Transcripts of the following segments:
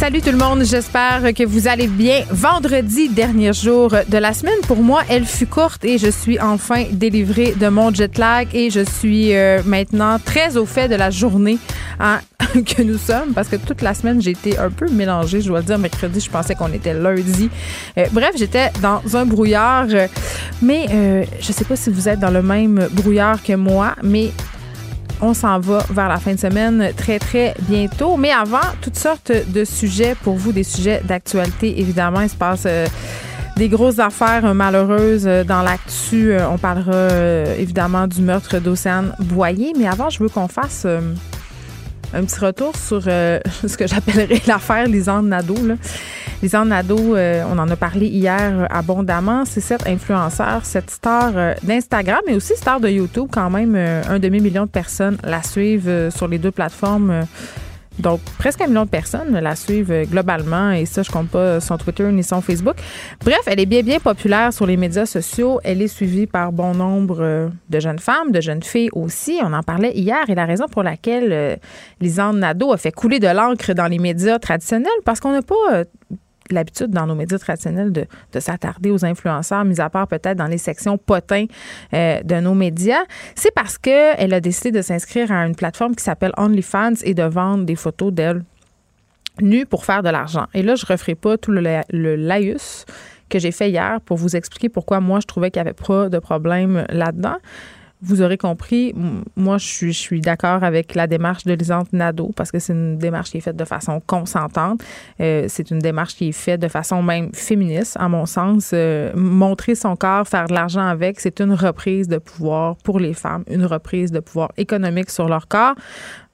Salut tout le monde, j'espère que vous allez bien. Vendredi, dernier jour de la semaine, pour moi, elle fut courte et je suis enfin délivrée de mon jet lag et je suis euh, maintenant très au fait de la journée hein, que nous sommes parce que toute la semaine, j'ai été un peu mélangée. Je dois le dire, mercredi, je pensais qu'on était lundi. Euh, bref, j'étais dans un brouillard, euh, mais je sais pas si vous êtes dans le même brouillard que moi, mais on s'en va vers la fin de semaine très, très bientôt. Mais avant, toutes sortes de sujets pour vous, des sujets d'actualité. Évidemment, il se passe euh, des grosses affaires malheureuses euh, dans l'actu. Euh, on parlera évidemment du meurtre d'Océane Boyer. Mais avant, je veux qu'on fasse un petit retour sur ce que j'appellerais l'affaire Lisande Nadeau. Là. Lisanne Nadeau, euh, on en a parlé hier abondamment. C'est cette influenceur, cette star euh, d'Instagram, mais aussi star de YouTube. Quand même, euh, un demi-million de personnes la suivent sur les deux plateformes. Donc, presque un million de personnes la suivent globalement et ça, je compte pas son Twitter ni son Facebook. Bref, elle est bien, bien populaire sur les médias sociaux. Elle est suivie par bon nombre de jeunes femmes, de jeunes filles aussi. On en parlait hier et la raison pour laquelle Lisanne Nadeau a fait couler de l'encre dans les médias traditionnels parce qu'on n'a pas l'habitude dans nos médias traditionnels de, s'attarder aux influenceurs, mis à part peut-être dans les sections potins euh, de nos médias, c'est parce qu'elle a décidé de s'inscrire à une plateforme qui s'appelle OnlyFans et de vendre des photos d'elle nues pour faire de l'argent. Et là, je ne referai pas tout le, le laïus que j'ai fait hier pour vous expliquer pourquoi moi je trouvais qu'il n'y avait pas de problème là-dedans vous aurez compris, moi, je suis, d'accord avec la démarche de Lisante Nadeau parce que c'est une démarche qui est faite de façon consentante. Euh, c'est une démarche qui est faite de façon même féministe, à mon sens. Euh, montrer son corps, faire de l'argent avec, c'est une reprise de pouvoir pour les femmes, une reprise de pouvoir économique sur leur corps.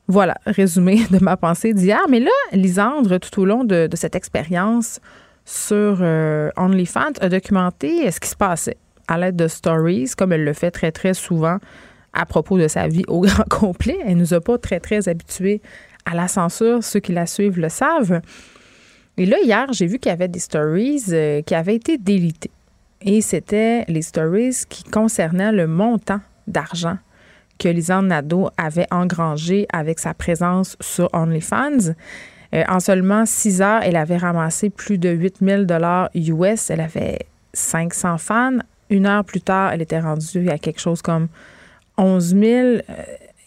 Voilà, résumé de ma pensée d'hier. Mais là, Lisandre, tout au long de, cette expérience sur euh, OnlyFans, a documenté ce qui se passait à l'aide de stories, comme elle le fait très, très souvent à propos de sa vie au grand complet. Elle nous a pas très, très habitués à la censure. Ceux qui la suivent le savent. Et là, hier, j'ai vu qu'il y avait des stories euh, qui avaient été délitées. Et c'était les stories qui concernaient le montant d'argent que Lisanne Nadeau avait engrangé avec sa présence sur OnlyFans. Euh, en seulement six heures, elle avait ramassé plus de 8000 dollars US. Elle avait 500 fans une heure plus tard, elle était rendue à quelque chose comme 11 000. Euh,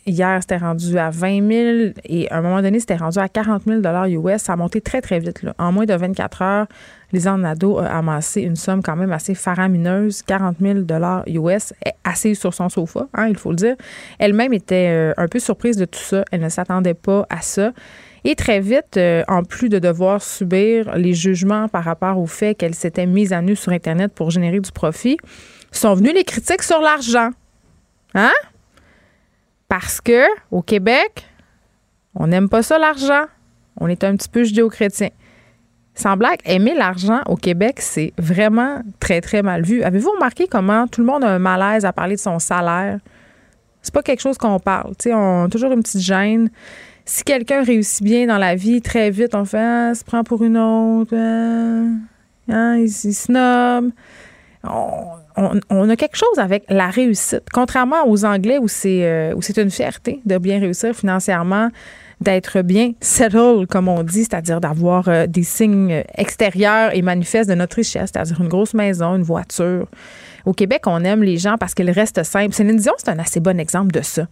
hier, c'était rendu à 20 000 et à un moment donné, c'était rendu à 40 000 US. Ça a monté très, très vite. En moins de 24 heures, Lisanne Nadeau a amassé une somme quand même assez faramineuse, 40 000 US, assise sur son sofa, hein, il faut le dire. Elle-même était euh, un peu surprise de tout ça. Elle ne s'attendait pas à ça. Et très vite, euh, en plus de devoir subir les jugements par rapport au fait qu'elle s'était mise à nu sur Internet pour générer du profit, sont venues les critiques sur l'argent. Hein? Parce que au Québec, on n'aime pas ça l'argent. On est un petit peu judéo-chrétien. Sans blague, aimer l'argent au Québec, c'est vraiment très, très mal vu. Avez-vous remarqué comment tout le monde a un malaise à parler de son salaire? C'est pas quelque chose qu'on parle. on a toujours une petite gêne si quelqu'un réussit bien dans la vie, très vite, on fait ah, se prend pour une autre, hein, hein il, snob. On, a quelque chose avec la réussite. Contrairement aux Anglais où c'est euh, où c'est une fierté de bien réussir financièrement, d'être bien settled, comme on dit, c'est-à-dire d'avoir euh, des signes extérieurs et manifestes de notre richesse, c'est-à-dire une grosse maison, une voiture. Au Québec, on aime les gens parce qu'ils restent simples. Céline Dion, c'est un assez bon exemple de ça.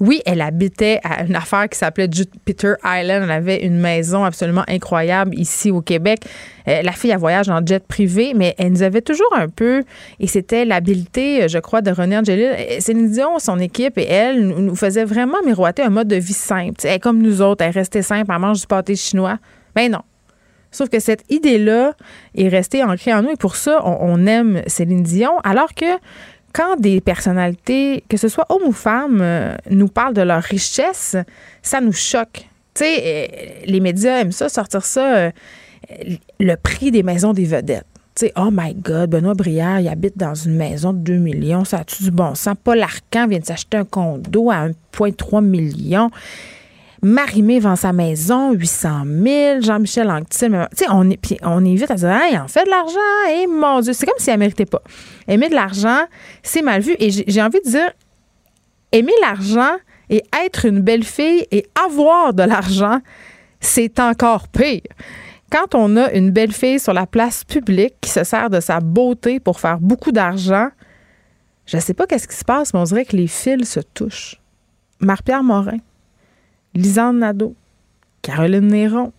Oui, elle habitait à une affaire qui s'appelait Jupiter Island. Elle avait une maison absolument incroyable ici au Québec. Euh, la fille a voyage en jet privé, mais elle nous avait toujours un peu, et c'était l'habileté, je crois, de René Angélil. Euh, Céline Dion, son équipe et elle nous faisait vraiment miroiter un mode de vie simple. Elle comme nous autres, elle restait simple, elle mange du pâté chinois. Mais ben non, Sauf que cette idée-là est restée ancrée en nous et pour ça, on, on, aime Céline Dion, alors que quand des personnalités, que ce soit hommes ou femmes, euh, nous parlent de leur richesse, ça nous choque. Tu euh, les médias aiment ça, sortir ça, euh, le prix des maisons des vedettes. Tu oh my God, Benoît Brière, il habite dans une maison de 2 millions. Ça a-tu du bon sens? Paul Arcan vient de s'acheter un condo à 1,3 million. Marimé vend sa maison, 800 000. Jean-Michel Anctil, tu sais, on est, on est vite à dire, hey, en fait de l'argent, et mon Dieu, c'est comme si elle ne méritait pas. Aimer de l'argent, c'est mal vu. Et j'ai envie de dire, aimer l'argent et être une belle fille et avoir de l'argent, c'est encore pire. Quand on a une belle fille sur la place publique qui se sert de sa beauté pour faire beaucoup d'argent, je ne sais pas qu'est-ce qui se passe, mais on dirait que les fils se touchent. Marc-Pierre Morin, Lisanne Nadeau, Caroline Néron,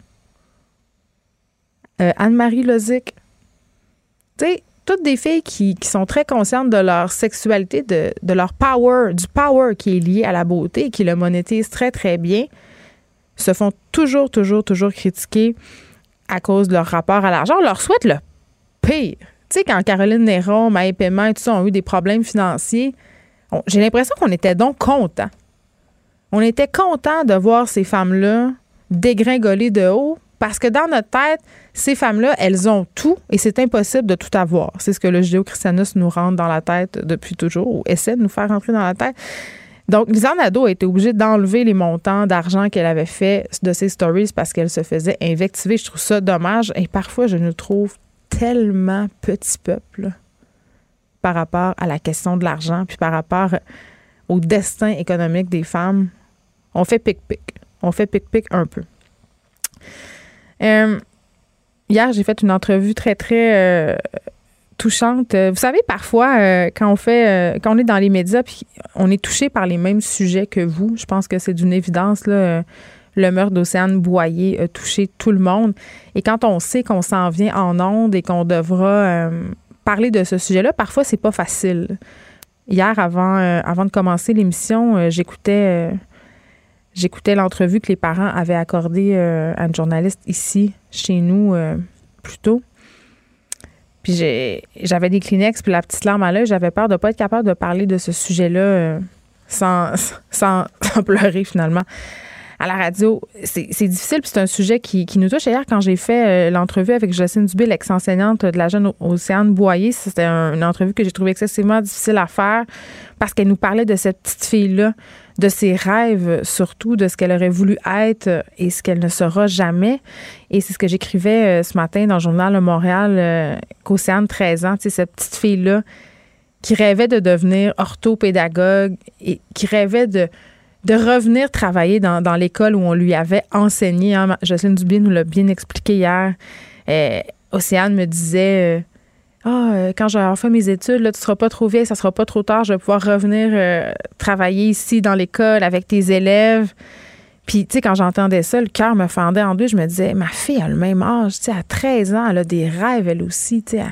euh, Anne-Marie Lozic. Tu sais, toutes des filles qui, sont très conscientes de leur sexualité, de, leur power, du power qui est lié à la beauté et qui le monétisent très, très bien, se font toujours, toujours, toujours critiquer à cause de leur rapport à l'argent. On leur souhaite le pire. Tu sais, quand Caroline Néron, Maë Paiement et tout ça ont eu des problèmes financiers, j'ai l'impression qu'on était donc contents on était content de voir ces femmes-là dégringoler de haut parce que dans notre tête, ces femmes-là, elles ont tout et c'est impossible de tout avoir. C'est ce que le judéo-christianisme nous rentre dans la tête depuis toujours ou essaie de nous faire rentrer dans la tête. Donc, Lisa Nadeau a été obligée d'enlever les montants d'argent qu'elle avait fait de ses stories parce qu'elle se faisait invectiver. Je trouve ça dommage et parfois, je nous trouve tellement petit peuple par rapport à la question de l'argent puis par rapport au destin économique des femmes on fait pic-pic. On fait pic-pic un peu. Euh, hier, j'ai fait une entrevue très, très euh, touchante. Vous savez, parfois, euh, quand on fait, quand on est dans les médias, puis on est touché par les mêmes sujets que vous, je pense que c'est d'une évidence, là, le meurtre d'Océane Boyer a touché tout le monde. Et quand on sait qu'on s'en vient en ondes et qu'on devra parler de ce sujet-là, parfois, c'est pas facile. Hier, avant, avant de commencer l'émission, j'écoutais J'écoutais l'entrevue que les parents avaient accordée euh, à une journaliste ici, chez nous, euh, plus tôt. Puis j'avais des Kleenex, puis la petite larme à l'œil. J'avais peur de ne pas être capable de parler de ce sujet-là euh, sans, sans, pleurer, finalement. À la radio, c'est difficile, puis c'est un sujet qui, nous touche. Hier, quand j'ai fait l'entrevue avec Jocelyne Dubé, l'ex-enseignante de la jeune Océane Boyer, c'était une entrevue que j'ai trouvée excessivement difficile à faire parce qu'elle nous parlait de cette petite fille-là de ses rêves, surtout de ce qu'elle aurait voulu être et ce qu'elle ne sera jamais. Et c'est ce que j'écrivais euh, ce matin dans le journal de Montréal, euh, qu'Océane, 13 ans, cette petite fille-là qui rêvait de devenir orthopédagogue et qui rêvait de, de revenir travailler dans, l'école où on lui avait enseigné. Hein. Jocelyne Dubé nous l'a bien expliqué hier. Euh, Océane me disait ah, euh, quand j'aurai fait mes études, là, tu seras pas trop vieille, ça sera pas trop tard, je vais pouvoir revenir euh, travailler ici dans l'école avec tes élèves. Puis, tu sais, quand j'entendais ça, le cœur me fendait en deux. Je me disais, ma fille a le même âge, tu sais, à 13 ans, elle a des rêves, elle aussi, tu sais.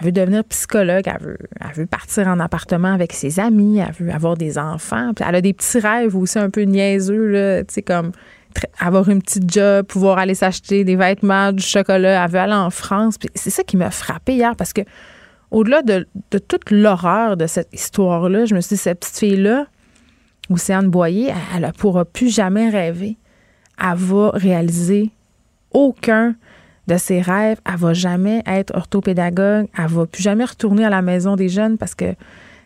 Elle, veut devenir psychologue, elle veut, elle veut partir en appartement avec ses amis, elle veut avoir des enfants. Puis elle a des petits rêves aussi un peu niaiseux, tu sais, comme avoir une petite job, pouvoir aller s'acheter des vêtements, du chocolat, elle veut aller en France. C'est ça qui m'a frappé hier parce que au-delà de, toute l'horreur de cette histoire-là, je me suis dit, cette petite fille-là, Océane Boyer, elle ne pourra plus jamais rêver. Elle va réaliser aucun de ses rêves. Elle va jamais être orthopédagogue. Elle va plus jamais retourner à la maison des jeunes parce que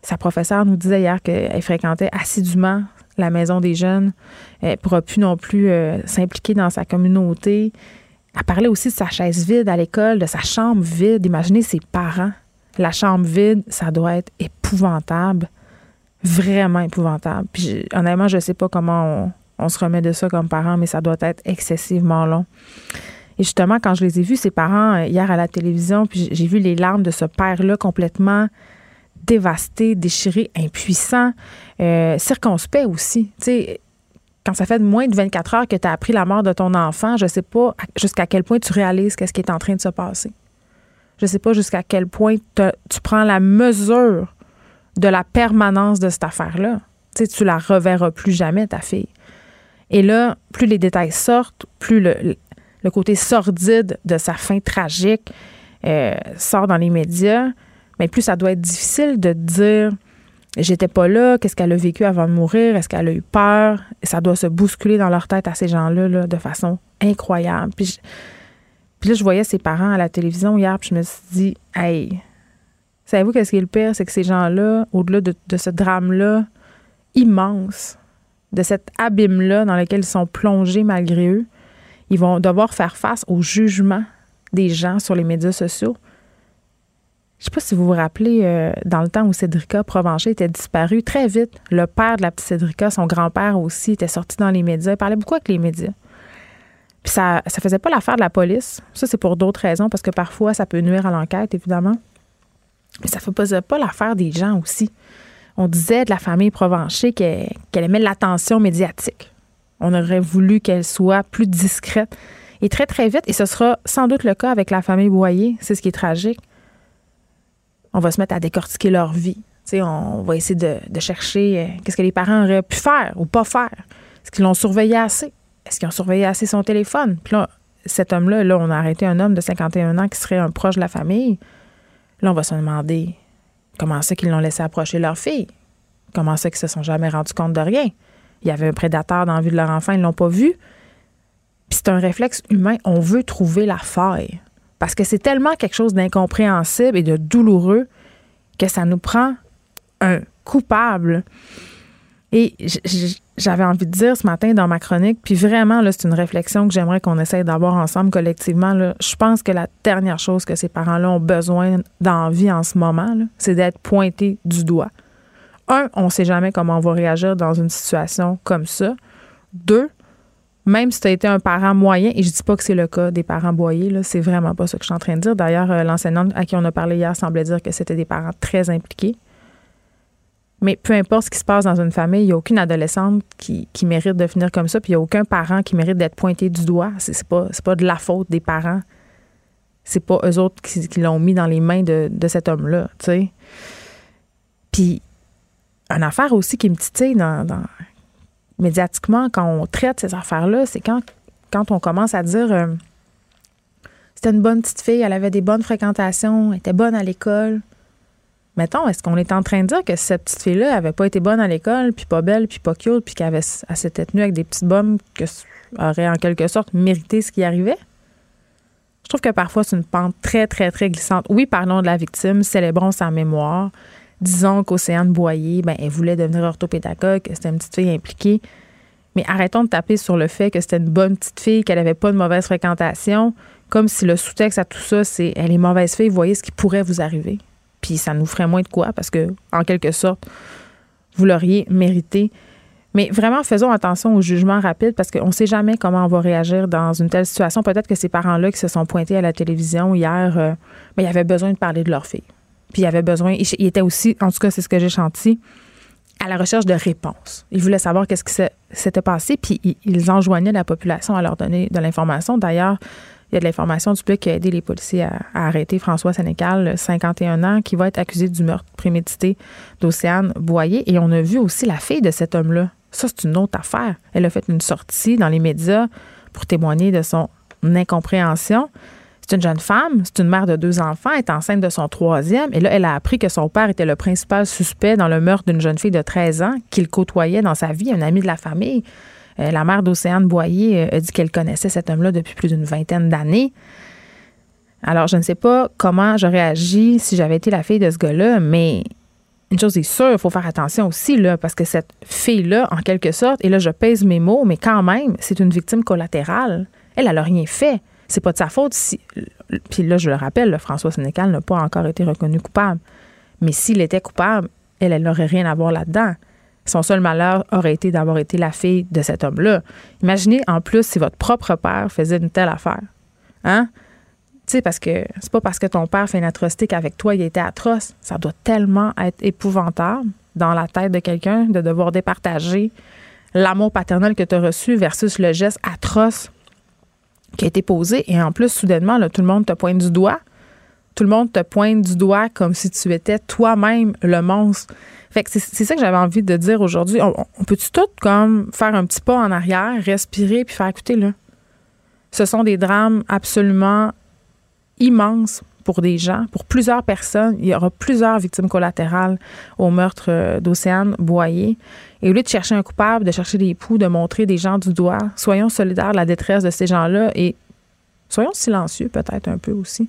sa professeure nous disait hier qu'elle fréquentait assidûment la maison des jeunes. Elle pourra plus non plus euh, s'impliquer dans sa communauté. Elle parlait aussi de sa chaise vide à l'école, de sa chambre vide. Imaginez ses parents. La chambre vide, ça doit être épouvantable. Vraiment épouvantable. Puis honnêtement, je ne sais pas comment on, se remet de ça comme parents, mais ça doit être excessivement long. Et justement, quand je les ai vus, ces parents, euh, hier à la télévision, puis j'ai vu les larmes de ce père-là complètement dévasté, déchiré, impuissant, euh, circonspect aussi. Quand ça fait moins de 24 heures que tu as appris la mort de ton enfant, je sais pas jusqu'à quel point tu réalises qu'est-ce qui est en train de se passer. Je sais pas jusqu'à quel point tu prends la mesure de la permanence de cette affaire-là. Tu sais, tu la reverras plus jamais, ta fille. Et là, plus les détails sortent, plus le, côté sordide de sa fin tragique euh, sort dans les médias, mais plus ça doit être difficile de dire j'étais pas là, qu'est-ce qu'elle a vécu avant de mourir, est-ce qu'elle a eu peur? ça doit se bousculer dans leur tête à ces gens-là là, de façon incroyable. Puis, là, je voyais ses parents à la télévision hier, puis je me suis dit, hey, savez-vous qu'est-ce qui est le pire? C'est que ces gens-là, au-delà de, de ce drame-là immense, de cet abîme-là dans lequel ils sont plongés malgré eux, ils vont devoir faire face au jugement des gens sur les médias sociaux. Je sais pas si vous vous rappelez, euh, dans le temps où Cédrica Provencher était disparue, très vite, le père de la petite Cédrica, son grand-père aussi, était sorti dans les médias. Il parlait beaucoup avec les médias. Puis ça ne faisait pas l'affaire de la police. Ça, c'est pour d'autres raisons, parce que parfois, ça peut nuire à l'enquête, évidemment. Mais ça ne faisait pas l'affaire des gens aussi. On disait de la famille Provencher qu'elle aimait l'attention médiatique. On aurait voulu qu'elle soit plus discrète. Et très, très vite, et ce sera sans doute le cas avec la famille Boyer, c'est ce qui est tragique, on va se mettre à décortiquer leur vie. on va essayer de, chercher euh, qu'est-ce que les parents auraient pu faire ou pas faire. Est-ce qu'ils l'ont surveillé assez? Est-ce qu'ils ont surveillé assez son téléphone? Puis là, cet homme-là, là, on a arrêté un homme de 51 ans qui serait un proche de la famille. Là, on va se demander comment c'est qu'ils l'ont laissé approcher leur fille. Comment c'est qu'ils se sont jamais rendus compte de rien? Il y avait un prédateur dans la vue de leur enfant, ils l'ont pas vu. Puis c'est un réflexe humain. On veut trouver la faille. Parce que c'est tellement quelque chose d'incompréhensible et de douloureux que ça nous prend un coupable. Et j'avais envie de dire ce matin dans ma chronique, puis vraiment, là, c'est une réflexion que j'aimerais qu'on essaye d'avoir ensemble collectivement. Je pense que la dernière chose que ces parents-là ont besoin d'envie en ce moment, c'est d'être pointés du doigt. Un, on ne sait jamais comment on va réagir dans une situation comme ça. Deux, même si tu as été un parent moyen, et je dis pas que c'est le cas des parents boyés, c'est vraiment pas ce que je suis en train de dire. D'ailleurs, euh, l'enseignante à qui on a parlé hier semblait dire que c'était des parents très impliqués. Mais peu importe ce qui se passe dans une famille, il n'y a aucune adolescente qui, mérite de finir comme ça, puis il n'y a aucun parent qui mérite d'être pointé du doigt. C'est pas, pas de la faute des parents. C'est pas eux autres qui, l'ont mis dans les mains de, cet homme-là, tu. Puis, une affaire aussi qui me titille dans médiatiquement, quand on traite ces affaires-là, c'est quand, quand on commence à dire euh, c'était une bonne petite fille, elle avait des bonnes fréquentations, elle était bonne à l'école. Mettons, est-ce qu'on est en train de dire que cette petite fille-là avait pas été bonne à l'école, puis pas belle, puis pas cute, puis qu'elle s'était tenue avec des petites bombes que aurait en quelque sorte mérité ce qui arrivait? Je trouve que parfois c'est une pente très, très, très glissante. Oui, parlons de la victime, célébrons sa mémoire, Disons qu'Océane Boyer, ben, elle voulait devenir orthopédagogue, c'était une petite fille impliquée. Mais arrêtons de taper sur le fait que c'était une bonne petite fille, qu'elle n'avait pas de mauvaise fréquentation, comme si le sous-texte à tout ça, c'est elle est mauvaise fille, voyez ce qui pourrait vous arriver. Puis ça nous ferait moins de quoi, parce que, en quelque sorte, vous l'auriez mérité. Mais vraiment, faisons attention au jugement rapide parce qu'on ne sait jamais comment on va réagir dans une telle situation. Peut-être que ces parents-là qui se sont pointés à la télévision hier, euh, ben, ils avaient besoin de parler de leur fille. Puis il avait besoin, il, était aussi, en tout cas, c'est ce que j'ai chanté, à la recherche de réponses. Il voulait savoir qu'est-ce qui s'était passé, puis ils enjoignaient la population à leur donner de l'information. D'ailleurs, il y a de l'information du PUC qui a aidé les policiers à, arrêter François Sénécal, 51 ans, qui va être accusé du meurtre prémédité d'Océane Boyer. Et on a vu aussi la fille de cet homme-là. Ça, c'est une autre affaire. Elle a fait une sortie dans les médias pour témoigner de son incompréhension. C'est une jeune femme, c'est une mère de deux enfants, elle est enceinte de son troisième. Et là, elle a appris que son père était le principal suspect dans le meurtre d'une jeune fille de 13 ans qu'il côtoyait dans sa vie, un ami de la famille. Euh, la mère d'Océane Boyer euh, a dit qu'elle connaissait cet homme-là depuis plus d'une vingtaine d'années. Alors, je ne sais pas comment j'aurais agi si j'avais été la fille de ce gars-là, mais une chose est sûre, il faut faire attention aussi, là, parce que cette fille-là, en quelque sorte, et là, je pèse mes mots, mais quand même, c'est une victime collatérale. Elle, elle n'a rien fait. C'est pas de sa faute si. Puis là, je le rappelle, François Sénécal n'a pas encore été reconnu coupable. Mais s'il était coupable, elle, elle n'aurait rien à voir là-dedans. Son seul malheur aurait été d'avoir été la fille de cet homme-là. Imaginez en plus si votre propre père faisait une telle affaire. Hein? Tu sais, parce que c'est pas parce que ton père fait une atrocité qu'avec toi, il été atroce. Ça doit tellement être épouvantable dans la tête de quelqu'un de devoir départager l'amour paternel que tu as reçu versus le geste atroce qui a été posé. Et en plus, soudainement, tout le monde te pointe du doigt. Tout le monde te pointe du doigt comme si tu étais toi-même le monstre. Fait que c'est ça que j'avais envie de dire aujourd'hui. On, peut-tu tout comme faire un petit pas en arrière, respirer puis faire écouter là? Ce sont des drames absolument immenses pour des gens, pour plusieurs personnes. Il y aura plusieurs victimes collatérales au meurtre euh, d'Océane Boyer. Et au lieu de chercher un coupable, de chercher des poux, de montrer des gens du doigt, soyons solidaires de la détresse de ces gens-là et Soyons silencieux peut-être un peu aussi.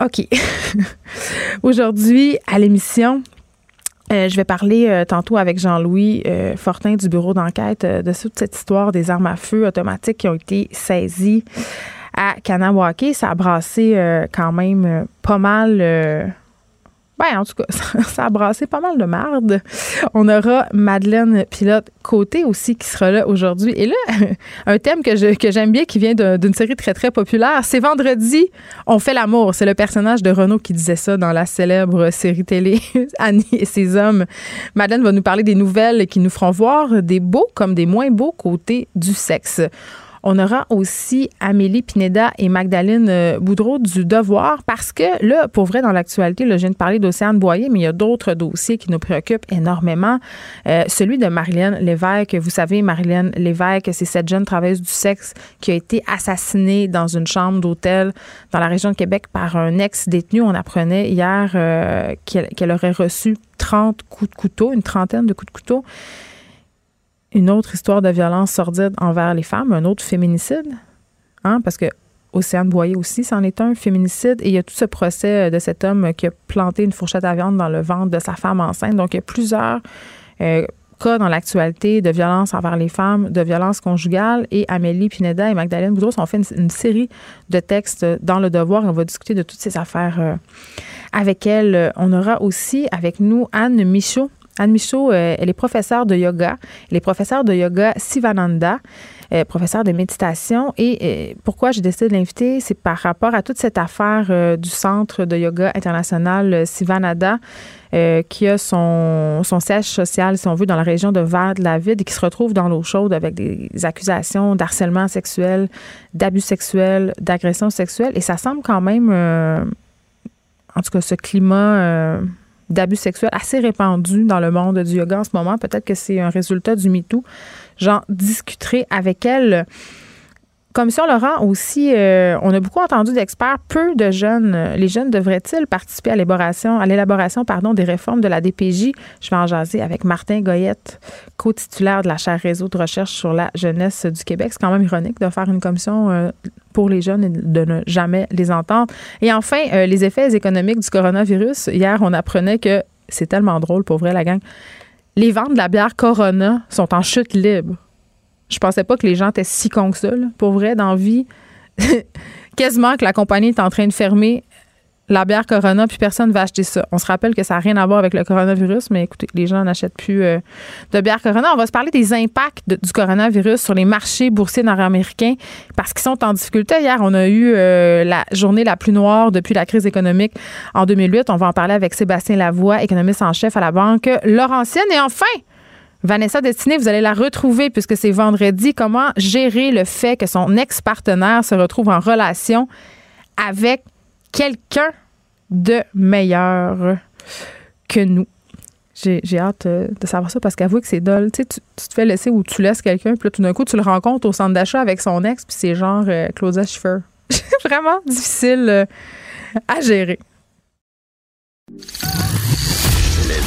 OK. Aujourd'hui, à l'émission, euh, je vais parler euh, tantôt avec Jean-Louis euh, Fortin du bureau d'enquête de toute cette histoire des armes à feu automatiques qui ont été saisies à Kanawake. Ça a brassé quand même pas mal ben, en tout cas, ça, a brassé pas mal de marde. On aura Madeleine Pilote Côté aussi qui sera là aujourd'hui. Et là, un thème que, je, que j'aime bien qui vient d'une série très, très populaire. C'est vendredi, on fait l'amour. C'est le personnage de Renaud qui disait ça dans la célèbre série télé Annie et ses hommes. Madeleine va nous parler des nouvelles qui nous feront voir des beaux comme des moins beaux côtés du sexe. On aura aussi Amélie Pineda et Magdalene euh, Boudreau du Devoir parce que là, pour vrai, dans l'actualité, je viens de parler d'Océane Boyer, mais il y a d'autres dossiers qui nous préoccupent énormément. Euh, celui de Marilyn Lévesque. Vous savez, Marilyn Lévesque, c'est cette jeune travailleuse du sexe qui a été assassinée dans une chambre d'hôtel dans la région de Québec par un ex-détenu. On apprenait hier euh, qu'elle aurait reçu 30 coups de couteau, une trentaine de coups de couteau une autre histoire de violence sordide envers les femmes, un autre féminicide, hein, parce que Océane Boyer aussi, c'en est un féminicide. Et il y a tout ce procès de cet homme qui a planté une fourchette à viande dans le ventre de sa femme enceinte. Donc, il y a plusieurs euh, cas dans l'actualité de violence envers les femmes, de violence conjugale. Et Amélie Pineda et Magdalene Boudreau ont fait une, série de textes dans Le Devoir. on va discuter de toutes ces affaires euh, avec elle. On aura aussi avec nous Anne Michaud, Anne Michaud, euh, elle est professeure de yoga. Elle est professeure de yoga Sivananda, euh, professeure de méditation. Et euh, pourquoi j'ai décidé de l'inviter, c'est par rapport à toute cette affaire du Centre de yoga international Sivananda, qui a son, son, siège social, si on veut, dans la région de Val-de-la-Ville et qui se retrouve dans l'eau chaude avec des accusations d'harcèlement sexuel, d'abus sexuels, d'agression sexuelle. Et ça semble quand même, en tout cas, ce climat d'abus sexuels assez répandus dans le monde du yoga en ce moment. Peut-être que c'est un résultat du MeToo. J'en discuterai avec elle. Commission Laurent aussi, euh, on a beaucoup entendu d'experts, peu de jeunes. Les jeunes devraient-ils participer à l'élaboration, à l'élaboration des réformes de la DPJ? Je vais en jaser avec Martin Goyette, co-titulaire de la chaire réseau de recherche sur la jeunesse du Québec. C'est quand même ironique de faire une commission euh, pour les jeunes et de ne jamais les entendre. Et enfin, euh, les effets économiques du coronavirus. Hier, on apprenait que c'est tellement drôle pour vrai, la gang. Les ventes de la bière Corona sont en chute libre. Je pensais pas que les gens étaient si cons que ça. Pour vrai, dans vie, quasiment que la compagnie est en train de fermer la bière Corona, puis personne ne va acheter ça. On se rappelle que ça n'a rien à voir avec le coronavirus, mais écoutez, les gens n'achètent plus euh, de bière Corona. On va se parler des impacts du coronavirus sur les marchés boursiers nord-américains parce qu'ils sont en difficulté. Hier, on a eu euh, la journée la plus noire depuis la crise économique en 2008. On va en parler avec Sébastien Lavoie, économiste en chef à la Banque Laurentienne. Et enfin, Vanessa Destinée, vous allez la retrouver puisque c'est vendredi. Comment gérer le fait que son ex-partenaire se retrouve en relation avec quelqu'un de meilleur que nous? J'ai hâte euh, de savoir ça parce qu'avoue que c'est dole. Tu, tu, te fais laisser ou tu laisses quelqu'un, puis tout d'un coup, tu le rencontres au centre d'achat avec son ex, puis c'est genre euh, Claudia Schiffer. Vraiment difficile euh, à gérer.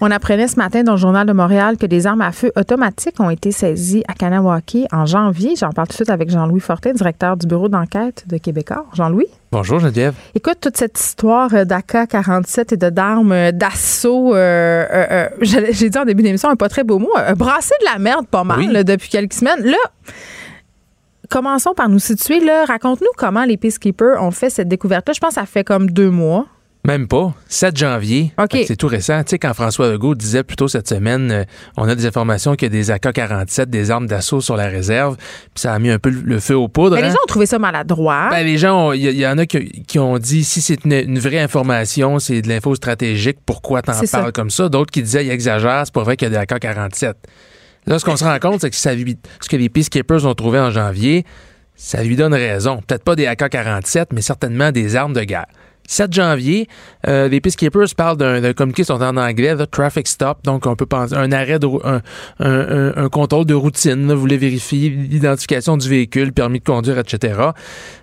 On apprenait ce matin dans le Journal de Montréal que des armes à feu automatiques ont été saisies à Kanawaki en janvier. J'en parle tout de suite avec Jean-Louis Fortin, directeur du bureau d'enquête de Québécois. Jean-Louis? Bonjour Geneviève. Écoute, toute cette histoire d'AK-47 et de d'armes d'assaut, euh, euh, euh, j'ai dit en début d'émission un pas très beau mot, brasser de la merde pas mal depuis quelques semaines. Là, commençons par nous situer. Là, raconte-nous comment les Peacekeepers ont fait cette découverte-là. Je pense que ça fait comme deux mois. Même pas. 7 janvier. C'est tout récent. Tu sais, quand François Legault disait plus tôt cette semaine, euh, on a des informations qu'il y a des AK-47, des armes d'assaut sur la réserve, puis ça a mis un peu le feu aux poudres. Mais les hein. gens ont trouvé ça maladroit. Ben, les gens, il y, en a qui, ont dit si c'est une, vraie information, c'est de l'info stratégique, pourquoi t'en parles comme ça? D'autres qui disaient il exagère, c'est pas vrai qu'il y a des AK-47. Là, ce qu'on se rend compte, c'est que ça, ce que les Peacekeepers ont trouvé en janvier, ça lui donne raison. Peut-être pas des AK-47, mais certainement des armes de guerre 7 janvier, euh, les Peacekeepers parlent d'un communiqué sont en anglais, the traffic stop, donc on peut penser un arrêt, de, un, un, un, contrôle de routine. Là, vous voulez vérifier l'identification du véhicule, permis de conduire, etc.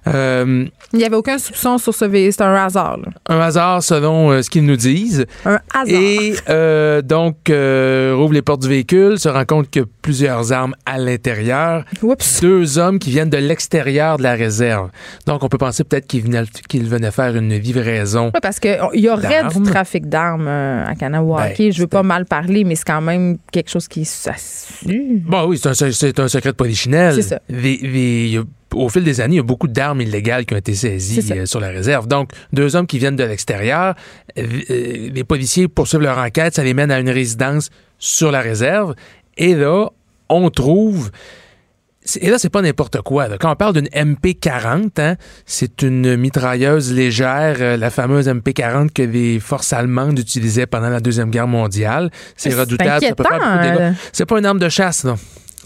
Euh, Il n'y avait aucun soupçon sur ce véhicule, c'est un hasard. Là. Un hasard selon euh, ce qu'ils nous disent. Un hasard. Et donc, rouvre les portes du véhicule, se rend compte qu'il y a plusieurs armes à l'intérieur. Deux hommes qui viennent de l'extérieur de la réserve. Donc, on peut penser peut-être qu'ils venaient, qu'ils venaient faire une vie raison. Oui, parce qu'il y aurait du trafic d'armes euh, à Kanawake. Ben, je veux pas mal parler, mais c'est quand même quelque chose qui s'assure. Bon, oui, c'est un, un, secret de polichinelle. C'est ça. au fil des années, il y a beaucoup d'armes illégales qui ont été saisies euh, sur la réserve. Donc, deux hommes qui viennent de l'extérieur, euh, les policiers poursuivent leur enquête, ça les mène à une résidence sur la réserve. Et là, on trouve et là, c'est pas n'importe quoi. Quand on parle d'une MP40, hein, c'est une mitrailleuse légère, euh, la fameuse MP40 que les forces allemandes utilisaient pendant la Deuxième Guerre mondiale. C'est redoutable. C'est pas une arme de chasse, non.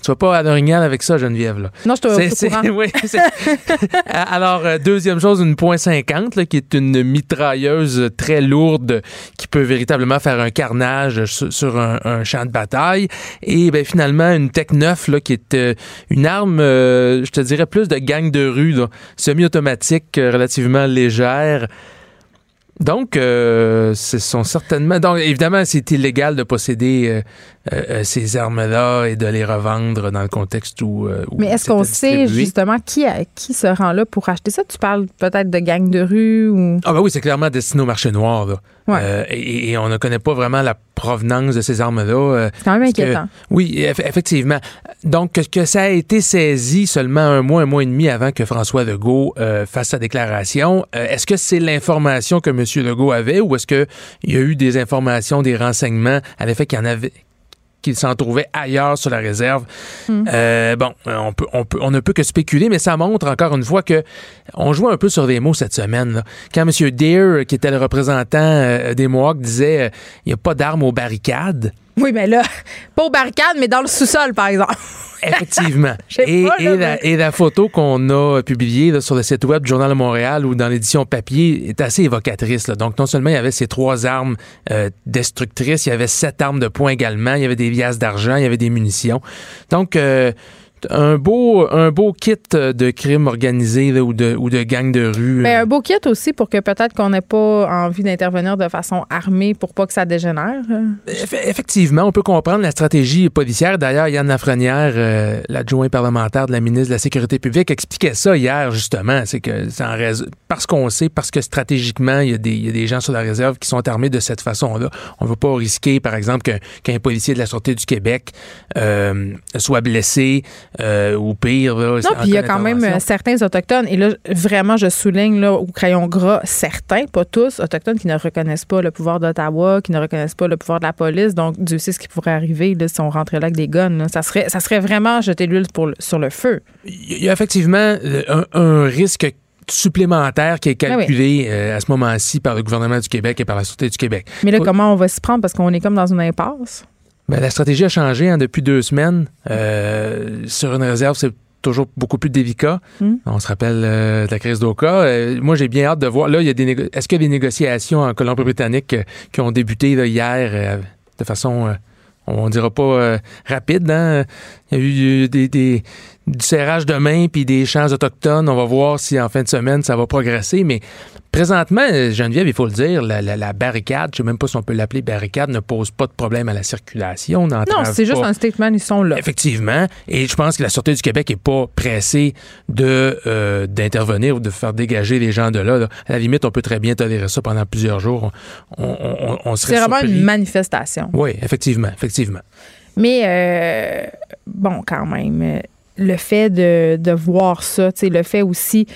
Vas pas à l'orignal avec ça, Geneviève. Là. Non, je te oui, Alors, euh, deuxième chose, une .50, qui est une mitrailleuse très lourde qui peut véritablement faire un carnage sur, un, champ de bataille. Et ben, finalement, une Tech 9, là, qui est euh, une arme, euh, je te dirais, plus de gang de rue, semi-automatique, relativement légère. Donc, euh, ce sont certainement. Donc, évidemment, c'est illégal de posséder euh, euh, ces armes-là et de les revendre dans le contexte où. Mais est-ce qu'on sait justement qui, qui se rend là pour acheter ça? Tu parles peut-être de gangs de rue ou. Ah, ben oui, c'est clairement destiné au marché noir. Là. Euh, et, on ne connaît pas vraiment la provenance de ces armes-là. Euh, c'est quand même inquiétant. oui, effectivement. Donc, que, ça a été saisi seulement un mois, un mois et demi avant que François Legault euh, fasse sa déclaration, est-ce que c'est l'information que M. Legault avait ou est-ce qu'il y a eu des informations, des renseignements? À l'effet qu'il y en avait qu'il s'en trouvait ailleurs sur la réserve. Hmm. Euh, bon, on, peut, on, peut, on ne peut que spéculer, mais ça montre encore une fois que on joue un peu sur des mots cette semaine. Quand M. Deere, qui était le représentant euh, des Mohawks, disait euh, il n'y a pas d'armes aux barricades. Oui, mais là, pas aux barricades, mais dans le sous-sol, par exemple. Effectivement. et, la, photo qu'on a publiée sur le site web du Journal de Montréal ou dans l'édition papier est assez évocatrice. Donc, non seulement il y avait ces trois armes euh, destructrices, il y avait sept armes de poing également, il y avait des liasses d'argent, il y avait des munitions. Donc, euh, un beau, un beau kit de crime organisé ou, de, ou de gang de rue. Mais un beau kit aussi pour que peut-être qu'on n'ait pas envie d'intervenir de façon armée pour pas que ça dégénère. Effectivement, on peut comprendre la stratégie policière. D'ailleurs, Yann Lafrenière, euh, l'adjoint parlementaire de la ministre de la Sécurité publique, expliquait ça hier, justement. C'est que c'est en raison, parce qu'on sait, parce que stratégiquement, il y, a des, il y, a des, gens sur la réserve qui sont armés de cette façon-là. On ne veut pas risquer, par exemple, qu'un policier de la Sûreté du Québec euh, soit blessé euh, ou pire. non, puis il y a quand même euh, certains Autochtones, et là, vraiment, je souligne là, au crayon gras, certains, pas tous, Autochtones qui ne reconnaissent pas le pouvoir d'Ottawa, qui ne reconnaissent pas le pouvoir de la police. Donc, Dieu sait ce qui pourrait arriver là, si on rentrait là avec des guns. Ça, serait, ça serait vraiment jeter l'huile sur le feu. Il y a effectivement euh, un, risque supplémentaire qui est ben calculé à ce moment-ci par le gouvernement du Québec et par la Sûreté du Québec. Mais là, comment on va s'y prendre? Parce qu'on est comme dans une impasse. Ben, la stratégie a changé hein, depuis deux semaines. Euh, sur une réserve, c'est toujours beaucoup plus délicat. Hmm. On se rappelle euh, de la crise d'Oka. Euh, moi, j'ai bien hâte de voir. Là, il y a des est-ce qu'il y a des négociations en Colombie-Britannique qui ont débuté hier de façon, on dira pas rapide. Hein? Il y a eu des, des, du serrage de main puis des champs autochtones. On va voir si en fin de semaine ça va progresser. Mais présentement, Geneviève, il faut le dire, la, barricade, je ne sais même pas si on peut l'appeler barricade, ne pose pas de problème à la circulation. Non, c'est juste un statement, ils sont là. Effectivement. Et je pense que la Sûreté du Québec n'est pas pressée de euh, d'intervenir ou de faire dégager les gens de là, À la limite, on peut très bien tolérer ça pendant plusieurs jours. On, c'est vraiment une manifestation. Oui, effectivement, effectivement. Mais euh, bon, quand même le fait de, de voir ça, le fait aussi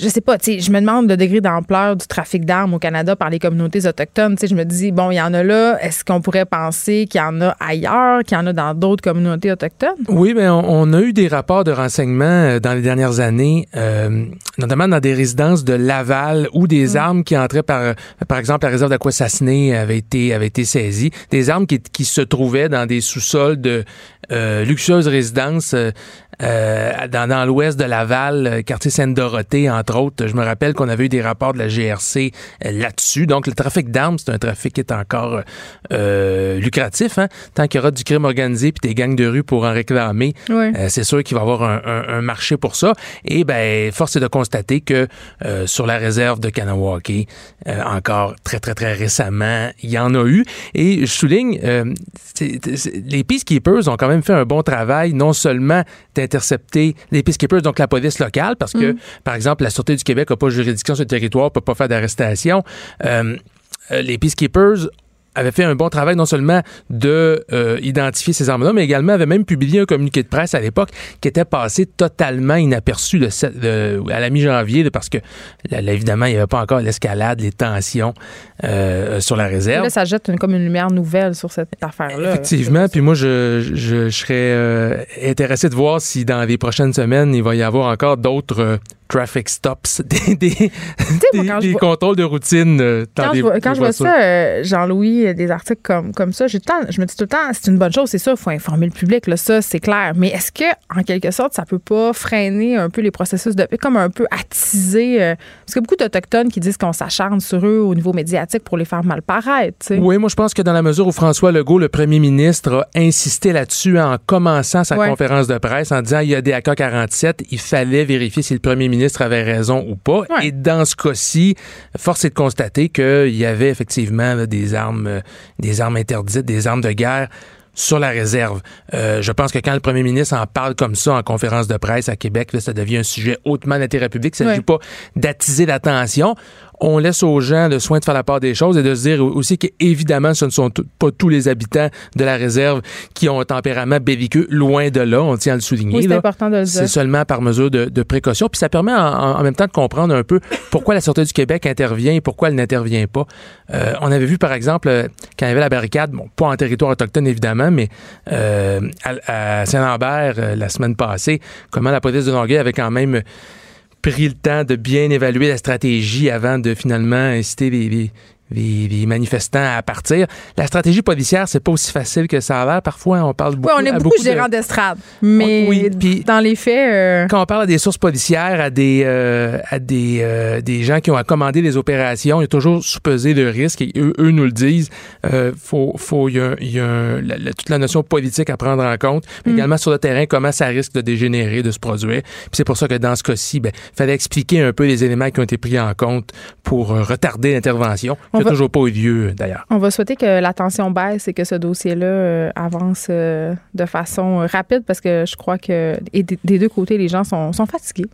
je sais pas, je me demande le degré d'ampleur du trafic d'armes au Canada par les communautés autochtones. je me dis, bon, il y en a là, est-ce qu'on pourrait penser qu'il y en a ailleurs, qu'il y en a dans d'autres communautés autochtones? Oui, mais on, a eu des rapports de renseignement euh, dans les dernières années, euh, notamment dans des résidences de Laval où des mm. armes qui entraient par, par exemple, la réserve d'Aquassassiné avaient été, avaient été saisies, des armes qui, qui se trouvaient dans des sous-sols de euh, luxueuses résidences dans, dans l'ouest de Laval, quartier Sainte-Dorothée, entre entre autres. Je me rappelle qu'on avait eu des rapports de la GRC là-dessus. Donc, le trafic d'armes, c'est un trafic qui est encore lucratif. Hein? Tant qu'il y aura du crime organisé puis des gangs de rue pour en réclamer, c'est sûr qu'il va y avoir un, un, marché pour ça. Et ben, force est de constater que sur la réserve de Kanawake, encore très, très, très récemment, il y en a eu. Et je souligne, les Peacekeepers ont quand même fait un bon travail, non seulement d'intercepter les Peacekeepers, donc la police locale, parce que, mm. par exemple, la Sûreté du Québec n'a pas juridiction sur le territoire, ne peut pas faire d'arrestation. Euh, euh, les Peacekeepers avait fait un bon travail non seulement de euh, identifier ces armes-là, mais également avait même publié un communiqué de presse à l'époque qui était passé totalement inaperçu à la mi-janvier parce que évidemment il n'y avait pas encore l'escalade, les tensions euh, sur la réserve. Là, ça jette comme une lumière nouvelle sur cette affaire-là. Effectivement, puis moi je, je, serais euh, intéressé de voir si dans les prochaines semaines il va y avoir encore d'autres traffic stops, des, des, contrôles de routine euh, quand je vois, quand je vois ça, euh, Jean-Louis, euh, des articles comme, comme ça, je me dis tout le temps, c'est une bonne chose, c'est ça, il faut informer le public, là, ça, c'est clair. Mais est-ce que, en quelque sorte, ça peut pas freiner un peu les processus de comme un peu attiser parce qu'il y a beaucoup d'Autochtones qui disent qu'on s'acharne sur eux au niveau médiatique pour les faire mal paraître. Oui, moi, je pense que dans la mesure où François Legault, le premier ministre, a insisté là-dessus en commençant sa conférence de presse en disant il y a des AK-47, il fallait vérifier si le premier ministre ministre avait raison ou pas. Et dans ce cas-ci, force est de constater qu'il y avait effectivement des armes, euh, des armes interdites, des armes de guerre sur la réserve. Euh, je pense que quand le premier ministre en parle comme ça en conférence de presse à Québec, ça devient un sujet hautement d'intérêt public. Il ne s'agit pas d'attiser l'attention on laisse aux gens le soin de faire la part des choses et de se dire aussi qu'évidemment, ce ne sont pas tous les habitants de la réserve qui ont un tempérament belliqueux, loin de là, on tient à le souligner. c'est important de le dire. C'est seulement par mesure de, précaution. Puis ça permet en, même temps de comprendre un peu pourquoi la Sûreté du Québec intervient et pourquoi elle n'intervient pas. Euh, on avait vu, par exemple, quand il y avait la barricade, bon, pas en territoire autochtone évidemment, mais euh, à, Saint-Lambert euh, la semaine passée, comment la police de Longueuil avait quand même pris le temps de bien évaluer la stratégie avant de finalement inciter les, manifestants à partir. La stratégie policière, c'est pas aussi facile que ça a l'air. Parfois, on parle beaucoup. Oui, on est beaucoup, gérants d'estrade, mais oui, dans les faits. Euh, quand on parle à des sources policières, à des euh, à des, euh, des gens qui ont commandé les opérations, il y a toujours sous-pesé le risque et eux, eux nous le disent. faut faut il y a, y a toute la notion politique à prendre en compte, mais mm. également sur le terrain comment ça risque de dégénérer, de se produire. Puis c'est pour ça que dans ce cas-ci, ben fallait expliquer un peu les éléments qui ont été pris en compte pour retarder l'intervention toujours pas eu lieu, d'ailleurs. On va souhaiter que la tension baisse et que ce dossier-là euh, avance euh, de façon euh, rapide parce que je crois que des deux côtés, les gens sont, fatigués.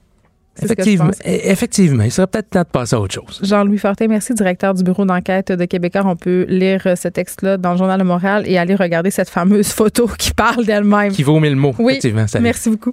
Effectivement, effectivement, il serait peut-être temps de passer à autre chose. Jean-Louis Fortin, merci, directeur du bureau d'enquête de Québécois. On peut lire ce texte-là dans le Journal de Montréal et aller regarder cette fameuse photo qui parle d'elle-même. Qui vaut mille mots, oui, effectivement. Merci beaucoup.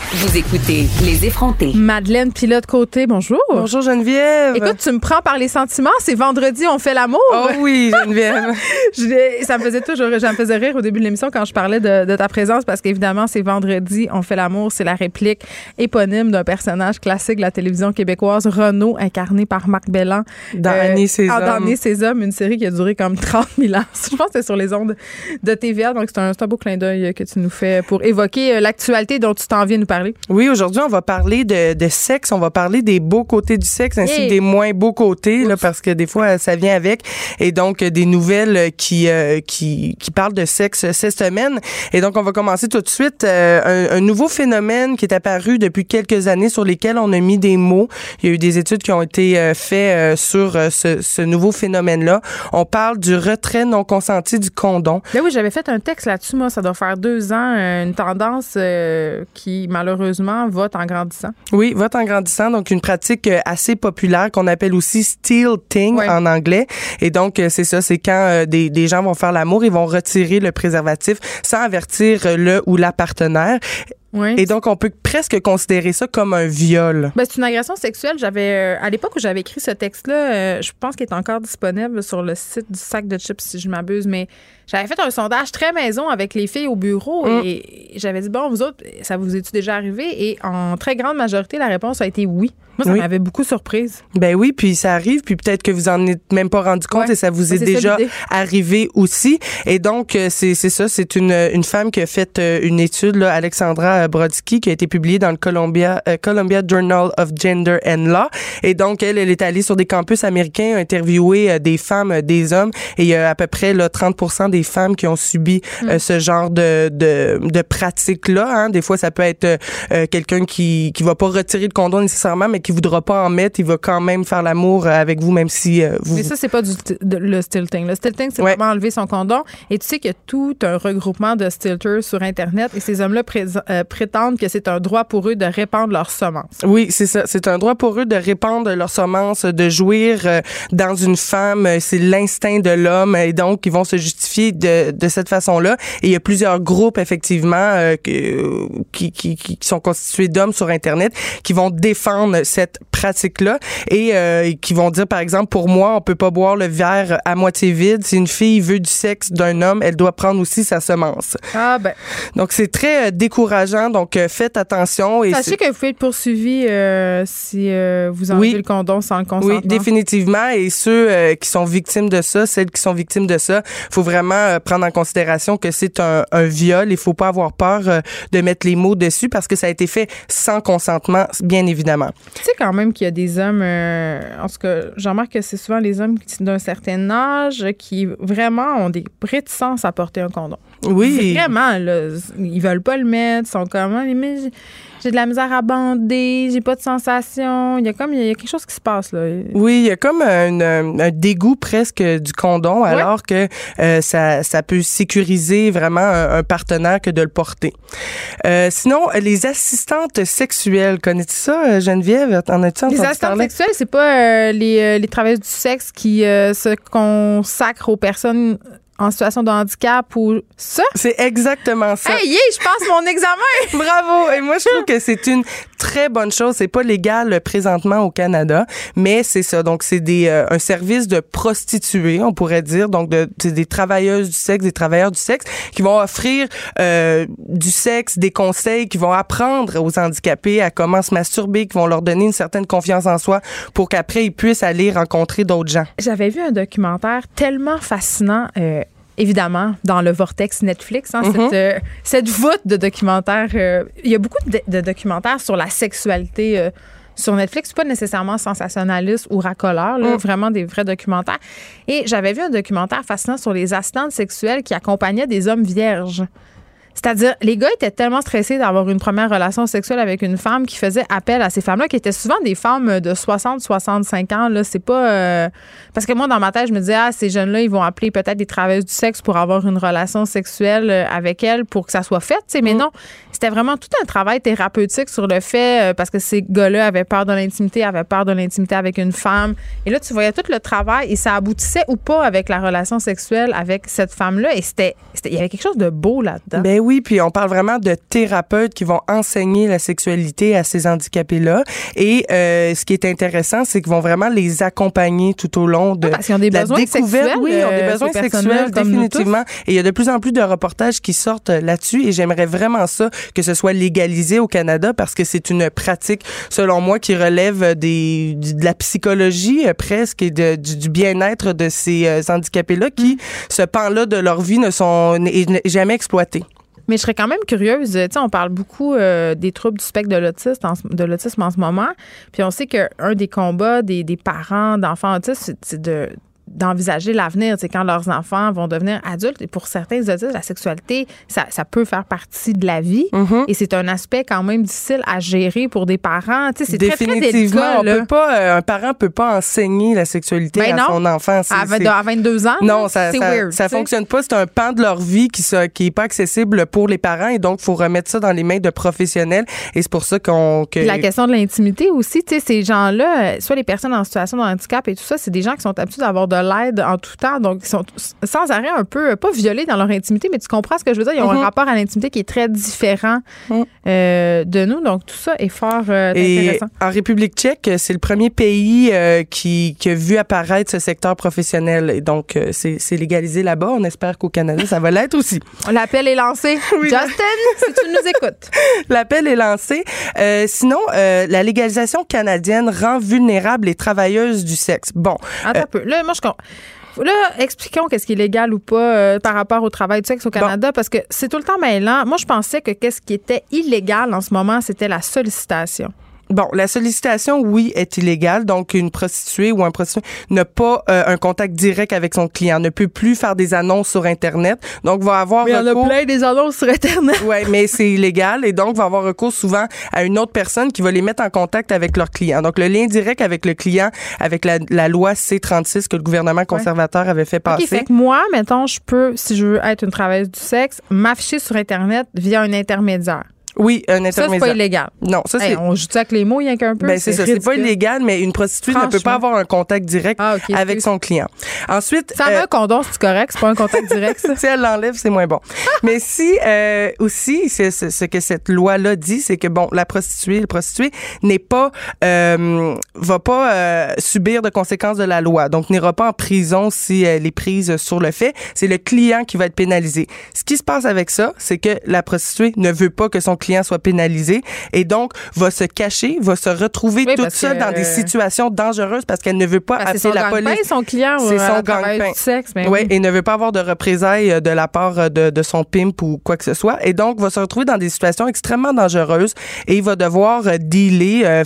Vous écoutez Les effrontés. Madeleine Pilote Côté, bonjour. Bonjour Geneviève. Écoute, tu me prends par les sentiments. C'est vendredi, on fait l'amour. Oh oui, Geneviève. ça me faisait toujours, j'en faisais rire au début de l'émission quand je parlais de, ta présence parce qu'évidemment, c'est vendredi, on fait l'amour. C'est la réplique éponyme d'un personnage classique de la télévision québécoise, Renaud, incarné par Marc Bellan. Dans euh, ses Dans Annie ses hommes, une série qui a duré comme 30 000 ans. Je pense que c'est sur les ondes de TVA. Donc, c'est un, un beau clin d'œil que tu nous fais pour évoquer euh, l'actualité dont tu t'en viens nous parler. Oui, aujourd'hui, on va parler de, de, sexe. On va parler des beaux côtés du sexe ainsi que des moins beaux côtés, là, parce que des fois, ça vient avec. Et donc, des nouvelles qui, euh, qui, qui parlent de sexe cette semaine. Et donc, on va commencer tout de suite. Euh, un, un, nouveau phénomène qui est apparu depuis quelques années sur lesquels on a mis des mots. Il y a eu des études qui ont été euh, faites sur ce, ce, nouveau phénomène-là. On parle du retrait non consenti du condom. Ben oui, j'avais fait un texte là-dessus, moi. Ça doit faire deux ans. Une tendance qui, malheureusement, malheureusement, vote en grandissant. Oui, vote en grandissant. Donc, une pratique euh, assez populaire qu'on appelle aussi stilting en anglais. Et donc, euh, c'est ça, c'est quand euh, des, des gens vont faire l'amour, ils vont retirer le préservatif sans avertir le ou la partenaire Et donc, on peut presque considérer ça comme un viol. Ben, c'est une agression sexuelle. J'avais, à l'époque où j'avais écrit ce texte-là, je pense qu'il est encore disponible sur le site du sac de chips, si je m'abuse, mais j'avais fait un sondage très maison avec les filles au bureau mm. et j'avais dit, bon, vous autres, ça vous est-tu déjà arrivé? Et en très grande majorité, la réponse a été oui. Moi, ça m'avait beaucoup surprise. Ben oui, puis ça arrive, puis peut-être que vous en êtes même pas rendu compte et ça vous est, déjà arrivé aussi. Et donc, euh, c'est ça, c'est une, une femme qui a fait euh, une étude, là, Alexandra Brodsky, qui a été publiée dans le Columbia, euh, Columbia Journal of Gender and Law. Et donc, elle, elle est allée sur des campus américains, interviewé des femmes, des hommes, et il y a à peu près là, 30 des femmes qui ont subi mm. ce genre de, de, de pratique-là. Hein. Des fois, ça peut être quelqu'un qui qui va pas retirer le condom nécessairement, mais qui voudra pas en mettre, il va quand même faire l'amour euh, avec vous, même si euh, vous. Mais ça, c'est pas du le stilting. Le stilting, c'est vraiment enlever son condom. Et tu sais qu'il y a tout un regroupement de stilters sur Internet et ces hommes-là euh, prétendent que c'est un droit pour eux de répandre leurs semences. Oui, c'est ça. C'est un droit pour eux de répandre leurs semences, de jouir dans une femme. C'est l'instinct de l'homme et donc ils vont se justifier de, de cette façon-là. Et il y a plusieurs groupes, effectivement, qui, qui, qui sont constitués d'hommes sur Internet qui vont défendre cette pratique-là et euh, qui vont dire, par exemple, pour moi, on peut pas boire le verre à moitié vide. Si une fille veut du sexe d'un homme, elle doit prendre aussi sa semence. Ah ben. Donc, c'est très euh, décourageant. Donc, euh, faites attention. Et Sachez que vous pouvez être poursuivi si vous enlevez le condom sans le consentement. Oui, définitivement. Et ceux qui sont victimes de ça, celles qui sont victimes de ça, faut vraiment prendre en considération que c'est un, un, viol. Il faut pas avoir peur de mettre les mots dessus parce que ça a été fait sans consentement, bien évidemment. Tu sais quand même qu'il y a des hommes, euh, en tout cas, j'en remarque que c'est souvent les hommes d'un certain âge qui vraiment ont des réticences à porter un condom. Oui. Vraiment, là, ils veulent pas le mettre, ils sont comme, ah, mais j'ai de la misère à bander, j'ai pas de sensation. Il y a comme, il y a quelque chose qui se passe, là. Oui, il y a comme un, dégoût presque du condom, alors que euh, ça, ça peut sécuriser vraiment un, partenaire que de le porter. Euh, sinon, les assistantes sexuelles, connais-tu ça, euh, Geneviève? En as-tu Les assistantes sexuelles, c'est pas les, les travailleuses du sexe qui se consacrent aux personnes en situation de handicap ou ça? C'est exactement ça. Hey, je passe mon examen. Bravo. Et moi, je trouve que c'est une très bonne chose. C'est pas légal présentement au Canada, mais c'est ça. Donc, c'est des euh, un service de prostituées, on pourrait dire. Donc, de, des travailleuses du sexe, des travailleurs du sexe qui vont offrir euh, du sexe, des conseils, qui vont apprendre aux handicapés à comment se masturber, qui vont leur donner une certaine confiance en soi pour qu'après ils puissent aller rencontrer d'autres gens. J'avais vu un documentaire tellement fascinant. Euh, évidemment, dans le vortex Netflix, hein, mm-hmm. euh, cette, voûte de documentaires. Euh, il y a beaucoup de, documentaires sur la sexualité. Euh, sur Netflix, pas nécessairement sensationnaliste ou racoleur, mm. vraiment des vrais documentaires. Et j'avais vu un documentaire fascinant sur les assistantes sexuelles qui accompagnaient des hommes vierges. C'est-à-dire, les gars étaient tellement stressés d'avoir une première relation sexuelle avec une femme qui faisait appel à ces femmes-là, qui étaient souvent des femmes de 60, 65 ans. Là, c'est pas. Euh, parce que moi, dans ma tête, je me disais, ah, ces jeunes-là, ils vont appeler peut-être des travailleuses du sexe pour avoir une relation sexuelle euh, avec elles pour que ça soit fait. Mais mm. non, c'était vraiment tout un travail thérapeutique sur le fait, euh, parce que ces gars-là avaient peur de l'intimité, avaient peur de l'intimité avec une femme. Et là, tu voyais tout le travail et ça aboutissait ou pas avec la relation sexuelle avec cette femme-là. Et c'était. Il y avait quelque chose de beau là-dedans. Ben oui, puis on parle vraiment de thérapeutes qui vont enseigner la sexualité à ces handicapés-là. Et euh, ce qui est intéressant, c'est qu'ils vont vraiment les accompagner tout au long de, ah, parce ont des la besoins découverte. Sexuels, oui, ils ont des euh, besoins sexuels, définitivement. Et il y a de plus en plus de reportages qui sortent là-dessus. Et j'aimerais vraiment ça que ce soit légalisé au Canada parce que c'est une pratique, selon moi, qui relève des, de la psychologie euh, presque et de, du, bien-être de ces handicapés-là qui, mm. ce pan-là de leur vie, ne sont jamais exploités. Mais je serais quand même curieuse. Tu sais, on parle beaucoup euh, des troubles du spectre de l'autisme, en ce moment. Puis on sait qu'un des combats des, des parents d'enfants autistes, c'est de d'envisager l'avenir, c'est quand leurs enfants vont devenir adultes. Et pour certains autistes, la sexualité, ça, ça peut faire partie de la vie. Mm-hmm. Et c'est un aspect quand même difficile à gérer pour des parents. C'est très, très délicat. On peut pas, euh, un parent peut pas enseigner la sexualité ben à son enfant. À, à, 22 ans, non, ça, ça, weird, ça fonctionne pas. C'est un pan de leur vie qui n'est qui est pas accessible pour les parents. Et donc, il faut remettre ça dans les mains de professionnels. Et c'est pour ça qu'on... Que... La question de l'intimité aussi, tu sais, ces gens-là, euh, soit les personnes en situation de handicap et tout ça, c'est des gens qui sont habitués d'avoir de l'aide en tout temps. Donc, ils sont sans arrêt un peu, pas violés dans leur intimité, mais tu comprends ce que je veux dire. Ils ont un mm-hmm. rapport à l'intimité qui est très différent mm. euh, de nous. Donc, tout ça est fort euh, intéressant. En République tchèque, c'est le premier pays euh, qui, qui, a vu apparaître ce secteur professionnel. Et donc, c'est légalisé là-bas. On espère qu'au Canada, ça va l'être aussi. L'appel est lancé. Justin, si tu nous écoutes. L'appel est lancé. sinon, la légalisation canadienne rend vulnérables les travailleuses du sexe. Bon. Attends un peu. Là, moi, je Là, expliquons qu'est-ce qui est légal ou pas euh, par rapport au travail du sexe au Canada, parce que c'est tout le temps mêlant. Moi, je pensais que qu'est-ce qui était illégal en ce moment, c'était la sollicitation. Bon, la sollicitation, oui, est illégale. Donc, une prostituée ou un prostitué n'a pas euh, un contact direct avec son client, ne peut plus faire des annonces sur Internet. Donc, va avoir mais il y en a plein des annonces sur Internet. Oui, mais c'est illégal et donc va avoir recours souvent à une autre personne qui va les mettre en contact avec leur client. Donc, le lien direct avec le client, avec la, loi C-36 que le gouvernement conservateur avait fait passer. fait que moi, mettons, je peux, si je veux être une travailleuse du sexe, m'afficher sur Internet via un intermédiaire. Oui, un intermédiaire. Ça, c'est pas illégal. Non, ça, c'est. on joue avec les mots, il y a qu'un peu? Ben, c'est ça. C'est pas illégal, mais une prostituée ne peut pas avoir un contact direct ah, avec son client. Ensuite. Ça euh, un condom, c'est correct? C'est pas un contact direct, ça? si elle l'enlève, c'est moins bon. mais si, euh, aussi, c'est ce que cette loi-là dit, c'est que, bon, la prostituée, le prostitué n'est pas, euh, va pas euh, subir de conséquences de la loi. Donc, n'ira pas en prison si elle est prise sur le fait. C'est le client qui va être pénalisé. Ce qui se passe avec ça, c'est que la prostituée ne veut pas que son client soit pénalisé et donc va se cacher, va se retrouver toute seule dans des situations dangereuses parce qu'elle ne veut pas appeler la police. son client c'est son gagne-pain. Ben oui, et ne veut pas avoir de représailles euh, de la part euh, de, de, son pimp ou quoi que ce soit et donc va se retrouver dans des situations extrêmement dangereuses et il va devoir euh, dealer,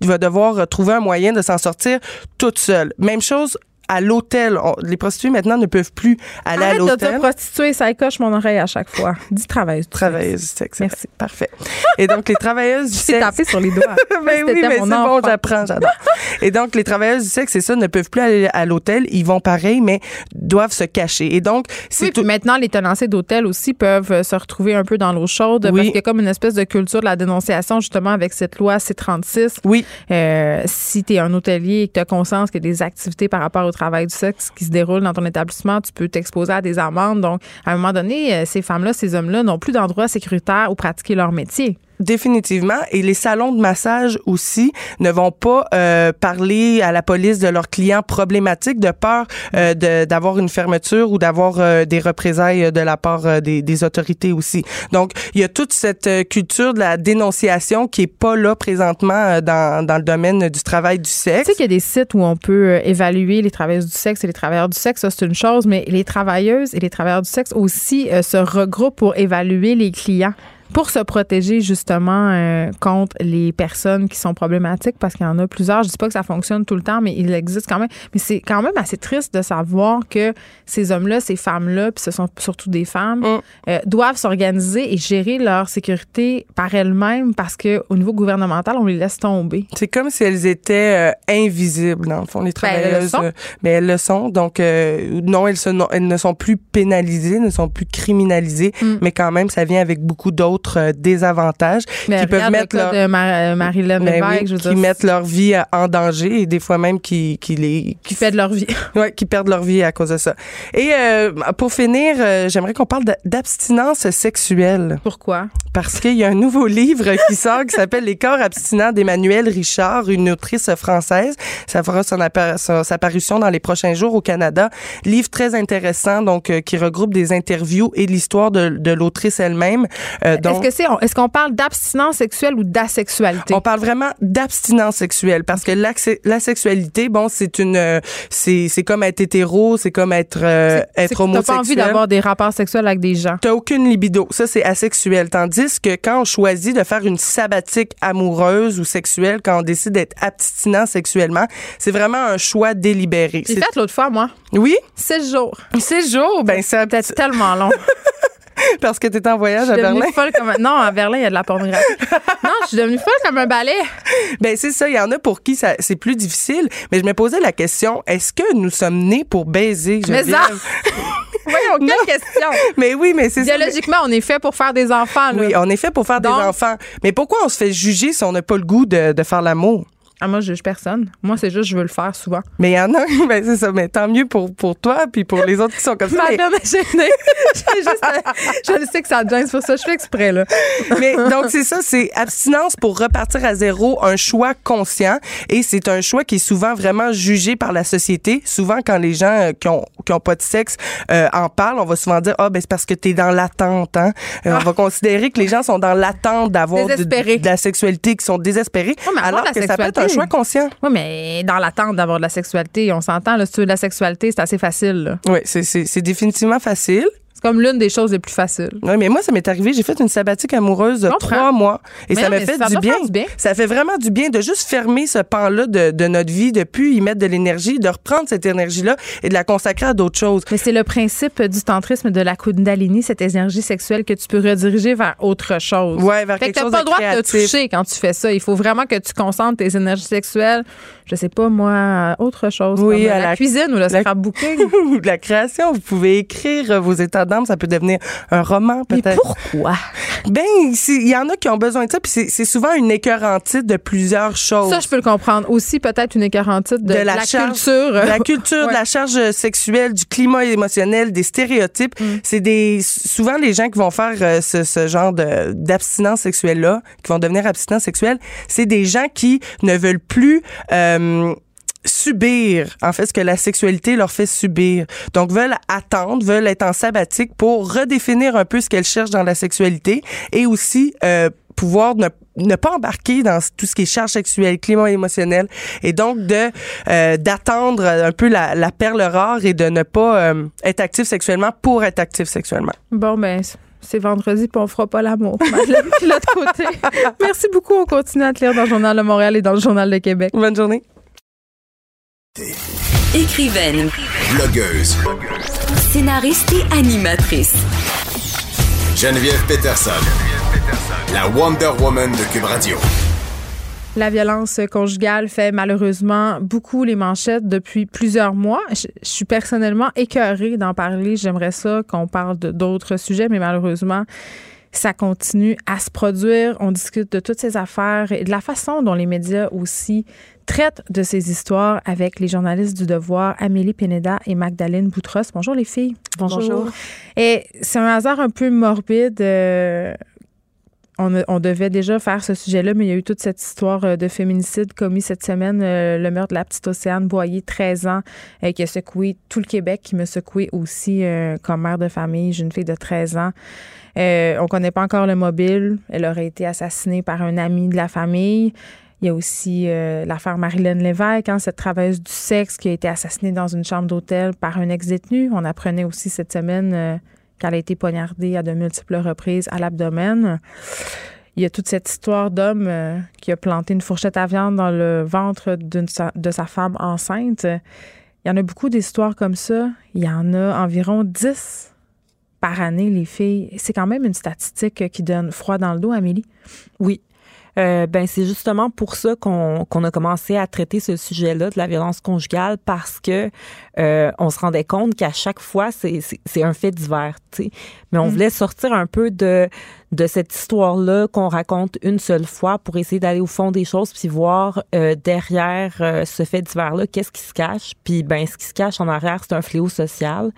il va devoir trouver un moyen de s'en sortir toute seule. Même chose à l'hôtel. Les prostituées maintenant ne peuvent plus aller à l'hôtel. Arrête de prostituée, ça coche mon oreille à chaque fois. Dis travailleuse. Travailleuse du sexe. Merci. Parfait. Et donc les travailleuses du sexe. tapé sur les doigts. ben oui, mais c'est bon, j'apprends, j'adore. Et donc les travailleuses du sexe, c'est ça, ne peuvent plus aller à l'hôtel. Ils vont pareil, mais doivent se cacher. Et donc c'est oui, tout. maintenant les tenanciers d'hôtel aussi peuvent euh, se retrouver un peu dans l'eau chaude parce qu'il y a comme une espèce de culture de la dénonciation justement avec cette loi C36. Oui. Euh, si tu es un hôtelier et que tu as conscience qu'il y a des activités par rapport au travail du sexe qui se déroule dans ton établissement, tu peux t'exposer à des amendes. Donc, à un moment donné, euh, ces femmes-là, ces hommes-là n'ont plus d'endroit sécuritaire où pratiquer leur métier. Définitivement. Et les salons de massage aussi ne vont pas euh, parler à la police de leurs clients problématiques de peur euh, d'avoir une fermeture ou d'avoir euh, des représailles de la part euh, des, des, autorités aussi. Donc, il y a toute cette euh, culture de la dénonciation qui est pas là présentement dans, dans le domaine du travail du sexe. Tu sais qu'il y a des sites où on peut évaluer les travailleuses du sexe et les travailleurs du sexe, ça c'est une chose, mais les travailleuses et les travailleurs du sexe aussi se regroupent pour évaluer les clients pour se protéger justement euh, contre les personnes qui sont problématiques, parce qu'il y en a plusieurs. Je dis pas que ça fonctionne tout le temps, mais il existe quand même. Mais c'est quand même assez triste de savoir que ces hommes-là, ces femmes-là, puis ce sont surtout des femmes, mm. euh, doivent s'organiser et gérer leur sécurité par elles-mêmes parce que au niveau gouvernemental, on les laisse tomber. C'est comme si elles étaient euh, invisibles dans le fond, les travailleuses. Ben, elles le sont. mais elles le sont. Donc non, elles, elles ne sont plus pénalisées, ne sont plus criminalisées, mm. mais quand même, ça vient avec beaucoup d'autres euh, désavantages qui peuvent mettre leur, de Marilyn ben qui mettent leur vie en danger et des fois même qui qui les qui perdent leur vie. ouais, qui perdent leur vie à cause de ça. Et euh, pour finir, euh, j'aimerais qu'on parle d'abstinence sexuelle. Pourquoi? Parce qu'il y a un nouveau livre qui sort qui s'appelle Les corps abstinents d'Emmanuel Richard, une autrice française. Ça fera son, sa parution dans les prochains jours au Canada. Livre très intéressant donc qui regroupe des interviews et l'histoire de, de l'autrice elle-même. Est-ce que c'est est-ce qu'on parle d'abstinence sexuelle ou d'asexualité? On parle vraiment d'abstinence sexuelle parce que la sexualité, bon, c'est une c'est c'est comme être hétéro, c'est comme être euh, être homosexuel. T'as pas envie d'avoir des rapports sexuels avec des gens. T'as aucune libido, ça c'est asexuel. Tandis que quand on choisit de faire une sabbatique amoureuse ou sexuelle, quand on décide d'être abstinent sexuellement, c'est vraiment un choix délibéré. J'ai fait l'autre fois moi. Oui? Six jours. Six jours, ben ça peut-être tellement long. Parce que tu étais en voyage à Berlin. Folle comme Non, à Berlin, il y a de la pornographie. non, je suis devenue folle comme un balai. Ben c'est ça. Il y en a pour qui ça, c'est plus difficile. Mais je me posais la question est-ce que nous sommes nés pour baiser Mais ça. Voyons, quelle question. Mais oui, mais c'est ça. Biologiquement, on est fait pour faire des enfants. Là. Oui, on est fait pour faire des enfants. Mais pourquoi on se fait juger si on n'a pas le goût de, de faire l'amour? Ah, moi, je juge personne. Moi, c'est juste, je veux le faire souvent. Mais il y en a, ben c'est ça, mais tant mieux pour, pour toi, puis pour les autres qui sont comme ça. Ma mais-. J'ai juste- je le sais que ça gêne, c'est pour ça que je fais exprès, là. Mais donc c'est ça, c'est abstinence pour repartir à zéro, un choix conscient et c'est un choix qui est souvent vraiment jugé par la société. Souvent quand les gens euh, qui ont qui ont pas de sexe euh, en parlent, on va souvent dire ah ben c'est parce que tu es dans l'attente hein. Euh, On va considérer que les gens sont dans l'attente d'avoir de, la sexualité qui sont désespérés Ouais, mais alors que ça peut être un choix conscient. Oui, mais dans l'attente d'avoir de la sexualité, on s'entend, là, si tu veux de la sexualité, c'est assez facile, là. Oui, c'est définitivement facile. C'est comme l'une des choses les plus faciles. Oui, mais moi, ça m'est arrivé. J'ai fait une sabbatique amoureuse de trois mois. Et Mais ça m'a fait ça du, bien. du bien. Ça fait vraiment du bien de juste fermer ce pan-là de, de notre vie, de plus y mettre de l'énergie, de reprendre cette énergie-là et de la consacrer à d'autres choses. Mais c'est le principe du tantrisme de la Kundalini, cette énergie sexuelle que tu peux rediriger vers autre chose. Ouais, vers Fait que quelque t'as chose pas de le droit de te toucher quand tu fais ça. Il faut vraiment que tu concentres tes énergies sexuelles, je sais pas moi, à autre chose. Oui, comme à la, la- cuisine ou le la- scrapbooking. Ou de la création. Vous pouvez écrire vos états d'âme. Ça peut devenir un roman, Mais peut-être. pourquoi? Ben, il y en a qui ont besoin de ça. Puis c'est- souvent une écœurantite de plusieurs choses. Ça, je peux le comprendre. Aussi, peut-être une écarantite de, De la la, charge- culture. de la culture, Ouais. de la charge sexuelle, du climat émotionnel, des stéréotypes. Mm. C'est des souvent les gens qui vont faire euh, ce, ce genre de d'abstinence sexuelle là, qui vont devenir abstinents sexuels, c'est des gens qui ne veulent plus euh, subir en fait ce que la sexualité leur fait subir. Donc veulent attendre, veulent être en sabbatique pour redéfinir un peu ce qu'elles cherchent dans la sexualité et aussi euh, pouvoir ne ne pas embarquer dans tout ce qui est charge sexuelle, climat émotionnel, et donc de euh, d'attendre un peu la, la perle rare et de ne pas euh, être actif sexuellement pour être actif sexuellement. Bon, ben, c'est vendredi, puis on fera pas l'amour. Puis l'autre côté. Merci beaucoup. On continue à te lire dans le Journal de Montréal et dans le Journal de Québec. Bonne journée. Écrivaine, Blogueuse. scénariste et animatrice. Geneviève Peterson. La Wonder Woman de Cube Radio. La violence conjugale fait malheureusement beaucoup les manchettes depuis plusieurs mois. Je, je suis personnellement écœurée d'en parler. J'aimerais ça qu'on parle d'autres sujets, mais malheureusement, ça continue à se produire. On discute de toutes ces affaires et de la façon dont les médias aussi traitent de ces histoires avec les journalistes du Devoir, Amélie Pineda et Magdalene Boutros. Bonjour les filles. Bonjour. Et c'est un hasard un peu morbide. euh, on, a- on devait déjà faire ce sujet-là, mais il y a eu toute cette histoire euh, de féminicide commis cette semaine, euh, le meurtre de la petite Océane Boyer, 13 ans, euh, qui a secoué tout le Québec, qui me secoué aussi euh, comme mère de famille. J'ai une fille de 13 ans. Euh, on connaît pas encore le mobile. Elle aurait été assassinée par un ami de la famille. Il y a aussi euh, l'affaire Marilyn Lévesque, hein, cette travailleuse du sexe qui a été assassinée dans une chambre d'hôtel par un ex-détenu. On apprenait aussi cette semaine euh, qu'elle a été poignardée à de multiples reprises à l'abdomen. Il y a toute cette histoire d'homme euh, qui a planté une fourchette à viande dans le ventre de sa femme enceinte. Il y en a beaucoup d'histoires comme ça. Il y en a environ 10 par année, les filles. C'est quand même une statistique qui donne froid dans le dos, Amélie. Oui. Euh, ben c'est justement pour ça qu'on a commencé à traiter ce sujet-là de la violence conjugale parce que euh, on se rendait compte qu'à chaque fois c'est un fait divers, tu sais. Mais on voulait sortir un peu de de cette histoire-là qu'on raconte une seule fois pour essayer d'aller au fond des choses puis voir euh, derrière ce fait divers-là qu'est-ce qui se cache. Puis ben ce qui se cache en arrière c'est un fléau social.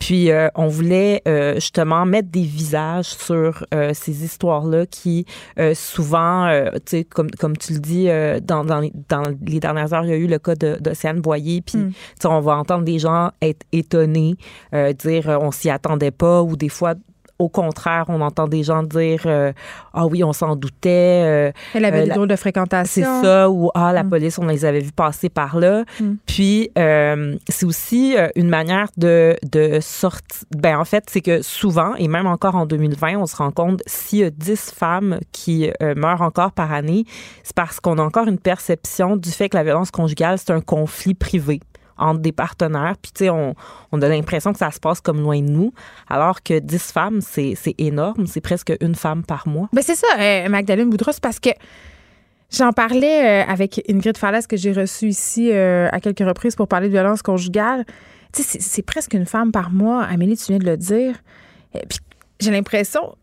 Puis euh, on voulait euh, justement mettre des visages sur euh, ces histoires-là qui euh, souvent, euh, tu sais, comme comme tu le dis, euh, dans, dans, les, dans les dernières heures, il y a eu le cas de d'Océane Boyer. Puis Mm. tu sais, on va entendre des gens être étonnés, euh, dire euh, on s'y attendait pas, ou des fois. Au contraire, on entend des gens dire euh, ah oui, on s'en doutait. euh, Elle avait Euh, des drôles de c'est fréquentation. ça, ou ah, la Mm. police, on les avait vus passer par là. Mm. Puis, c'est aussi une manière de, de sortir. Ben, en fait, c'est que souvent, et même encore en 2020, on se rend compte s'il y a 10 femmes qui meurent encore par année, c'est parce qu'on a encore une perception du fait que la violence conjugale, c'est un conflit privé entre des partenaires. Puis, tu sais, on, a l'impression que ça se passe comme loin de nous, alors que 10 femmes, c'est énorme. C'est presque une femme par mois. Ben c'est ça, euh, Magdalene Boudros, parce que j'en parlais euh, avec Ingrid Falaise que j'ai reçue ici euh, à quelques reprises pour parler de violence conjugale. Tu sais, c'est- c'est presque une femme par mois. Amélie, tu viens de le dire. Et puis j'ai l'impression,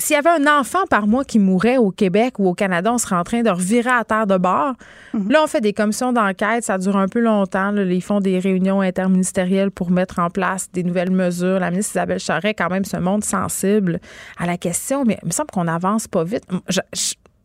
s'il y avait un enfant par mois qui mourait au Québec ou au Canada, on serait en train de revirer à terre de bord. Mhm. Là, on fait des commissions d'enquête, ça dure un peu longtemps. ils font des réunions interministérielles pour mettre en place des nouvelles mesures. La ministre Isabelle Charret, quand même, se montre sensible à la question, mais il me semble qu'on n'avance pas vite.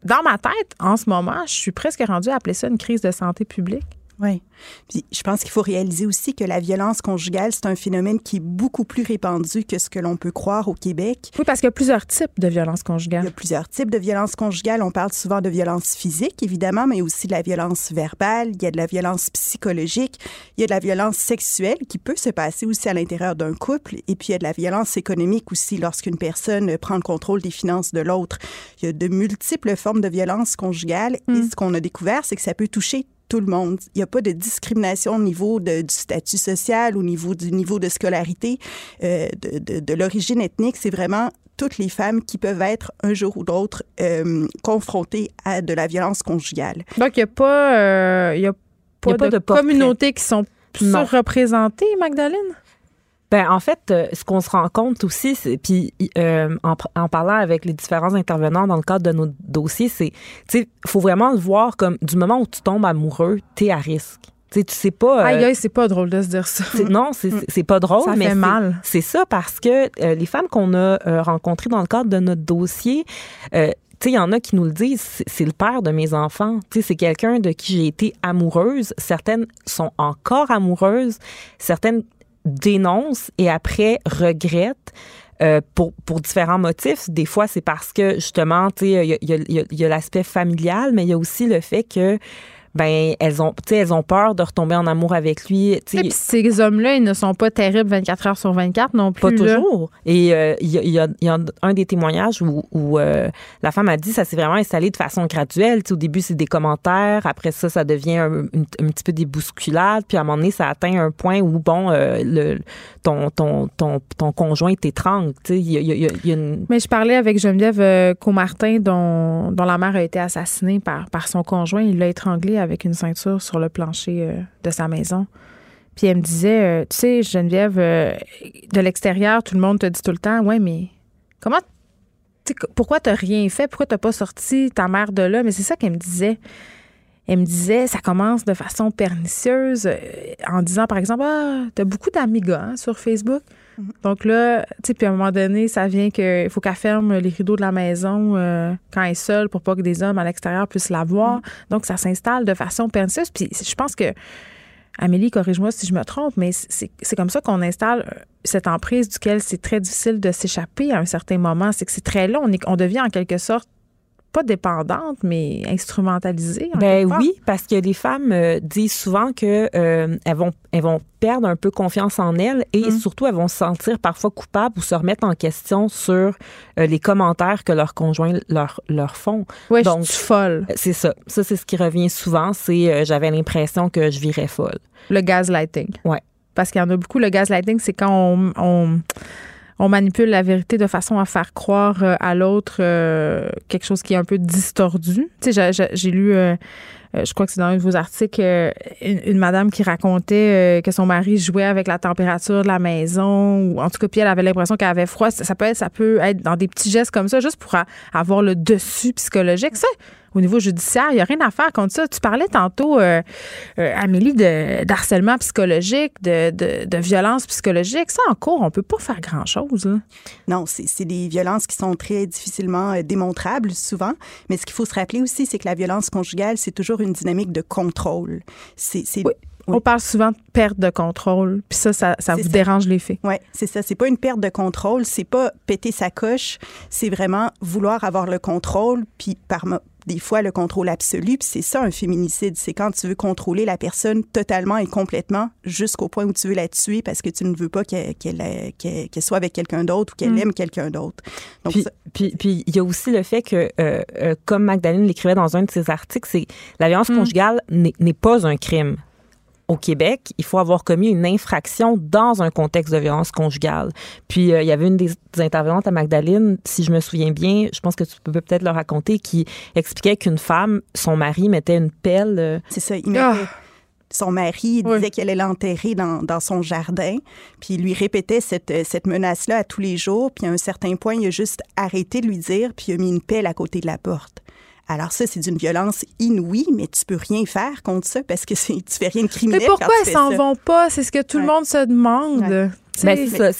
dans ma tête, en ce moment, je suis presque rendue à appeler ça une crise de santé publique. Oui. Puis je pense qu'il faut réaliser aussi que la violence conjugale, c'est un phénomène qui est beaucoup plus répandu que ce que l'on peut croire au Québec. Oui, parce qu'il y a plusieurs types de violences conjugales. Il y a plusieurs types de violences conjugales. On parle souvent de violence physique, évidemment, mais aussi de la violence verbale. Il y a de la violence psychologique. Il y a de la violence sexuelle qui peut se passer aussi à l'intérieur d'un couple. Et puis il y a de la violence économique aussi lorsqu'une personne prend le contrôle des finances de l'autre. Il y a de multiples formes de violence conjugale. Et mm. ce qu'on a découvert, c'est que ça peut toucher tout le monde. Il n'y a pas de discrimination au niveau de, du statut social, au niveau du niveau de scolarité, euh, de, de, l'origine ethnique. C'est vraiment toutes les femmes qui peuvent être un jour ou l'autre euh, confrontées à de la violence conjugale. Donc, il n'y a pas, euh, y a pas, de, communautés qui sont surreprésentées, Magdalene? Ben, en fait, euh, ce qu'on se rend compte aussi, puis euh, en, parlant avec les différents intervenants dans le cadre de nos dossiers, c'est, tu sais, faut vraiment le voir comme du moment où tu tombes amoureux, tu es à risque. Tu tu sais pas. Euh, aïe, aïe, c'est pas drôle de se dire ça. Non, c'est pas drôle. Ça mais fait mal. C'est ça parce que les femmes qu'on a rencontrées dans le cadre de notre dossier, il y en a qui nous le disent, c'est le père de mes enfants. C'est quelqu'un de qui j'ai été amoureuse. Certaines sont encore amoureuses. Certaines dénonce et après regrette. Euh, pour, pour différents motifs. Des fois, c'est parce que justement, il y a, y a l'aspect familial, mais il y a aussi le fait que ben elles ont elles ont peur de retomber en amour avec lui. Et ces hommes-là, ils ne sont pas terribles 24 heures sur 24 non plus. Pas toujours. Et il euh, y, a, y, a, un des témoignages où, où euh, la femme a dit ça s'est vraiment installé de façon graduelle. au début, c'est des commentaires. Après ça, ça devient un, petit peu des bousculades. Puis à un moment donné, ça atteint un point où, bon, euh, le, ton, ton, ton, ton conjoint t'étrangle. Y y a une... Mais je parlais avec Geneviève Comartin, dont, dont la mère a été assassinée par, par son conjoint. Il l'a étranglée avec une ceinture sur le plancher euh, de sa maison. Puis elle me disait, euh, tu sais, Geneviève, euh, de l'extérieur, tout le monde te dit tout le temps, ouais, mais comment, pourquoi t'as rien fait? Pourquoi t'as pas sorti ta mère de là? Mais c'est ça qu'elle me disait. Elle me disait, ça commence de façon pernicieuse en disant, par exemple, ah, t'as beaucoup d'amigas hein, sur Facebook. Mhm. Donc là, tu sais, puis à un moment donné, ça vient qu'il faut qu'elle ferme les rideaux de la maison euh, quand elle est seule pour pas que des hommes à l'extérieur puissent la voir. Mhm. Donc ça s'installe de façon pernicieuse. Puis je pense que, Amélie, corrige-moi si je me trompe, mais c'est comme ça qu'on installe euh, cette emprise duquel c'est très difficile de s'échapper à un certain moment. C'est que c'est très long. On, on devient en quelque sorte pas dépendante, mais instrumentalisée. ben oui, parce que les femmes euh, disent souvent que euh, elles vont elles vont perdre un peu confiance en elles et mm. surtout elles vont se sentir parfois coupables ou se remettre en question sur euh, les commentaires que leurs conjoints leur leur font. Oui, Donc, je suis folle. C'est ça. Ça c'est ce qui revient souvent. C'est j'avais l'impression que je virais folle. Le gaslighting. Ouais. Parce qu'il y en a beaucoup. Le gaslighting, c'est quand on, on on manipule la vérité de façon à faire croire euh, à l'autre euh, quelque chose qui est un peu distordu. Tu sais, j'ai lu, euh, je crois que c'est dans un de vos articles, une, madame qui racontait que son mari jouait avec la température de la maison, ou en tout cas, puis elle avait l'impression qu'elle avait froid. Ça peut être, ça peut être dans des petits gestes comme ça, juste pour avoir le dessus psychologique. Au niveau judiciaire. Il n'y a rien à faire contre ça. Tu parlais tantôt, euh, euh, Amélie, de, d'harcèlement psychologique, de, de, violence psychologique. Ça, en cours, on peut pas faire grand-chose. Non, c'est, des violences qui sont très difficilement euh, démontrables souvent. Mais ce qu'il faut se rappeler aussi, c'est que la violence conjugale, c'est toujours une dynamique de contrôle. C'est, On parle souvent de perte de contrôle, puis ça, ça, vous dérange les faits. Oui, c'est ça. C'est pas une perte de contrôle, c'est pas péter sa coche, c'est vraiment vouloir avoir le contrôle, puis par, des fois le contrôle absolu. Puis c'est ça un féminicide, c'est quand tu veux contrôler la personne totalement et complètement jusqu'au point où tu veux la tuer parce que tu ne veux pas qu'elle soit avec quelqu'un d'autre ou qu'elle mm. aime quelqu'un d'autre. Puis, puis, il y a aussi le fait que, euh, euh, comme Magdalene l'écrivait dans un de ses articles, c'est la violence mm. conjugale n'est pas un crime au Québec, il faut avoir commis une infraction dans un contexte de violence conjugale. Puis euh, il y avait une des, intervenantes à Magdalene, si je me souviens bien, je pense que tu peux peut-être le raconter, qui expliquait qu'une femme, son mari mettait une pelle. Euh, C'est ça, il mettait. Ah! son mari disait qu'elle allait l'enterrer dans, dans, son jardin, puis il lui répétait cette, cette menace-là à tous les jours, puis à un certain point, il a juste arrêté de lui dire, puis il a mis une pelle à côté de la porte. Alors ça, c'est d'une violence inouïe, mais tu peux rien faire contre ça parce que tu fais rien de criminel. Mais pourquoi elles s'en vont pas? C'est ce que tout le monde se demande. Ben, c'est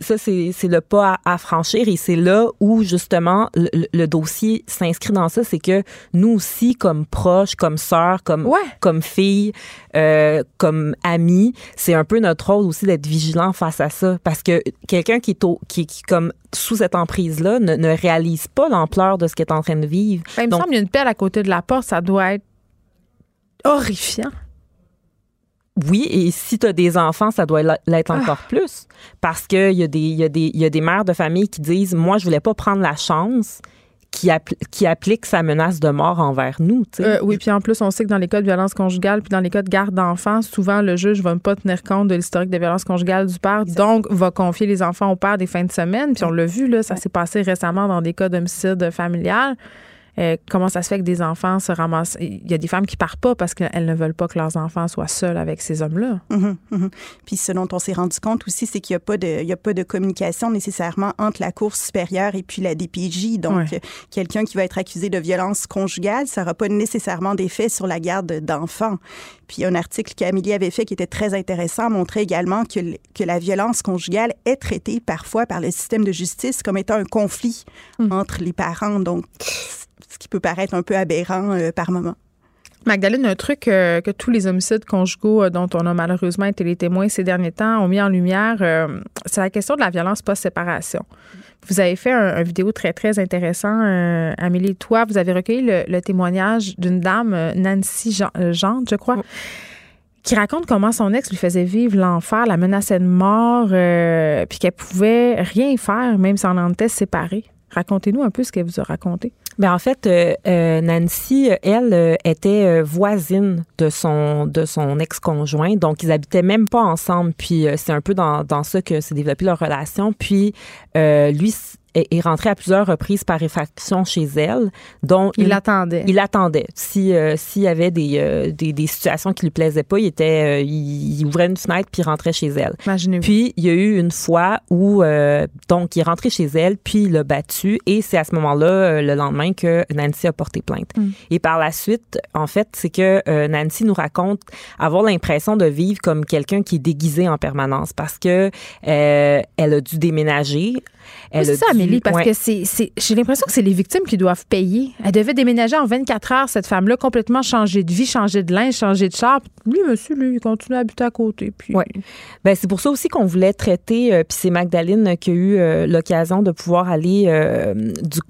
ça, c'est le pas à, franchir et c'est là où justement le, dossier s'inscrit dans ça, c'est que nous aussi comme proches, comme sœurs, comme comme filles, euh, comme amis, c'est un peu notre rôle aussi d'être vigilant face à ça parce que quelqu'un qui est qui, qui comme sous cette emprise là ne, ne réalise pas l'ampleur de ce qu'il est en train de vivre. Ben, il me semble qu'il y a une pelle à côté de la porte, ça doit être horrifiant. Oui, et si tu as des enfants, ça doit l'être ah. encore plus. Parce qu'il y, a des, y, a des, y a des mères de famille qui disent Moi, je voulais pas prendre la chance qui, qui applique sa menace de mort envers nous. Euh, oui, puis en plus, on sait que dans les cas de violence conjugale, puis dans les cas de garde d'enfants, souvent le juge va pas tenir compte de l'historique de violence conjugale du père, donc va confier les enfants au père des fins de semaine. Puis on l'a vu, là, ça s'est passé récemment dans des cas d'homicide familial. Euh, comment ça se fait que des enfants se ramassent? Il y a des femmes qui partent pas parce qu'elles ne veulent pas que leurs enfants soient seuls avec ces hommes-là. Mhm, mhm. Puis ce dont on s'est rendu compte aussi, c'est qu'il n'y a, pas de, il a pas de communication nécessairement entre la Cour supérieure et puis la DPJ. Donc, quelqu'un qui va être accusé de violence conjugale, ça n'aura pas nécessairement d'effet sur la garde d'enfants. Puis un article qu'Amélie avait fait qui était très intéressant montrait également que, que la violence conjugale est traitée parfois par le système de justice comme étant un conflit mm. entre les parents. Donc, peut paraître un peu aberrant euh, par moment. Magdalene, un truc euh, que tous les homicides conjugaux euh, dont on a malheureusement été les témoins ces derniers temps ont mis en lumière, c'est la question de la violence post-séparation. Vous avez fait un, vidéo très, très intéressant, Amélie, toi, vous avez recueilli le, témoignage d'une dame, Nancy Jean, je crois. qui raconte comment son ex lui faisait vivre l'enfer, la menaçait de mort, puis qu'elle pouvait rien faire, même si on en était séparés. Racontez-nous un peu ce qu'elle vous a raconté. Bien, en fait, euh, euh, Nancy, elle, euh, était voisine de son de son ex-conjoint, donc ils habitaient même pas ensemble. Puis c'est un peu dans, dans ça que s'est développée leur relation. Puis lui, est, rentré à plusieurs reprises par effraction chez elle. Donc il, attendait. Il attendait. Si euh, s'il y avait des, euh, des, des, situations qui lui plaisaient pas, il était euh, il, ouvrait une fenêtre puis rentrait chez elle. Imaginez-vous. Puis il y a eu une fois où donc il est rentré chez elle puis il l'a battu et c'est à ce moment-là le lendemain que Nancy a porté plainte. Mm. Et par la suite, en fait, c'est que Nancy nous raconte avoir l'impression de vivre comme quelqu'un qui est déguisé en permanence parce que elle a dû déménager c'est ça, Amélie, parce que c'est, j'ai l'impression que c'est les victimes qui doivent payer. Elle devait déménager en 24 heures, cette femme-là, complètement changer de vie, changer de linge, changer de char. Lui, monsieur, lui, il continue à habiter à côté. Puis... Oui. Ben, c'est pour ça aussi qu'on voulait traiter, euh, puis c'est Magdalene qui a eu euh, l'occasion de pouvoir aller euh,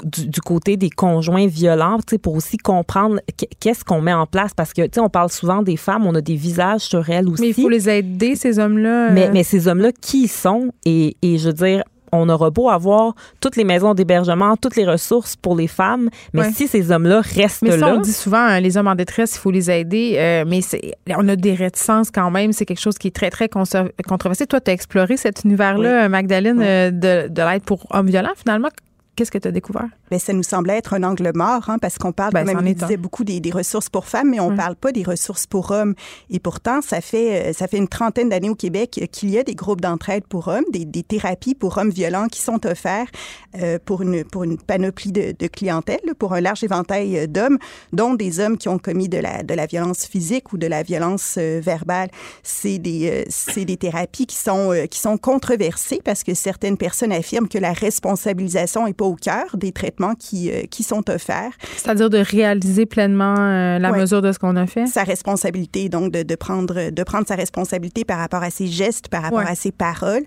du, côté des conjoints violents, pour aussi comprendre qu'est-ce qu'on met en place. Parce que, tu sais, on parle souvent des femmes, on a des visages sur elles aussi. Mais il faut les aider, ces hommes-là. Mais, mais ces hommes-là, qui ils sont? Et, et je veux dire, on aura beau avoir toutes les maisons d'hébergement, toutes les ressources pour les femmes, mais si ces hommes-là restent mais ça, on dit souvent, hein, les hommes en détresse, il faut les aider, euh, mais on a des réticences quand même. C'est quelque chose qui est très, très controversé. Toi, tu as exploré cet univers-là, Magdalene, euh, de, de l'aide pour hommes violents, finalement? Qu'est-ce que tu as découvert? Bien, ça nous semblait être un angle mort, hein, parce qu'on parle, ben, comme même, disait beaucoup des, ressources pour femmes, mais on ne parle pas des ressources pour hommes. Et pourtant, ça fait, euh, ça fait une trentaine d'années au Québec qu'il y a des groupes d'entraide pour hommes, des, thérapies pour hommes violents qui sont offerts euh, pour, une, pour une panoplie de, clientèle, pour un large éventail euh, d'hommes, dont des hommes qui ont commis de la, de la violence physique ou de la violence verbale. C'est des, c'est des thérapies qui sont, qui sont controversées parce que certaines personnes affirment que la responsabilisation n'est pas au cœur des traitements qui, euh, qui sont offerts. C'est-à-dire de réaliser pleinement euh, la mesure de ce qu'on a fait? Sa responsabilité, donc de, de, prendre, de prendre sa responsabilité par rapport à ses gestes, par rapport à ses paroles.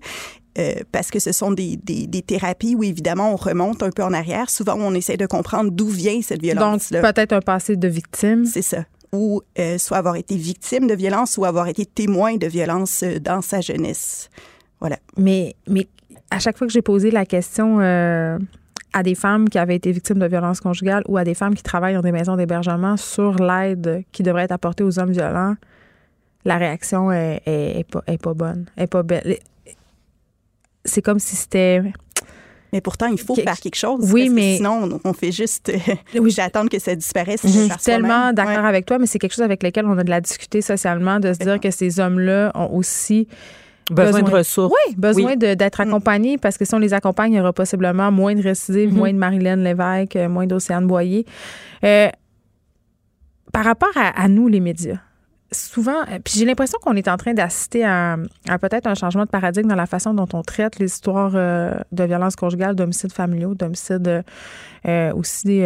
Euh, parce que ce sont des, des, des, thérapies où, évidemment, on remonte un peu en arrière. Souvent, on essaie de comprendre d'où vient cette violence-là. Donc, peut-être un passé de victime. C'est ça. Ou soit avoir été victime de violence ou avoir été témoin de violence dans sa jeunesse. Voilà. Mais, mais à chaque fois que j'ai posé la question à des femmes qui avaient été victimes de violences conjugales ou à des femmes qui travaillent dans des maisons d'hébergement sur l'aide qui devrait être apportée aux hommes violents, la réaction est, est, pas, est pas, bonne, est pas belle. C'est comme si c'était Mais pourtant, il faut faire quelque chose. Oui, mais sinon, on fait juste oui. attendre que ça disparaisse. Je suis tellement d'accord avec toi, mais c'est quelque chose avec lequel on a de la discuter socialement, de se dire que ces hommes-là ont aussi Besoin, de ressources. Oui, besoin d'être mm. accompagnés parce que si on les accompagne, il y aura possiblement moins de récidives, mm-hmm. moins de Marilyn Lévesque, moins d'Océane Boyer. Euh, par rapport à, nous, les médias, souvent, euh, puis j'ai l'impression qu'on est en train d'assister à, peut-être un changement de paradigme dans la façon dont on traite les histoires euh, de violence conjugale, d'homicides familiaux, d'homicides euh, aussi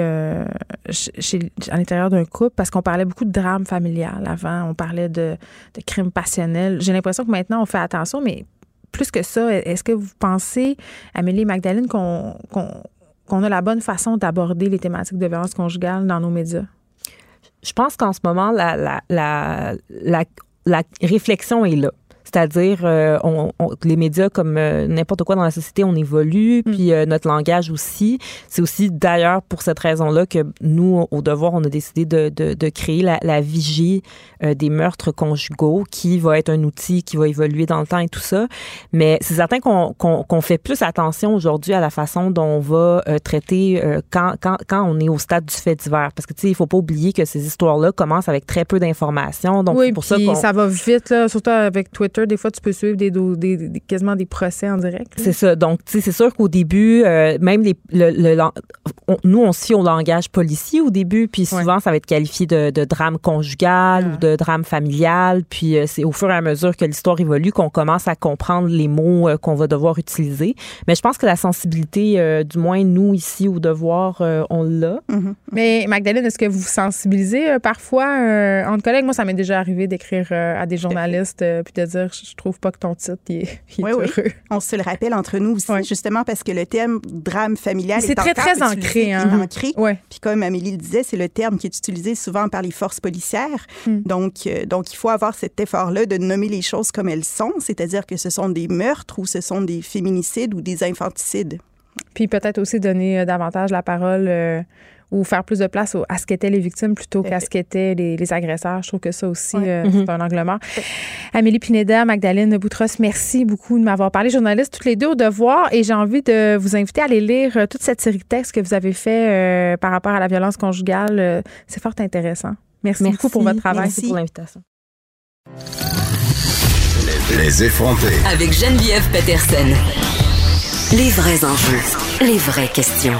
chez, à l'intérieur d'un couple, parce qu'on parlait beaucoup de drame familial avant, on parlait de, crimes passionnels. J'ai l'impression que maintenant, on fait attention, mais plus que ça, est-ce que vous pensez, Amélie et Magdalene, qu'on a la bonne façon d'aborder les thématiques de violence conjugale dans nos médias? Je pense qu'en ce moment, la, la, la, la, réflexion est là. C'est-à-dire, euh, on, les médias, comme euh, n'importe quoi dans la société, on évolue, mm. puis euh, notre langage aussi. C'est aussi d'ailleurs pour cette raison-là que nous, au devoir, on a décidé de, de, de créer la, la vigie des meurtres conjugaux, qui va être un outil qui va évoluer dans le temps et tout ça. Mais c'est certain qu'on qu'on fait plus attention aujourd'hui à la façon dont on va traiter quand, quand, quand on est au stade du fait divers. Parce que, tu sais, il faut pas oublier que ces histoires-là commencent avec très peu d'informations. Donc, oui, pour ça, ça va vite, là, surtout avec Twitter des fois, tu peux suivre des, des, quasiment des procès en direct. C'est ça. Donc, tu sais, c'est sûr qu'au début, euh, même les, le, nous, on au langage policier au début, puis souvent, ça va être qualifié de, drame conjugal ou de drame familial. Puis, euh, c'est au fur et à mesure que l'histoire évolue qu'on commence à comprendre les mots euh, qu'on va devoir utiliser. Mais je pense que la sensibilité, du moins, nous, ici, au devoir, on l'a. Mm-hmm. Mais, Magdalene, est-ce que vous vous sensibilisez parfois entre collègues? Moi, ça m'est déjà arrivé d'écrire à des journalistes puis de dire je trouve pas que ton titre est, oui, heureux. Oui. On se le rappelle entre nous aussi, justement parce que le terme drame familial c'est très très ancré, hein? ancré. Puis comme Amélie le disait, c'est le terme qui est utilisé souvent par les forces policières. Hmm. Donc euh, donc il faut avoir cet effort-là de nommer les choses comme elles sont, c'est-à-dire que ce sont des meurtres ou ce sont des féminicides ou des infanticides. Puis peut-être aussi donner euh, davantage la parole euh, ou faire plus de place à ce qu'étaient les victimes plutôt qu'à ce qu'étaient les, agresseurs. Je trouve que ça aussi, euh, c'est mhm. un angle mort. Amélie Pineda, Magdalene Boutros, merci beaucoup de m'avoir parlé. Journaliste toutes les deux au devoir et j'ai envie de vous inviter à aller lire euh, toute cette série de textes que vous avez fait euh, par rapport à la violence conjugale. c'est fort intéressant. Merci, beaucoup pour votre travail. Merci pour l'invitation. Les effronter. Avec Geneviève Peterson. Les vrais enjeux, les vraies questions.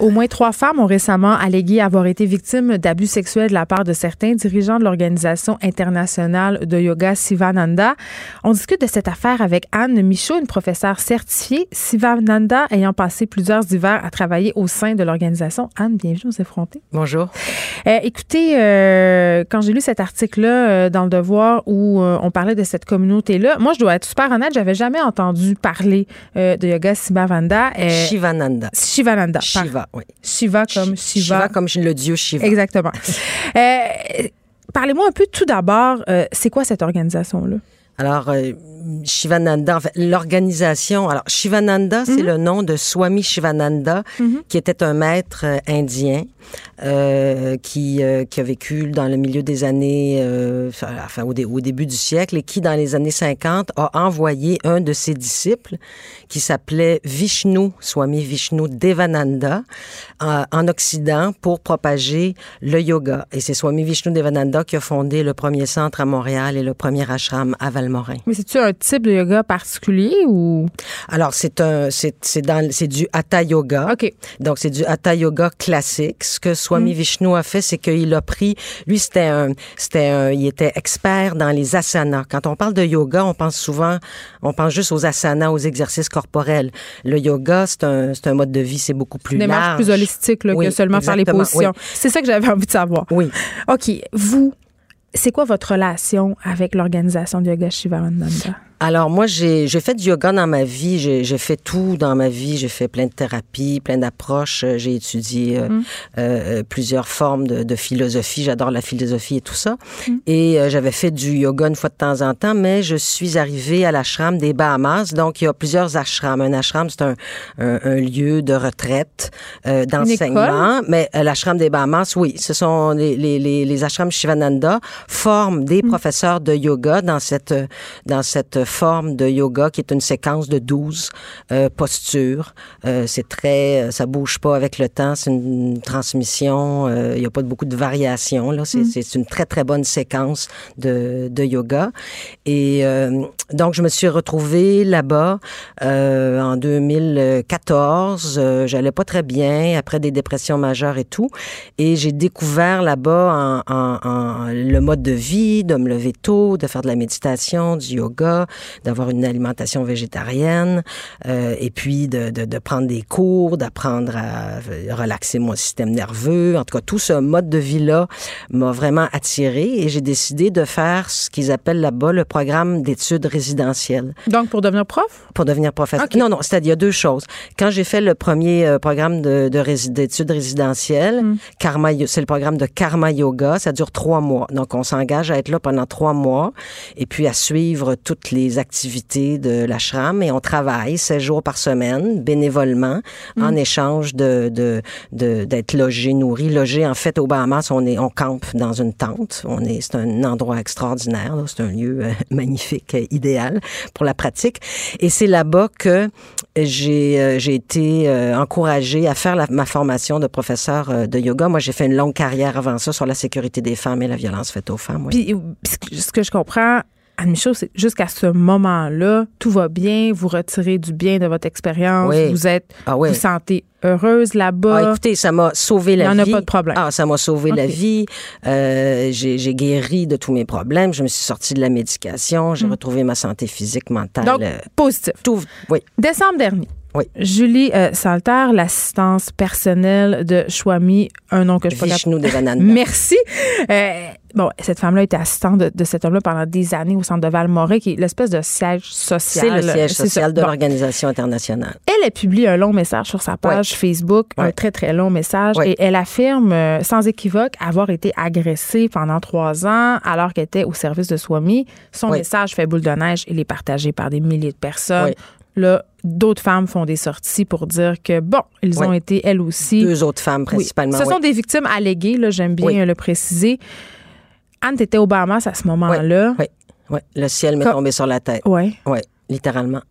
Au moins trois femmes ont récemment allégué avoir été victimes d'abus sexuels de la part de certains dirigeants de l'Organisation internationale de yoga Sivananda. On discute de cette affaire avec Anne Michaud, une professeure certifiée, Sivananda ayant passé plusieurs hivers à travailler au sein de l'organisation. Anne, bienvenue aux effrontés. Bonjour. Euh, écoutez, euh, quand j'ai lu cet article-là euh, dans Le Devoir où on parlait de cette communauté-là, moi, je dois être super honnête, j'avais jamais entendu parler de yoga Sivananda. Shivananda. Shivananda. Shiva. Shiva comme Shiva. Shiva comme le dieu Shiva. Exactement. Euh, parlez-moi un peu tout d'abord, euh, c'est quoi cette organisation-là? Alors, euh, Shivananda, en fait, l'organisation. Alors, Shivananda, c'est mhm. le nom de Swami Shivananda, mhm. qui était un maître indien euh, qui, euh, qui a vécu dans le milieu des années, euh, enfin au, au, début du siècle, et qui, dans les années 50, a envoyé un de ses disciples qui s'appelait Vishnu, Swami Vishnu Devananda, en Occident pour propager le yoga. Et c'est Swami Vishnu Devananda qui a fondé le premier centre à Montréal et le premier ashram à Mais c'est-tu un type de yoga particulier ou? Alors, c'est un, c'est, c'est dans, c'est du Hatha Yoga. OK. Donc, c'est du Hatha Yoga classique. Ce que Swami mm. Vishnu a fait, c'est qu'il a pris, lui, c'était un, c'était un, il était expert dans les asanas. Quand on parle de yoga, on pense souvent, on pense juste aux asanas, aux exercices corporels. Le yoga, c'est un, c'est un mode de vie, c'est beaucoup plus large. plus holistique là, que seulement faire les positions. C'est ça que j'avais envie de savoir. Oui. OK. Vous, c'est quoi votre relation avec l'organisation de Yoga Shivananda? Alors moi, j'ai fait du yoga dans ma vie. J'ai fait tout dans ma vie. J'ai fait plein de thérapies, plein d'approches. J'ai étudié euh, mm. euh, plusieurs formes de, de philosophie. J'adore la philosophie et tout ça. Mm. Et euh, j'avais fait du yoga une fois de temps en temps, mais je suis arrivée à l'ashram des Bahamas. Donc, il y a plusieurs ashrams. Un ashram, c'est un, un, lieu de retraite, d'enseignement. Mais l'ashram des Bahamas, oui, ce sont les, les, les, les ashrams Shivananda forment des mm. professeurs de yoga dans cette, dans cette forme de yoga qui est une séquence de 12 euh, postures. Euh, c'est très, euh, ça bouge pas avec le temps. C'est une transmission. Il y a pas beaucoup de variations. Là, c'est, mm. une très très bonne séquence de, de yoga. Et donc je me suis retrouvée là-bas en 2014. J'allais pas très bien après des dépressions majeures et tout. Et j'ai découvert là-bas en, en, en, le mode de vie, de me lever tôt, de faire de la méditation, du yoga, d'avoir une alimentation végétarienne, euh, et puis de, de, de, prendre des cours, d'apprendre à relaxer mon système nerveux. En tout cas, tout ce mode de vie-là m'a vraiment attiré et j'ai décidé de faire ce qu'ils appellent là-bas le programme d'études résidentielles. Donc, pour devenir prof? Pour devenir professeur. Non, non, c'est-à-dire deux choses. Quand j'ai fait le premier euh, programme de, d'études résidentielles, mm. Karma, c'est le programme de Karma Yoga, ça dure trois mois. Donc, on s'engage à être là pendant trois mois et puis à suivre toutes les activités de l'ashram et on travaille 16 jours par semaine bénévolement en mm. échange de, de, d'être logé, nourri. Logé, en fait, au Bahamas, on est, on campe dans une tente. On est, c'est un endroit extraordinaire. C'est un lieu euh, magnifique, euh, idéal pour la pratique. Et c'est là-bas que j'ai, euh, j'ai été encouragée à faire ma formation de professeur de yoga. Moi, j'ai fait une longue carrière avant ça sur la sécurité des femmes et la violence faite aux femmes. Puis, ce que je comprends, Anne-Michel, c'est jusqu'à ce moment-là, tout va bien, vous retirez du bien de votre expérience, vous êtes, ah vous sentez heureuse là-bas. Ah, écoutez, ça m'a sauvé la vie. Il n'y en a pas de problème. Ah, ça m'a sauvé la vie. Euh, j'ai guéri de tous mes problèmes. Je me suis sortie de la médication. J'ai hmm. retrouvé ma santé physique, mentale. Donc, positif. Tout, oui. Décembre dernier. Oui. Julie euh, Salter, l'assistance personnelle de Chouami, un nom que je Vishnu Devananda. Merci. Euh, bon, cette femme-là était assistante de, cet homme-là pendant des années au centre de Val-Moré, qui est l'espèce de siège social. C'est le siège social de l'organisation internationale. Elle a publié un long message sur sa page Facebook, un très, très long message, et elle affirme euh, sans équivoque avoir été agressée pendant trois ans alors qu'elle était au service de Swami. Son message fait boule de neige. Il est partagé par des milliers de personnes. Là, d'autres femmes font des sorties pour dire que, bon, ils ont été, elles aussi. Deux autres femmes, principalement. Ce sont des victimes alléguées, là, j'aime bien le préciser. Anne, t'étais au Bahamas à ce moment-là. Oui, oui. Le ciel m'est tombé sur la tête. Oui. Oui, littéralement.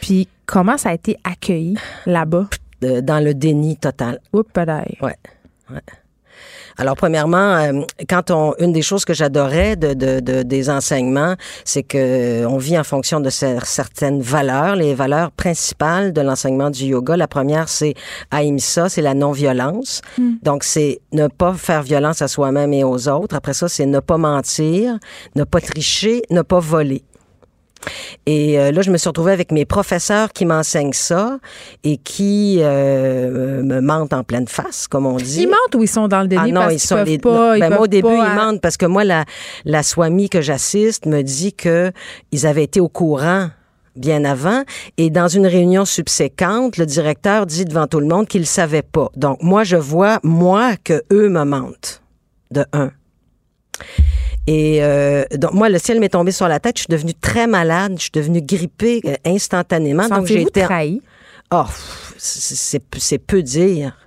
Puis, comment ça a été accueilli là-bas? Dans le déni total. Oups, Oui. Ouais. Alors, premièrement, euh, quand on, une des choses que j'adorais de, de, des enseignements, c'est que euh, on vit en fonction de certaines valeurs, les valeurs principales de l'enseignement du yoga. La première, c'est Ahimsa, c'est la non-violence. Hmm. Donc, c'est ne pas faire violence à soi-même et aux autres. Après ça, c'est ne pas mentir, ne pas tricher, ne pas voler. Et euh, là, je me suis retrouvée avec mes professeurs qui m'enseignent ça et qui euh, me mentent en pleine face, comme on dit. Ils mentent ou ils sont dans le déni ah non, parce ils sont peuvent pas, ben, moi, au début, ils mentent parce que moi, la, la Swami que j'assiste me dit que ils avaient été au courant bien avant. Et dans une réunion subséquente, le directeur dit devant tout le monde qu'il ne savait pas. Donc, moi, je vois, moi, que eux me mentent. De un. Et euh, donc moi, le ciel m'est tombé sur la tête. Je suis devenue très malade. Je suis devenue grippée euh, instantanément. donc j'ai été trahi? Oh, c'est peu dire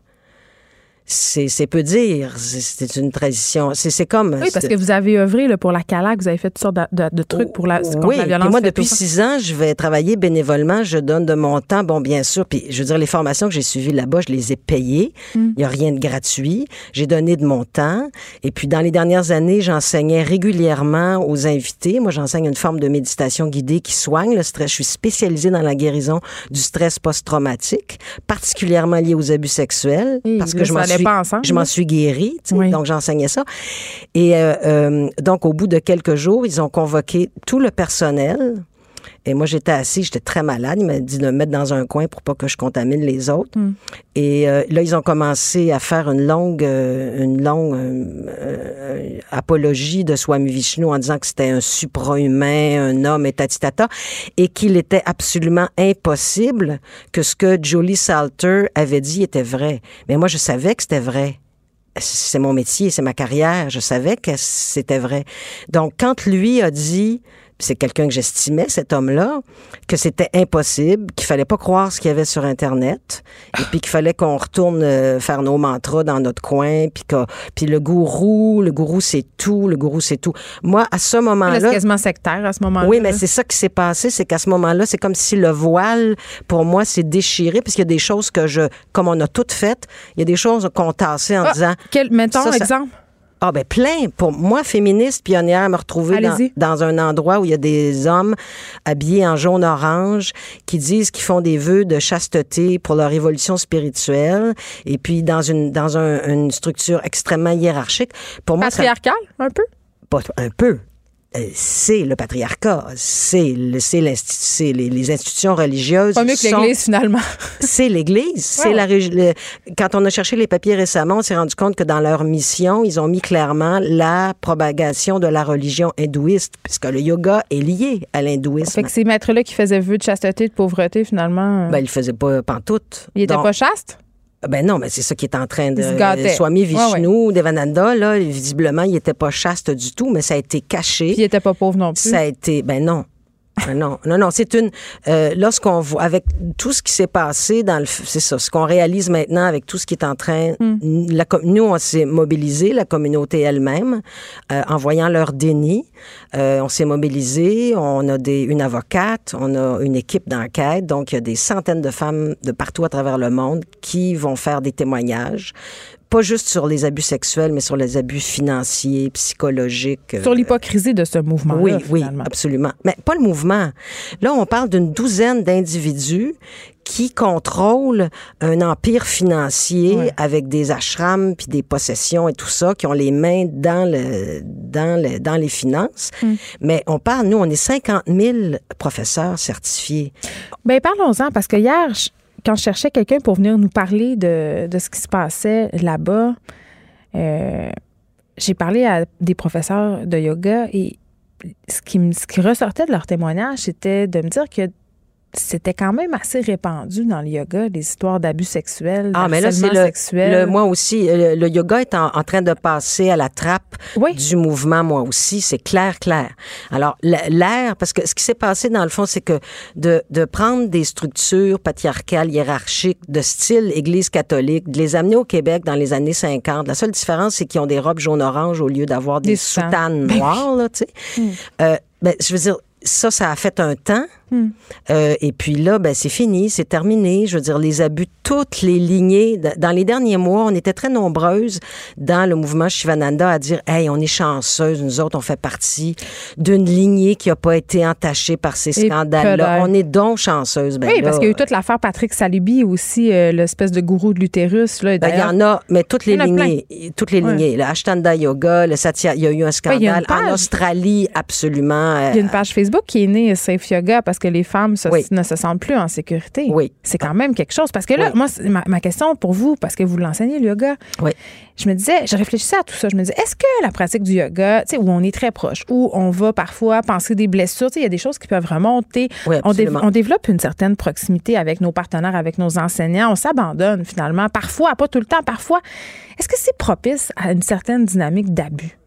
c'est peu dire. C'est une tradition. C'est comme. Oui, parce que vous avez œuvré là, pour la CALAC, vous avez fait toutes sortes de, trucs pour la, contre oui, la violence. moi, depuis six ans, je vais travailler bénévolement. Je donne de mon temps, bon, bien sûr. Puis, je veux dire, les formations que j'ai suivies là-bas, je les ai payées. Hmm. Il n'y a rien de gratuit. J'ai donné de mon temps. Et puis, dans les dernières années, j'enseignais régulièrement aux invités. Moi, j'enseigne une forme de méditation guidée qui soigne le stress. Je suis spécialisée dans la guérison du stress post-traumatique, particulièrement lié aux abus sexuels, parce que je m'en je m'en suis guérie, donc j'enseignais ça. Et euh, euh, donc, au bout de quelques jours, ils ont convoqué tout le personnel Et moi, j'étais assis, j'étais très malade. Il m'a dit de me mettre dans un coin pour pas que je contamine les autres. Hmm. Et euh, là, ils ont commencé à faire une longue, euh, une longue euh, apologie de Swami Vishnu en disant que c'était un supra-humain, un homme et tatitata, et qu'il était absolument impossible que ce que Jolie Salter avait dit était vrai. Mais moi, je savais que c'était vrai c'est mon métier, c'est ma carrière. Je savais que c'était vrai. Donc, quand lui a dit c'est quelqu'un que j'estimais, cet homme-là, que c'était impossible, qu'il fallait pas croire ce qu'il y avait sur Internet, et puis qu'il fallait qu'on retourne euh, faire nos mantras dans notre coin, puis que, puis le gourou, le gourou c'est tout, le gourou c'est tout. Moi, à ce moment-là, c'est quasiment sectaire à ce moment-là. Oui, mais c'est ça qui s'est passé, c'est qu'à ce moment-là, c'est comme si le voile, pour moi, s'est déchiré, puisqu'il y a des choses que je, comme on a toutes faites, il y a des choses qu'on tassait en ah, disant. Quel, mettons exemple. Ah ben plein. Pour moi, féministe, pionnière, me retrouver dans, dans, un endroit où il y a des hommes habillés en jaune-orange qui disent qu'ils font des vœux de chasteté pour leur évolution spirituelle et puis dans une dans un, une structure extrêmement hiérarchique. Pour moi, patriarcale, un peu? Pas un peu. Euh, c'est le patriarcat, c'est c'est les, les, institutions religieuses. Pas mieux que l'Église finalement. c'est l'Église, c'est la quand on a cherché les papiers récemment, on s'est rendu compte que dans leur mission, ils ont mis clairement la propagation de la religion hindouiste, puisque le yoga est lié à l'hindouisme. Fait que ces maîtres-là qui faisaient vœu de chasteté, de pauvreté finalement. Euh, ben ils faisaient pas pantoute. Ils étaient pas chastes? Ben non, mais c'est ça qui est en train de. Swami Vishnu, Devananda, là, visiblement, il était pas chaste du tout, mais ça a été caché. Puis il était pas pauvre non plus. Ça a été. Ben non. Ah, non, non, non, c'est une. Euh, lorsqu'on voit avec tout ce qui s'est passé dans le, c'est ça, ce qu'on réalise maintenant avec tout ce qui est en train. Hmm. La, nous, on s'est mobilisé, la communauté elle-même, euh, en voyant leur déni. Euh, on s'est mobilisé, on a des, une avocate, on a une équipe d'enquête, donc il y a des centaines de femmes de partout à travers le monde qui vont faire des témoignages pas juste sur les abus sexuels, mais sur les abus financiers, psychologiques. Sur l'hypocrisie de ce mouvement. Oui, oui, absolument. Mais pas le mouvement. Là, on parle d'une douzaine d'individus qui contrôlent un empire financier avec des ashrams puis des possessions et tout ça, qui ont les mains dans le dans le, dans les finances. Mm. Mais on parle, nous, on est 50 000 professeurs certifiés. Ben parlons-en parce que hier, quand je cherchais quelqu'un pour venir nous parler de, ce qui se passait là-bas, euh, j'ai parlé à des professeurs de yoga et ce qui, ce qui ressortait de leur témoignage, c'était de me dire que c'était quand même assez répandu dans le yoga, les histoires d'abus sexuels, ah, mais là, c'est le, moi aussi, le, yoga est en, train de passer à la trappe du mouvement, moi aussi. C'est clair, clair. Alors, l'air, parce que ce qui s'est passé, dans le fond, c'est que de, de prendre des structures patriarcales, hiérarchiques, de style Église catholique, de les amener au Québec dans les années 50, la seule différence, c'est qu'ils ont des robes jaune-orange au lieu d'avoir des, soutanes noires, là, tu sais. Hmm. Euh, ben, je veux dire, ça, ça a fait un temps. Hmm. Euh, et puis là, ben, c'est fini, c'est terminé. Je veux dire, les abus, toutes les lignées. Dans les derniers mois, on était très nombreuses dans le mouvement Shivananda à dire Hey, on est chanceuse, nous autres, on fait partie d'une lignée qui n'a pas été entachée par ces scandales-là. On est donc chanceuse. Ben oui, parce qu'il y a eu toute l'affaire Patrick Salibi aussi, euh, l'espèce de gourou de l'utérus. Ben, il y en a, mais toutes les lignées. Toutes les lignées. Le Ashtanda Yoga, le Satya, il y a eu un scandale en Australie, absolument. il y a une page Facebook qui est née Safe Yoga parce que les femmes ne se sentent plus en sécurité. Oui. C'est quand même quelque chose. Parce que là, moi, ma, question pour vous, parce que vous l'enseignez, le yoga, oui. je me disais, je réfléchissais à tout ça. Je me disais, est-ce que la pratique du yoga, où on est très proche, où on va parfois penser des blessures, il y a des choses qui peuvent remonter. On, on, développe une certaine proximité avec nos partenaires, avec nos enseignants. On s'abandonne finalement. Parfois, pas tout le temps, parfois. Est-ce que c'est propice à une certaine dynamique d'abus?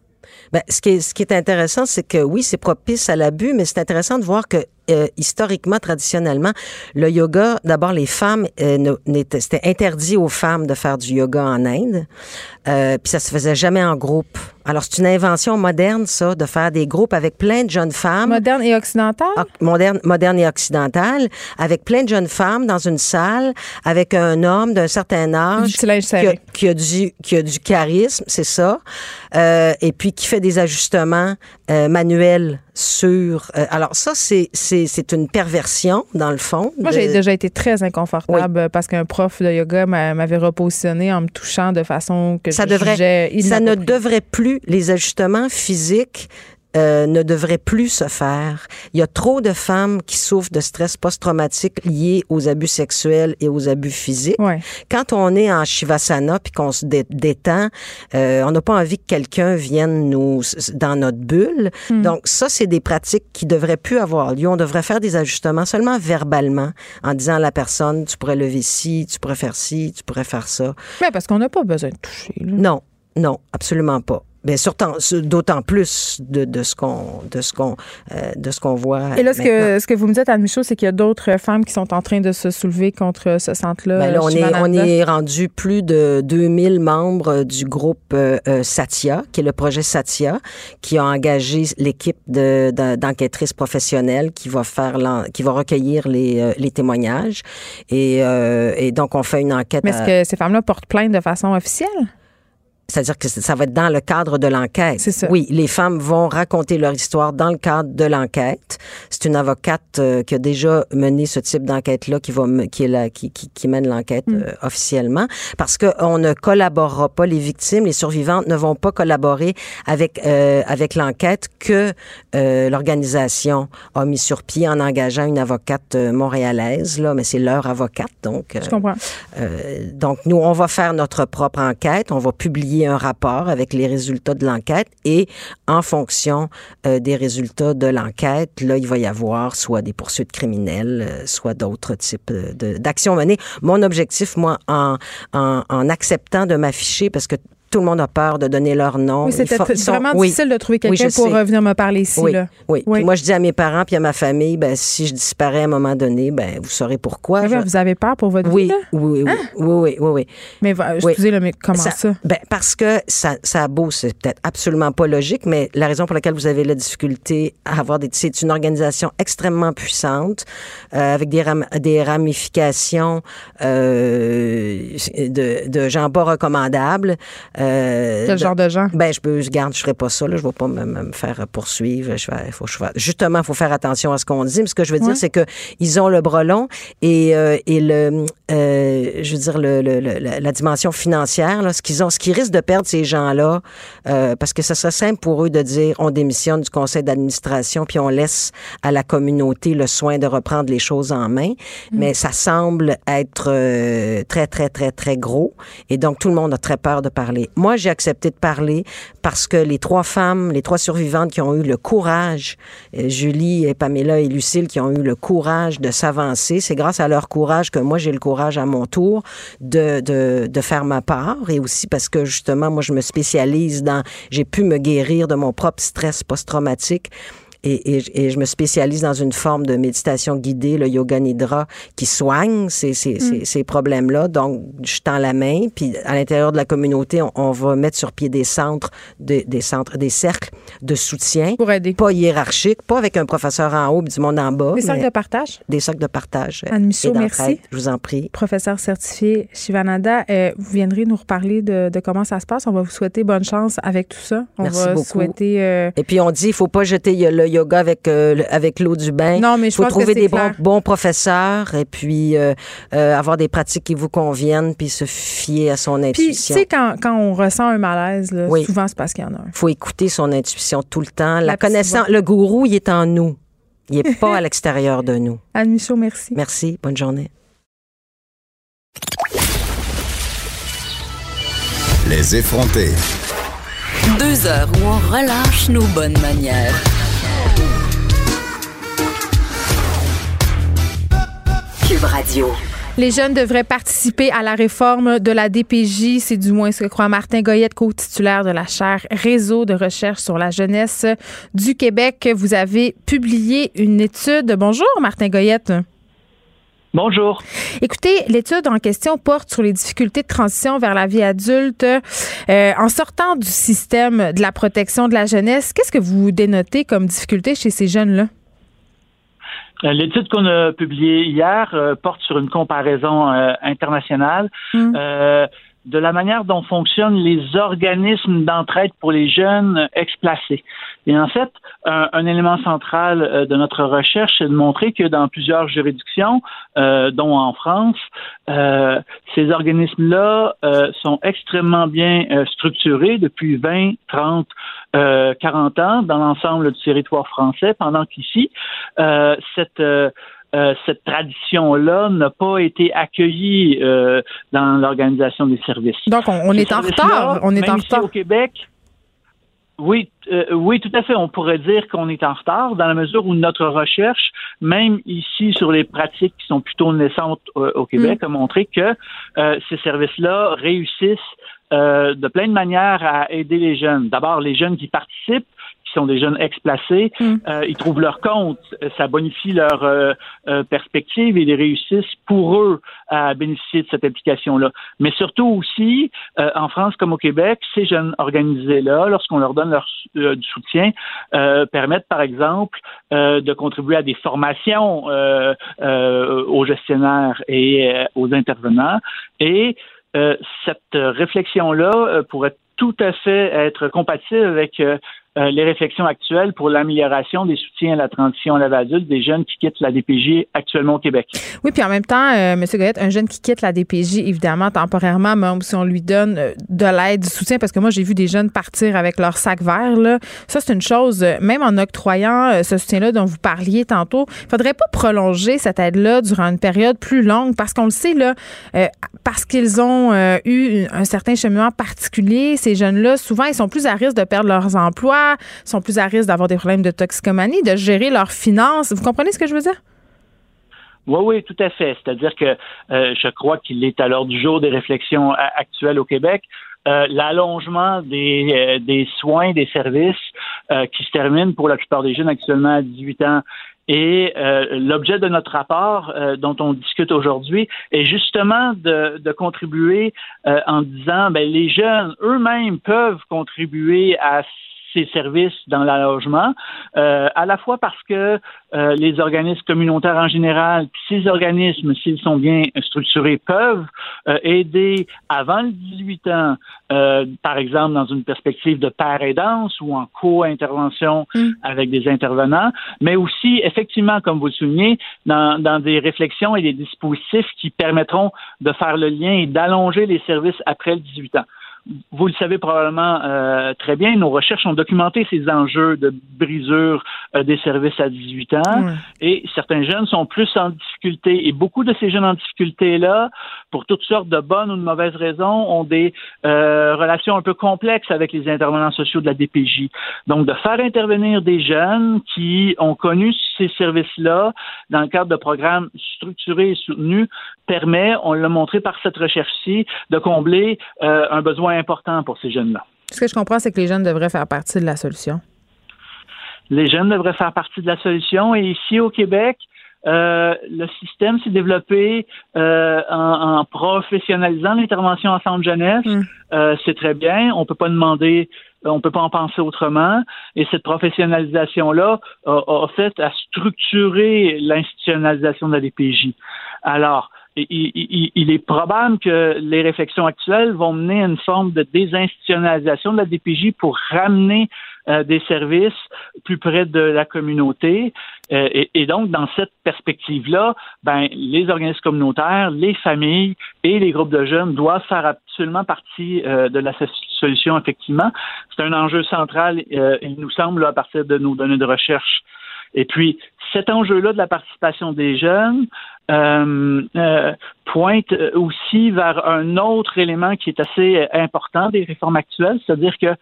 Ben, ce, qui est, ce qui est intéressant, c'est que oui, c'est propice à l'abus, mais c'est intéressant de voir que euh, historiquement, traditionnellement, le yoga, d'abord, les femmes, euh, c'était interdit aux femmes de faire du yoga en Inde. Euh, puis ça se faisait jamais en groupe. Alors, c'est une invention moderne, ça, de faire des groupes avec plein de jeunes femmes. Moderne et occidentale? Ah, moderne, moderne et occidentale, avec plein de jeunes femmes dans une salle, avec un homme d'un certain âge qui a, qui a, du, qui a du charisme, c'est ça, euh, et puis qui fait des ajustements euh, manuels sur. Euh, alors ça, c'est c'est une perversion dans le fond. Moi, j'ai déjà été très inconfortable parce qu'un prof de yoga m'avait repositionné en me touchant de façon que ça devrait, ça ne devrait plus les ajustements physiques euh, ne devrait plus se faire. Il y a trop de femmes qui souffrent de stress post-traumatique lié aux abus sexuels et aux abus physiques. Quand on est en shivasana puis qu'on se détend, euh, on n'a pas envie que quelqu'un vienne nous dans notre bulle. Hmm. Donc ça, c'est des pratiques qui devraient plus avoir lieu. On devrait faire des ajustements seulement verbalement en disant à la personne, tu pourrais lever ci, tu pourrais faire ci, tu pourrais faire ça. Mais parce qu'on n'a pas besoin de toucher. Non, non, absolument pas. Bien, surtout, d'autant plus de, de ce qu'on de ce qu'on euh, de ce qu'on voit. Et là, ce que ce que vous me dites, Anne Michaud, c'est qu'il y a d'autres femmes qui sont en train de se soulever contre ce centre-là. Bien, là on est on est rendu plus de 2000 membres du groupe euh, euh, Satya, qui est le projet Satya, qui a engagé l'équipe de, d'enquêtrices professionnelles qui va faire qui va recueillir les, les témoignages et, et donc on fait une enquête. Mais est-ce que ces femmes-là portent plainte de façon officielle? C'est-à-dire que ça va être dans le cadre de l'enquête. C'est ça. Oui, les femmes vont raconter leur histoire dans le cadre de l'enquête. C'est une avocate euh, qui a déjà mené ce type d'enquête-là qui va qui est là, qui, qui, qui mène l'enquête mm. euh, officiellement parce qu'on ne collaborera pas. Les victimes, les survivantes ne vont pas collaborer avec euh, avec l'enquête que l'organisation a mis sur pied en engageant une avocate montréalaise. Là, mais c'est leur avocate, donc. Je comprends. donc nous, on va faire notre propre enquête. On va publier un rapport avec les résultats de l'enquête et en fonction euh, des résultats de l'enquête, là, il va y avoir soit des poursuites criminelles, euh, soit d'autres types d'actions menées. Mon objectif, moi, en, en, en acceptant de m'afficher, parce que tout le monde a peur de donner leur nom. Oui, c'était vraiment difficile de trouver quelqu'un pour venir me parler ici. Oui, là. oui. moi, je dis à mes parents puis à ma famille, ben, si je disparais à un moment donné, ben, vous saurez pourquoi. Vous avez peur pour votre oui, vie? Oui, oui, hein? oui, oui, oui, Mais excusez, le mais comment ça? Ben, parce que ça, ça a beau, c'est peut-être absolument pas logique, mais la raison pour laquelle vous avez la difficulté à avoir des... C'est une organisation extrêmement puissante, euh, avec des, des ramifications euh, de, de gens pas recommandables. Euh, Quel genre de gens? Ben, je peux, je garde, je ferai pas ça, là. Je vais pas me, faire poursuivre. Je vais, faut, je justement, il faut faire attention à ce qu'on dit. Mais ce que je veux dire, c'est que ils ont le bras long et, euh, et le, euh, je veux dire, le, le, la dimension financière, là, ce qu'ils ont, ce qu'ils risquent de perdre ces gens-là, euh, parce que ça serait simple pour eux de dire, on démissionne du conseil d'administration puis on laisse à la communauté le soin de reprendre les choses en main. Mm. Mais ça semble être euh, très, très, très, très gros. Et donc, tout le monde a très peur de parler. Moi, j'ai accepté de parler parce que les trois femmes, les trois survivantes qui ont eu le courage, euh, Julie et Pamela et Lucille, qui ont eu le courage de s'avancer, c'est grâce à leur courage que moi, j'ai le courage à mon tour de, de, de faire ma part et aussi parce que justement, moi, je me spécialise dans, j'ai pu me guérir de mon propre stress post-traumatique et, et, et, je me spécialise dans une forme de méditation guidée, le yoga nidra, qui soigne ces, ces, mm. ces, problèmes-là. Donc, je tends la main, puis à l'intérieur de la communauté, on, on, va mettre sur pied des centres, de, des centres, des cercles de soutien. Pour aider. Pas hiérarchiques, pas avec un professeur en haut, du monde en bas. Des cercles de partage? Des cercles de partage. Anne Michaud, merci. Je vous en prie. Professeur certifié Shivananda, euh, vous viendrez nous reparler de, de, comment ça se passe. On va vous souhaiter bonne chance avec tout ça. On merci va beaucoup. souhaiter. Euh... Et puis on dit, il faut pas jeter le yoga avec euh, avec l'eau du bain. Non, mais je faut pense trouver que des bons, bons professeurs et puis euh, euh, avoir des pratiques qui vous conviennent puis se fier à son intuition. Puis tu sais quand, quand on ressent un malaise, là, Oui. souvent c'est parce qu'il y en a un. faut écouter son intuition tout le temps. La, La connaissance, le gourou, il est en nous. Il est pas à l'extérieur de nous. Anne Michaud, merci. Merci. Bonne journée. Les effrontés. Deux heures où on relâche nos bonnes manières. Cube Radio. Les jeunes devraient participer à la réforme de la DPJ. C'est du moins ce que croit Martin Goyette, co-titulaire de la chaire Réseau de recherche sur la jeunesse du Québec. Vous avez publié une étude. Bonjour, Martin Goyette. Bonjour. Écoutez, l'étude en question porte sur les difficultés de transition vers la vie adulte. Euh, en sortant du système de la protection de la jeunesse, qu'est-ce que vous dénotez comme difficulté chez ces jeunes-là? Euh, L'étude qu'on a publiée hier euh, porte sur une comparaison euh, internationale Mm. euh, de la manière dont fonctionnent les organismes d'entraide pour les jeunes explacés. Et en fait, un, élément central euh, de notre recherche, c'est de montrer que dans plusieurs juridictions, euh, dont en France, euh, ces organismes-là sont extrêmement bien structurés depuis 20, 30, 40 ans dans l'ensemble du territoire français, pendant qu'ici, cette cette tradition-là n'a pas été accueillie dans l'organisation des services. Donc, on, est en retard. On est en retard. au Québec, oui, euh, oui, tout à fait. On pourrait dire qu'on est en retard dans la mesure où notre recherche, même ici sur les pratiques qui sont plutôt naissantes euh, au Québec, mm. a montré que euh, ces services-là réussissent de plein de manières à aider les jeunes. D'abord, les jeunes qui participent, qui sont des jeunes explacés, mm. euh, ils trouvent leur compte, ça bonifie leur euh, euh, perspective et ils réussissent pour eux à bénéficier de cette application-là. Mais surtout aussi, en France comme au Québec, ces jeunes organisés-là, lorsqu'on leur donne leur du soutien, permettent par exemple de contribuer à des formations aux gestionnaires et aux intervenants. Et cette réflexion-là pourrait tout à fait être compatible avec euh, les réflexions actuelles pour l'amélioration des soutiens à la transition à vie adulte des jeunes qui quittent la DPJ actuellement au Québec. Oui, puis en même temps, euh, M. Goyette, un jeune qui quitte la DPJ, évidemment, temporairement, même si on lui donne euh, de l'aide, du soutien, parce que moi, j'ai vu des jeunes partir avec leur sac vert, là. Ça, c'est une chose, même en octroyant ce soutien-là dont vous parliez tantôt, il faudrait pas prolonger cette aide-là durant une période plus longue, parce qu'on le sait, là, parce qu'ils ont eu un certain cheminement particulier, ces jeunes-là, souvent, ils sont plus à risque de perdre leurs emplois sont plus à risque d'avoir des problèmes de toxicomanie, de gérer leurs finances. Vous comprenez ce que je veux dire? Oui, oui, tout à fait. C'est-à-dire que euh, je crois qu'il est à l'heure du jour des réflexions actuelles au Québec. Euh, l'allongement des, euh, soins, des services qui se terminent pour la plupart des jeunes actuellement à 18 ans. Et l'objet de notre rapport dont on discute aujourd'hui est justement de, de contribuer en disant ben, les jeunes eux-mêmes peuvent contribuer à ces services dans l'allogement, euh, à la fois parce que euh, les organismes communautaires en général, ces organismes, s'ils sont bien structurés, peuvent euh, aider avant le 18 ans, euh, par exemple dans une perspective de paire aidance ou en co-intervention mm. avec des intervenants, mais aussi effectivement, comme vous le soulignez, dans, dans des réflexions et des dispositifs qui permettront de faire le lien et d'allonger les services après le 18 ans vous le savez probablement euh, très bien, nos recherches ont documenté ces enjeux de brisure euh, des services à 18 ans. Et certains jeunes sont plus en difficulté. Et beaucoup de ces jeunes en difficulté-là, pour toutes sortes de bonnes ou de mauvaises raisons, ont des euh, relations un peu complexes avec les intervenants sociaux de la DPJ. Donc, de faire intervenir des jeunes qui ont connu ces services-là dans le cadre de programmes structurés et soutenus permet, on l'a montré par cette recherche-ci, de combler un besoin important pour ces jeunes-là. Ce que je comprends, c'est que les jeunes devraient faire partie de la solution. Les jeunes devraient faire partie de la solution. Et ici, au Québec, euh, le système s'est développé euh, en, professionnalisant l'intervention en centre jeunesse. Mm. Euh, c'est très bien. On peut pas demander, on peut pas en penser autrement. Et cette professionnalisation-là a, a, fait à structurer l'institutionnalisation de la DPJ. Alors, il, est probable que les réflexions actuelles vont mener à une forme de désinstitutionnalisation de la DPJ pour ramener euh, des services plus près de la communauté. Euh, et, donc, dans cette perspective-là, ben, les organismes communautaires, les familles et les groupes de jeunes doivent faire absolument partie euh, de la solution, effectivement. C'est un enjeu central, il nous semble, à partir de nos données de recherche. Et puis, cet enjeu-là de la participation des jeunes, euh, euh, pointe aussi vers un autre élément qui est assez important des réformes actuelles, c'est-à-dire que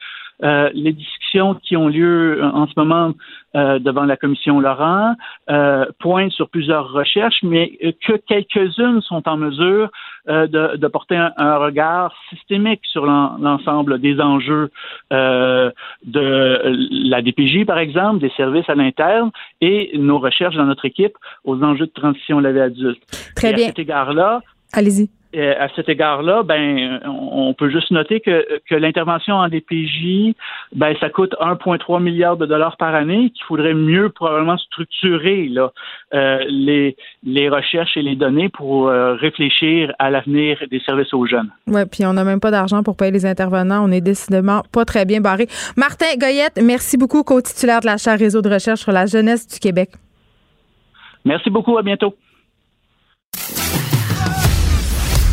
euh, les discussions qui ont lieu en ce moment euh, devant la commission Laurent euh, pointent sur plusieurs recherches, mais que quelques-unes sont en mesure de, de, porter un, regard systémique sur l'ensemble des enjeux de la DPJ, par exemple, des services à l'interne, et nos recherches dans notre équipe aux enjeux de transition à la vie adulte. Très bien. À cet égard-là, Allez-y. Euh, à cet égard-là, ben, on peut juste noter que, que l'intervention en DPJ, ben, ça coûte 1,3 milliard de dollars par année, qu'il faudrait mieux probablement structurer là, euh, les, les recherches et les données pour euh, réfléchir à l'avenir des services aux jeunes. Oui, puis on n'a même pas d'argent pour payer les intervenants. On est décidément pas très bien barré. Martin Goyette, merci beaucoup, co-titulaire de la chaire Réseau de recherche sur la jeunesse du Québec. Merci beaucoup, à bientôt.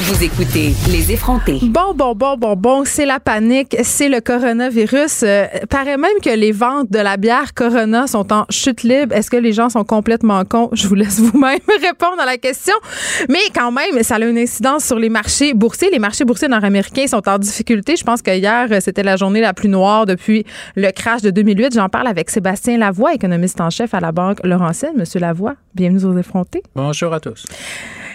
vous écoutez Les effrontés. Bon, bon, bon, bon, bon, c'est la panique, c'est le coronavirus. Euh, paraît même que les ventes de la bière Corona sont en chute libre. Est-ce que les gens sont complètement cons? Je vous laisse vous-même répondre à la question. Mais quand même, ça a une incidence sur les marchés boursiers. Les marchés boursiers nord-américains sont en difficulté. Je pense que hier, c'était la journée la plus noire depuis le crash de 2008. J'en parle avec Sébastien Lavoie, économiste en chef à la Banque Laurentienne. Monsieur Lavoie, bienvenue aux effrontés. Bonjour à tous.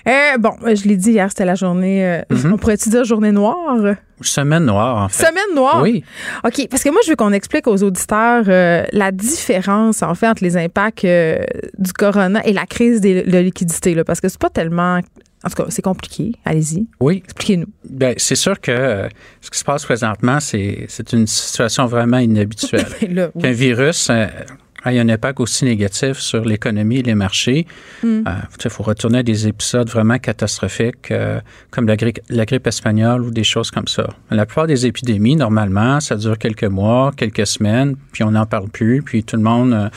Euh, bon, je l'ai dit hier, c'était la journée. Euh, mhm. On pourrait-tu dire journée noire? Semaine noire, en fait. Semaine noire? Oui. OK, parce que moi, je veux qu'on explique aux auditeurs euh, la différence, en fait, entre les impacts du corona et la crise de liquidité, là, parce que c'est pas tellement. En tout cas, c'est compliqué. Allez-y. Oui. Expliquez-nous. Bien, c'est sûr que ce qui se passe présentement, c'est une situation vraiment inhabituelle. Ben Qu'un virus il y a un impact aussi négatif sur l'économie et les marchés. Hmm. Euh, il faut retourner à des épisodes vraiment catastrophiques euh, comme la, grippe espagnole ou des choses comme ça. La plupart des épidémies, normalement, ça dure quelques mois, quelques semaines, puis on n'en parle plus, puis tout le monde euh,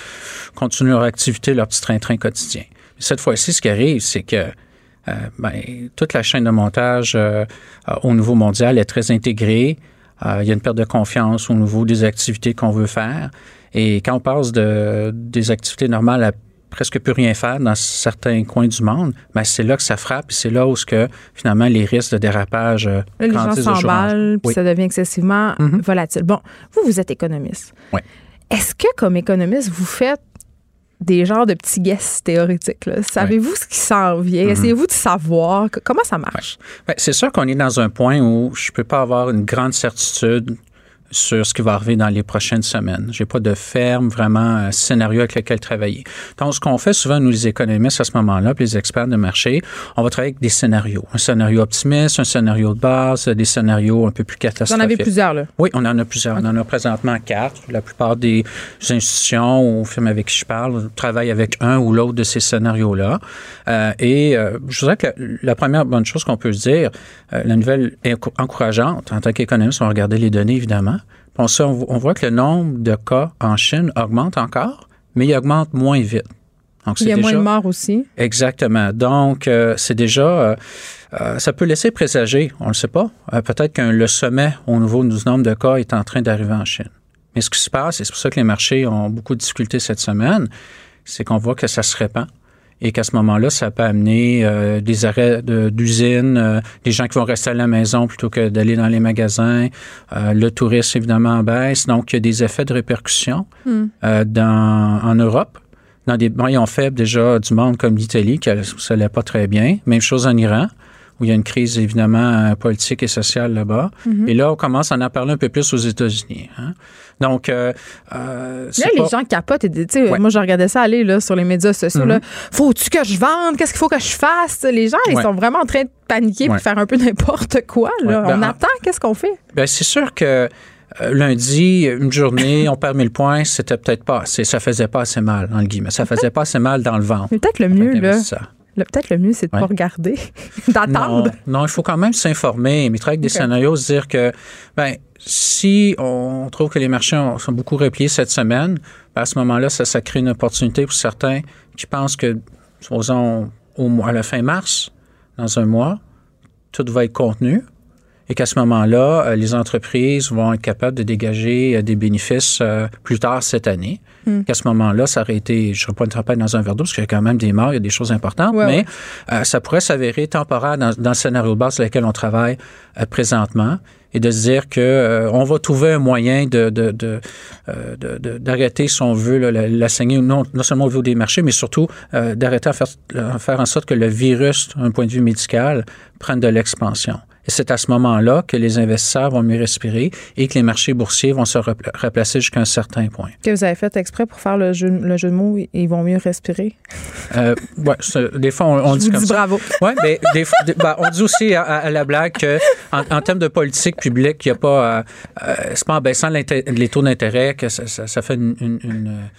continue leur activité, leur petit train-train quotidien. Cette fois-ci, ce qui arrive, c'est que ben, toute la chaîne de montage au niveau mondial est très intégrée. il y a une perte de confiance au niveau des activités qu'on veut faire. Et quand on passe de, des activités normales à presque plus rien faire dans certains coins du monde, ben c'est là que ça frappe et c'est là où ce que, finalement les risques de dérapage euh, Les gens s'emballent, puis ça devient excessivement mm-hmm. volatile. Bon, vous, vous êtes économiste. Oui. Est-ce que, comme économiste, vous faites des genres de petits guesses théoriques. Savez-vous ce qui s'en vient? Mm-hmm. Essayez-vous de savoir? Comment ça marche? Ben, c'est sûr qu'on est dans un point où je ne peux pas avoir une grande certitude sur ce qui va arriver dans les prochaines semaines. J'ai pas de ferme vraiment euh, scénario avec lequel travailler. Donc, ce qu'on fait souvent, nous les économistes à ce moment-là, puis les experts de marché, on va travailler avec des scénarios. Un scénario optimiste, un scénario de base, des scénarios un peu plus catastrophiques. Vous en avez plusieurs, là? Oui, on en a plusieurs. On en a présentement quatre. La plupart des institutions ou firmes avec qui je parle travaillent avec un ou l'autre de ces scénarios-là. Euh, et euh, je dirais que la, première bonne chose qu'on peut se dire, la nouvelle encourageante en tant qu'économiste, on va regarder les données, évidemment. On, on voit que le nombre de cas en Chine augmente encore, mais il augmente moins vite. Donc, il y a moins de morts aussi. Exactement. Donc, euh, c'est déjà, euh, euh, ça peut laisser présager, on ne le sait pas, peut-être que le sommet au niveau du nombre de cas est en train d'arriver en Chine. Mais ce qui se passe, et c'est pour ça que les marchés ont beaucoup de difficultés cette semaine, c'est qu'on voit que ça se répand et qu'à ce moment-là, ça peut amener euh, des arrêts d'usines, euh, des gens qui vont rester à la maison plutôt que d'aller dans les magasins. Euh, le tourisme, évidemment, baisse. Donc, il y a des effets de répercussion hmm. dans, en Europe. Dans des maillons faibles déjà du monde comme l'Italie, qui ça n'allait pas très bien. Même chose en Iran où il y a une crise évidemment politique et sociale là-bas. Hmm. Et là, on commence à en parler un peu plus aux États-Unis. Hein. Donc, euh, euh là, les gens capotent. Et, sais, Moi, je regardais ça aller là, sur les médias sociaux. Mm-hmm. Faut-tu que je vende? Qu'est-ce qu'il faut que je fasse? Les gens, ils sont vraiment en train de paniquer et faire un peu n'importe quoi. Là. on ben, attend. Qu'est-ce qu'on fait? Ben, c'est sûr que euh, lundi, une journée, on perd 1000 points, c'était peut-être pas assez. Ça faisait pas assez mal, guillemets. Ça faisait pas assez mal dans le ventre. Peut-être le mieux, là. Peut-être le mieux, c'est de ne pas regarder, d'attendre. Non, il faut quand même s'informer, mais travailler avec des scénarios, se dire que, ben, si on trouve que les marchés sont beaucoup repliés cette semaine, ben, à ce moment-là, ça, ça crée une opportunité pour certains qui pensent que, supposons, au, à la fin mars, dans un mois, tout va être contenu et qu'à ce moment-là, euh, les entreprises vont être capables de dégager euh, des bénéfices euh, plus tard cette année. Hmm. Qu'à ce moment-là, ça aurait été, je ne serais pas une tempête dans un verre d'eau, parce qu'il y a quand même des morts, il y a des choses importantes, mais ça pourrait s'avérer temporaire dans, le scénario de base sur lequel on travaille présentement et de se dire que on va trouver un moyen de, d'arrêter, si on veut, la, la saignée, non, non seulement au niveau des marchés, mais surtout d'arrêter à faire, faire en sorte que le virus, d'un point de vue médical, prenne de l'expansion. Et c'est à ce moment-là que les investisseurs vont mieux respirer et que les marchés boursiers vont se replacer jusqu'à un certain point. Que vous avez fait exprès pour faire le jeu, le jeu de mots, ils vont mieux respirer? Euh, ouais, des fois, on, dit comme ça. bravo. Oui, mais des, ben, on dit aussi à, la blague qu'en en, termes de politique publique, il n'y a pas. Euh, euh, c'est pas en baissant les taux d'intérêt que ça, ça, fait une, une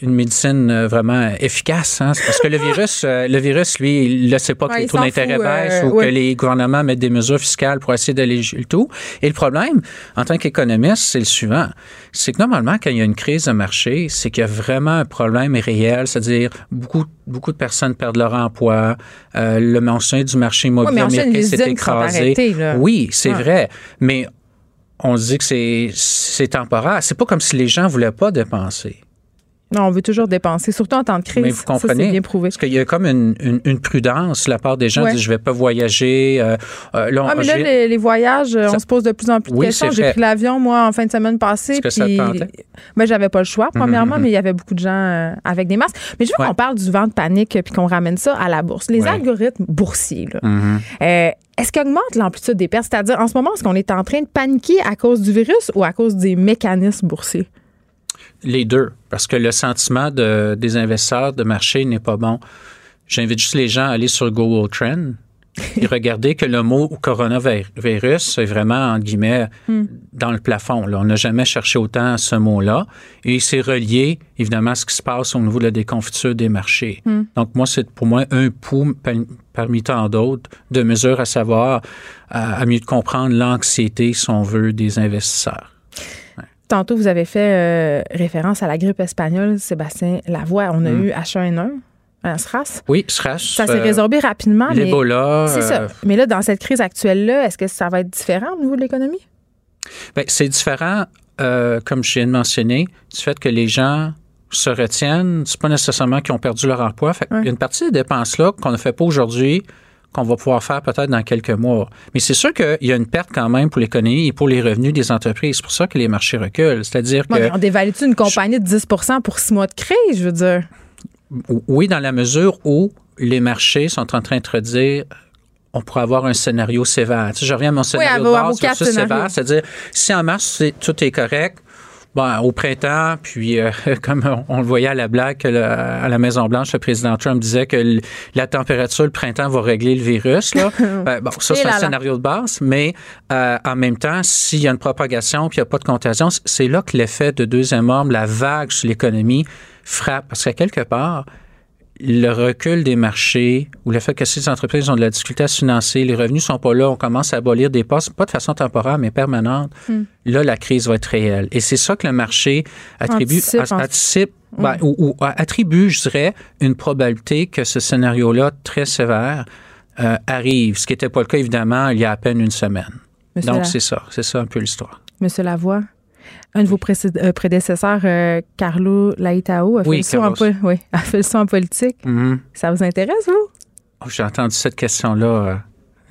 une médecine euh, vraiment efficace. Hein? Parce que le virus, euh, le virus, lui, il ne sait pas que les taux d'intérêt baissent ou que les gouvernements mettent des mesures fiscales pour essayer d'aller le tout. Et le problème, en tant qu'économiste, c'est le suivant. C'est que normalement, quand il y a une crise de marché, c'est qu'il y a vraiment un problème réel, c'est-à-dire beaucoup, beaucoup de personnes perdent leur emploi, le marché du marché immobilier américain s'est écrasé. oui, c'est vrai. Mais on se dit que c'est temporaire. C'est pas comme si les gens voulaient pas dépenser. Non, on veut toujours dépenser, surtout en temps de crise. Mais vous comprenez, ça, bien prouvé. Parce qu'il y a comme une, une, prudence de la part des gens. Disent, je vais pas voyager. Euh, euh là, ah, mais là, les, voyages, on se pose de plus en plus de questions. J'ai pris l'avion, moi, en fin de semaine passée. Est-ce que ça te tentait? Ben, j'avais pas le choix, mhm, premièrement, mhm. mais il y avait beaucoup de gens euh, avec des masques. Mais je veux qu'on parle du vent de panique puis qu'on ramène ça à la bourse. Les algorithmes boursiers, là. Mhm. Euh, est-ce qu'ils augmentent l'amplitude des pertes? C'est-à-dire, en ce moment, est-ce qu'on est en train de paniquer à cause du virus ou à cause des mécanismes boursiers? Les deux, parce que le sentiment de, des investisseurs de marché n'est pas bon. J'invite juste les gens à aller sur Google Trend et regarder que le mot coronavirus est vraiment, en guillemets, hmm. dans le plafond. On n'a jamais cherché autant ce mot-là. Et c'est relié, évidemment, à ce qui se passe au niveau de la déconfiture des marchés. Hmm. Donc, moi, c'est pour moi un pouls parmi tant d'autres de mesures à savoir, à, à mieux comprendre l'anxiété, si on veut, des investisseurs. Tantôt, vous avez fait euh, référence à la grippe espagnole, Sébastien Lavoie. On a mm. eu H1N1. Un SRAS? Oui, SRAS. Ça s'est euh, résorbé rapidement. L'Ebola. C'est ça. Euh, mais là, dans cette crise actuelle-là, est-ce que ça va être différent au niveau de l'économie? Bien, c'est différent, comme je viens de mentionner, du fait que les gens se retiennent. C'est pas nécessairement qu'ils ont perdu leur emploi. Fait Il y a une partie des dépenses-là qu'on ne fait pas aujourd'hui qu'on va pouvoir faire peut-être dans quelques mois. Mais c'est sûr qu'il y a une perte quand même pour l'économie et pour les revenus des entreprises. C'est pour ça que les marchés reculent. C'est-à-dire que. on dévalue une compagnie de 10 pour six mois de crise, je veux dire? Oui, dans la mesure où les marchés sont en train de dire on pourrait avoir un scénario sévère. je reviens à mon scénario de base, sévère, c'est-à-dire si en mars tout est correct, Bon, au printemps, puis euh, comme on le voyait à la blague à la Maison Blanche, le président Trump disait que la température le printemps va régler le virus. Là. Ben, bon, ça c'est un scénario de base, mais euh, en même temps, s'il y a une propagation puis il n'y a pas de contagion, c'est là que l'effet de deuxième arme, la vague sur l'économie frappe, parce qu'à quelque part, le recul des marchés ou le fait que ces entreprises ont de la difficulté à se financer, les revenus sont pas là, on commence à abolir des postes, pas de façon temporaire, mais permanente, hmm. là, la crise va être réelle. Et c'est ça que le marché attribue, anticipe, ben, ou, attribue, je dirais, une probabilité que ce scénario-là, très sévère, euh, arrive, ce qui n'était pas le cas, évidemment, il y a à peine une semaine. Donc, c'est ça. C'est ça un peu l'histoire. Monsieur Lavoie, un de vos euh, prédécesseurs, euh, Carlo Laitao, a fait, le, saut en, oui, a fait le en politique. Mm-hmm. Ça vous intéresse, vous? Oh, j'ai entendu cette question-là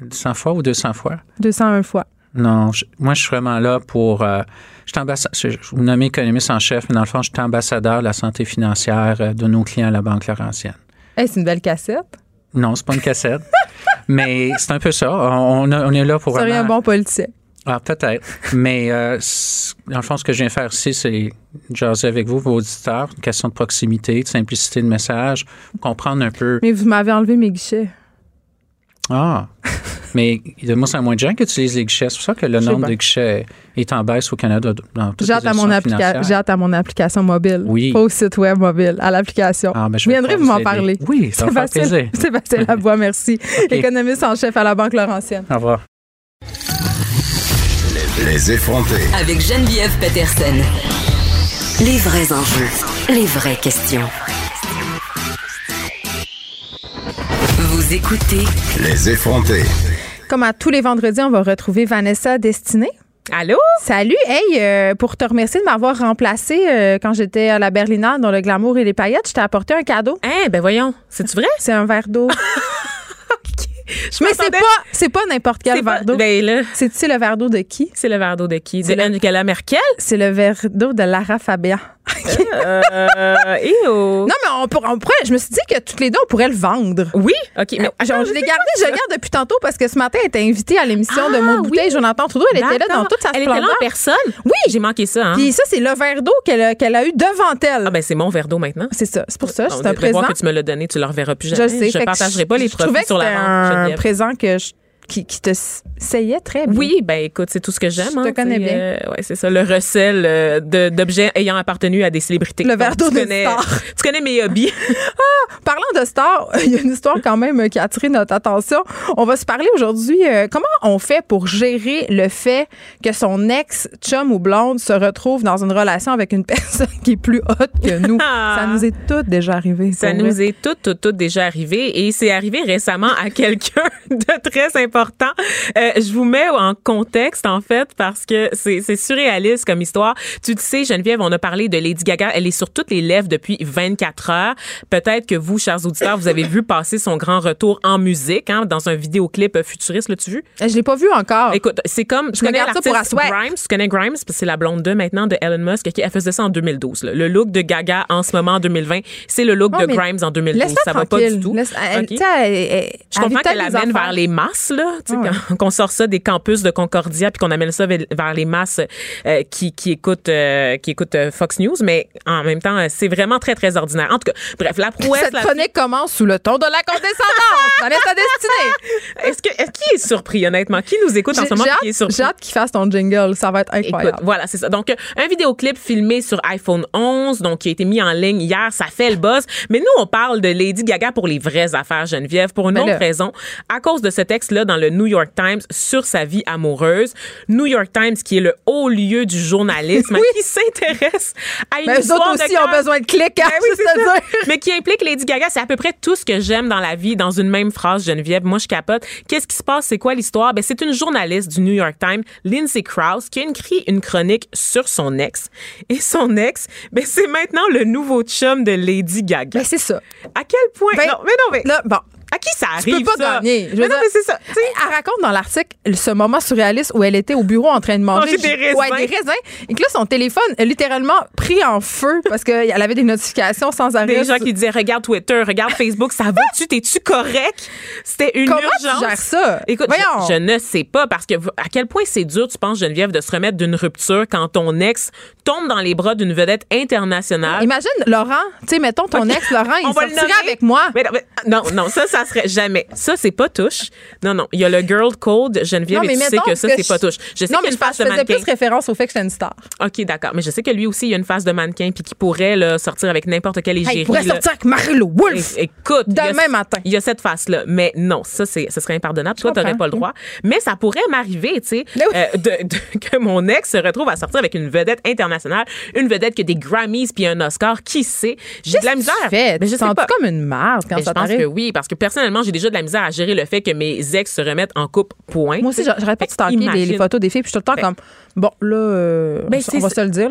100 euh, fois ou 200 fois? 201 fois. Non, moi, je suis vraiment là pour. je, je vous nommez économiste en chef, mais dans le fond, je suis ambassadeur de la santé financière de nos clients à la Banque Laurentienne. c'est une belle cassette. Non, c'est pas une cassette. mais c'est un peu ça. On, on est là pour. C'est un bon politique. Ah, peut-être. Mais euh, dans le fond, ce que je viens faire ici, c'est jaser avec vous, vos auditeurs, une question de proximité, de simplicité de message, comprendre un peu. Mais vous m'avez enlevé mes guichets. Ah! Mais moi, c'est moins de gens qui utilisent les guichets. C'est pour ça que le nombre de guichets est en baisse au Canada dans J'ai hâte, à mon à mon application mobile. Oui. Pas au site web mobile, à l'application. Ah, ben, je viendrai vous m'en parler. Oui, ça va plaisir. Sébastien Labois, merci. Économiste en chef à la Banque Laurentienne. Au revoir. Les effronter. Avec Geneviève Peterson. Les vrais enjeux. Les vraies questions. Vous écoutez. Les effronter. Comme à tous les vendredis, on va retrouver Vanessa Destinée. Allô? Salut. Hey, euh, pour te remercier de m'avoir remplacé euh, quand j'étais à la Berlinale dans le glamour et les paillettes, je t'ai apporté un cadeau. Hein, ben voyons. C'est-tu vrai? C'est un verre d'eau. mais c'est pas, c'est pas n'importe quel verre d'eau. Ben c'est le verre d'eau de qui? C'est le verre d'eau de qui? De Angela Merkel? C'est le verre d'eau de Lara Fabian. Euh, Non, mais on, pourrait, je me suis dit que toutes les deux, on pourrait le vendre. Oui, OK. Mais, euh, je l'ai gardé, je le garde depuis tantôt parce que ce matin, elle était invitée à l'émission de Mon ah, Bouteille, Jonathan Trudeau. Elle était là dans toute sa Elle était là en personne? Oui. J'ai manqué ça. Hein? Puis ça, c'est le verre d'eau qu'elle a, eu devant elle. Ah, ben c'est mon verre d'eau maintenant. C'est ça. C'est pour ça. C'est un présent. que tu me l'as donné, tu le reverras plus jamais. Je sais. Je partagerai pas les profits sur la vente. un présent que je qui, qui te sayait très bien. Oui, ben écoute, c'est tout ce que j'aime. Je te hein, connais bien. Euh, ouais, c'est ça, le recel euh, d'objets ayant appartenu à des célébrités. Le verre d'eau de star. Tu connais mes hobbies. ah, parlant de stars, il y a une histoire quand même qui a attiré notre attention. On va se parler aujourd'hui. Euh, comment on fait pour gérer le fait que son ex chum ou blonde se retrouve dans une relation avec une personne qui est plus haute que nous? ça nous est tout déjà arrivé. Ça nous est tout, tout, tout déjà arrivé et c'est arrivé récemment à quelqu'un de très important. Euh, je vous mets en contexte, en fait, parce que c'est surréaliste comme histoire. Tu sais, Geneviève, on a parlé de Lady Gaga. Elle est sur toutes les lèvres depuis 24 heures. Peut-être que vous, chers auditeurs, vous avez vu passer son grand retour en musique, hein, dans un vidéoclip futuriste. L'as-tu vu? Euh, je l'ai pas vu encore. Écoute, c'est comme, je connais l'artiste Grimes? Tu connais Grimes? Parce que c'est la blonde 2 maintenant de Elon Musk. Qui, elle faisait ça en 2012. Le look de Gaga en ce moment en 2020, c'est le look de Grimes en 2012. Ça va pas du tout. je comprends qu'elle amène vers les masses, là qu'on sort ça des campus de Concordia puis qu'on amène ça vers les masses euh, qui, qui écoutent euh, qui écoutent euh, Fox News, mais en même temps, c'est vraiment très très ordinaire. En tout cas, bref, la prouesse. Cette chronique commence sous le ton de la condescendance. Ta destinée. Est-ce que est qui est surpris honnêtement? Qui nous écoute en ce moment qui est surpris? J'ai hâte qu'il fasse ton jingle, ça va être incroyable. Écoute, voilà, c'est ça. Donc un vidéoclip filmé sur iPhone 11, donc qui a été mis en ligne hier, ça fait le buzz. Mais nous, on parle de Lady Gaga pour les vraies affaires, Geneviève, pour une autre raison, à cause de ce texte-là dans le New York Times sur sa vie amoureuse. New York Times, qui est le haut lieu du journalisme, qui s'intéresse à une Mais histoire autres aussi ont besoin de clics, hein, ben mais qui implique Lady Gaga. C'est à peu près tout ce que j'aime dans la vie, dans une même phrase, Geneviève. Moi, je capote. Qu'est-ce qui se passe? C'est quoi l'histoire? Ben, c'est une journaliste du New York Times, Lindsay Krause, qui a écrit une chronique sur son ex. Et son ex, ben, c'est maintenant le nouveau chum de Lady Gaga. Ben, c'est ça. À quel point? Ben, non, mais non, mais. Là, bon, à qui ça arrive? Tu peux pas gagner. Je mais non, mais c'est ça. Elle raconte dans l'article ce moment surréaliste où elle était au bureau en train de manger. des raisins. Ouais, des raisins. Et que là, son téléphone a littéralement pris en feu parce qu'elle avait des notifications sans arrêt. Des gens qui disaient Regarde Twitter, regarde Facebook, ça va-tu? T'es-tu correct? C'était une Comment urgence. Tu gères ça? Écoute, je, ne sais pas parce que à quel point c'est dur, tu penses, Geneviève, de se remettre d'une rupture quand ton ex tombe dans les bras d'une vedette internationale? Imagine, Laurent, tu sais, mettons ton ex, Laurent, il sortirait avec moi. non, non, ça, ça serait jamais. Ça, c'est pas touche. Non, non. Il y a le girl code, Geneviève, et tu sais que ça, c'est pas touche. Je sais non, mais je, face faisais plus référence au fait que c'est une star. OK, d'accord. Mais je sais que lui aussi, il a une face de mannequin puis qui pourrait là, sortir avec n'importe quel égérie. il pourrait sortir avec Marilo Wolf. écoute. Demain matin. Il y a cette face-là. Mais non, ça, c'est, ce serait impardonnable. Toi, t'aurais pas le droit. Mais ça pourrait m'arriver, tu sais, euh, de, que mon ex se retrouve à sortir avec une vedette internationale, une vedette qui a des Grammys puis un Oscar. Qui sait? J'ai de la misère. mais je pas. comme une marde quand ça Je pense que oui, parce que personnellement, j'ai déjà de la misère à gérer le fait que mes ex se remettent en couple, point. Moi aussi, j'aurais pas stalker les, les, photos des filles, puis je suis tout le temps ben, comme, bon, là, euh, ben, on, va se le dire,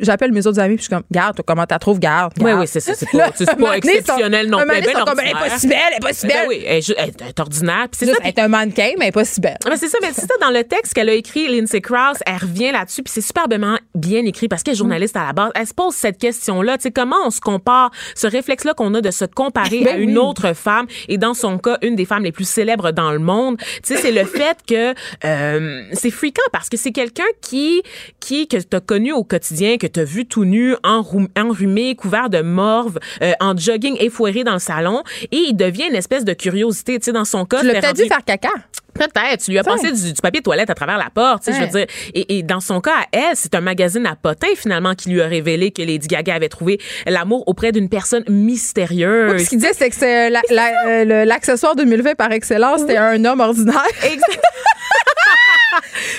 j'appelle mes autres amis, puis je suis comme, garde, comment t'as trouvé, garde. Oui, oui, c'est ça. C'est pas, pas exceptionnel non plus. Elle est pas si belle, elle est pas si ben belle. oui, elle est ordinaire. c'est ça. Elle est un mannequin, mais elle est pas si belle. c'est ça, mais c'est ça, dans le texte qu'elle a écrit, Lindsay Krause, elle revient là-dessus, puis c'est superbement bien écrit parce qu'elle est journaliste à la base. Elle se pose cette question-là, tu sais, comment on se compare, ce réflexe-là qu'on a de se comparer à une autre femme, et dans son cas, une des femmes les plus célèbre dans le monde. Tu sais, c'est le fait que euh, c'est fréquent parce que c'est quelqu'un qui qui que t'as connu au quotidien, que t'as vu tout nu, enrhumé, couvert de morve, euh, en jogging effoiré dans le salon, et il devient une espèce de curiosité. Tu sais, dans son cas, tu l'as peut-être dû faire caca. Peut-être. Tu lui as passé du, papier de toilette à travers la porte. Je veux dire. Et, et, dans son cas, à elle, c'est un magazine à potins, finalement, qui lui a révélé que Lady Gaga avait trouvé l'amour auprès d'une personne mystérieuse. Oui, ce qu'il dit, c'est que c'est euh, l'accessoire 2020 par excellence, c'était un homme ordinaire. Exactement.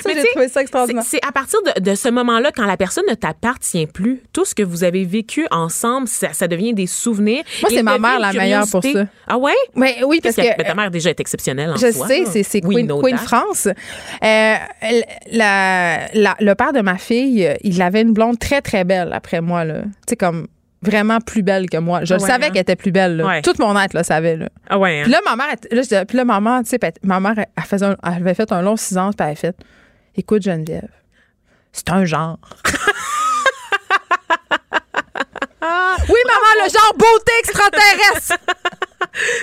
Mais j'ai trouvé ça extraordinaire. C'est à partir de, ce moment-là, quand la personne ne t'appartient plus, tout ce que vous avez vécu ensemble, ça, devient des souvenirs. Moi, c'est ma mère la meilleure pour ça. Ah ouais? Mais, oui, parce que, ta mère déjà est exceptionnelle en Je sais, c'est Queen, Queen, France. Euh, le père de ma fille, il avait une blonde très, très belle après moi. Tu sais, comme vraiment plus belle que moi. Je ah savais hein? qu'elle était plus belle. Là. Tout mon être le savait. Là. Ah ouais. Hein? Puis là, ma mère, là, puis là, maman, tu sais, ma mère, elle, faisait elle avait fait un long six ans, puis elle avait fait Écoute, Geneviève, c'est un genre. Oui, maman, le genre beauté extraterrestre.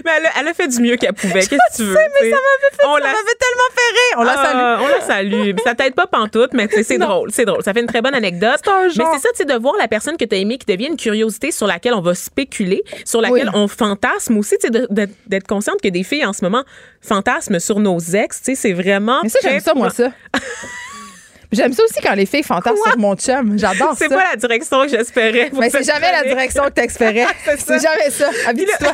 mais elle a, fait du mieux qu'elle pouvait. Qu'est-ce que tu veux? mais ça m'avait fait, ça tellement fait rire. On la Ah, salue. on la salue. Ça t'aide pas pantoute, mais c'est drôle. C'est drôle. Ça fait une très bonne anecdote. C'est un Mais genre. c'est ça, tu de voir la personne que tu as aimée qui devient une curiosité sur laquelle on va spéculer, sur laquelle Oui. on fantasme aussi, tu d'être consciente que des filles en ce moment fantasment sur nos ex, tu sais, c'est vraiment. Mais ça, j'aime ça, moi, ça. J'aime ça aussi quand les filles fantasment sur mon chum. J'adore ça. C'est pas la direction que j'espérais. Mais c'est jamais la direction que t'espérais. C'est jamais ça. Habite-toi.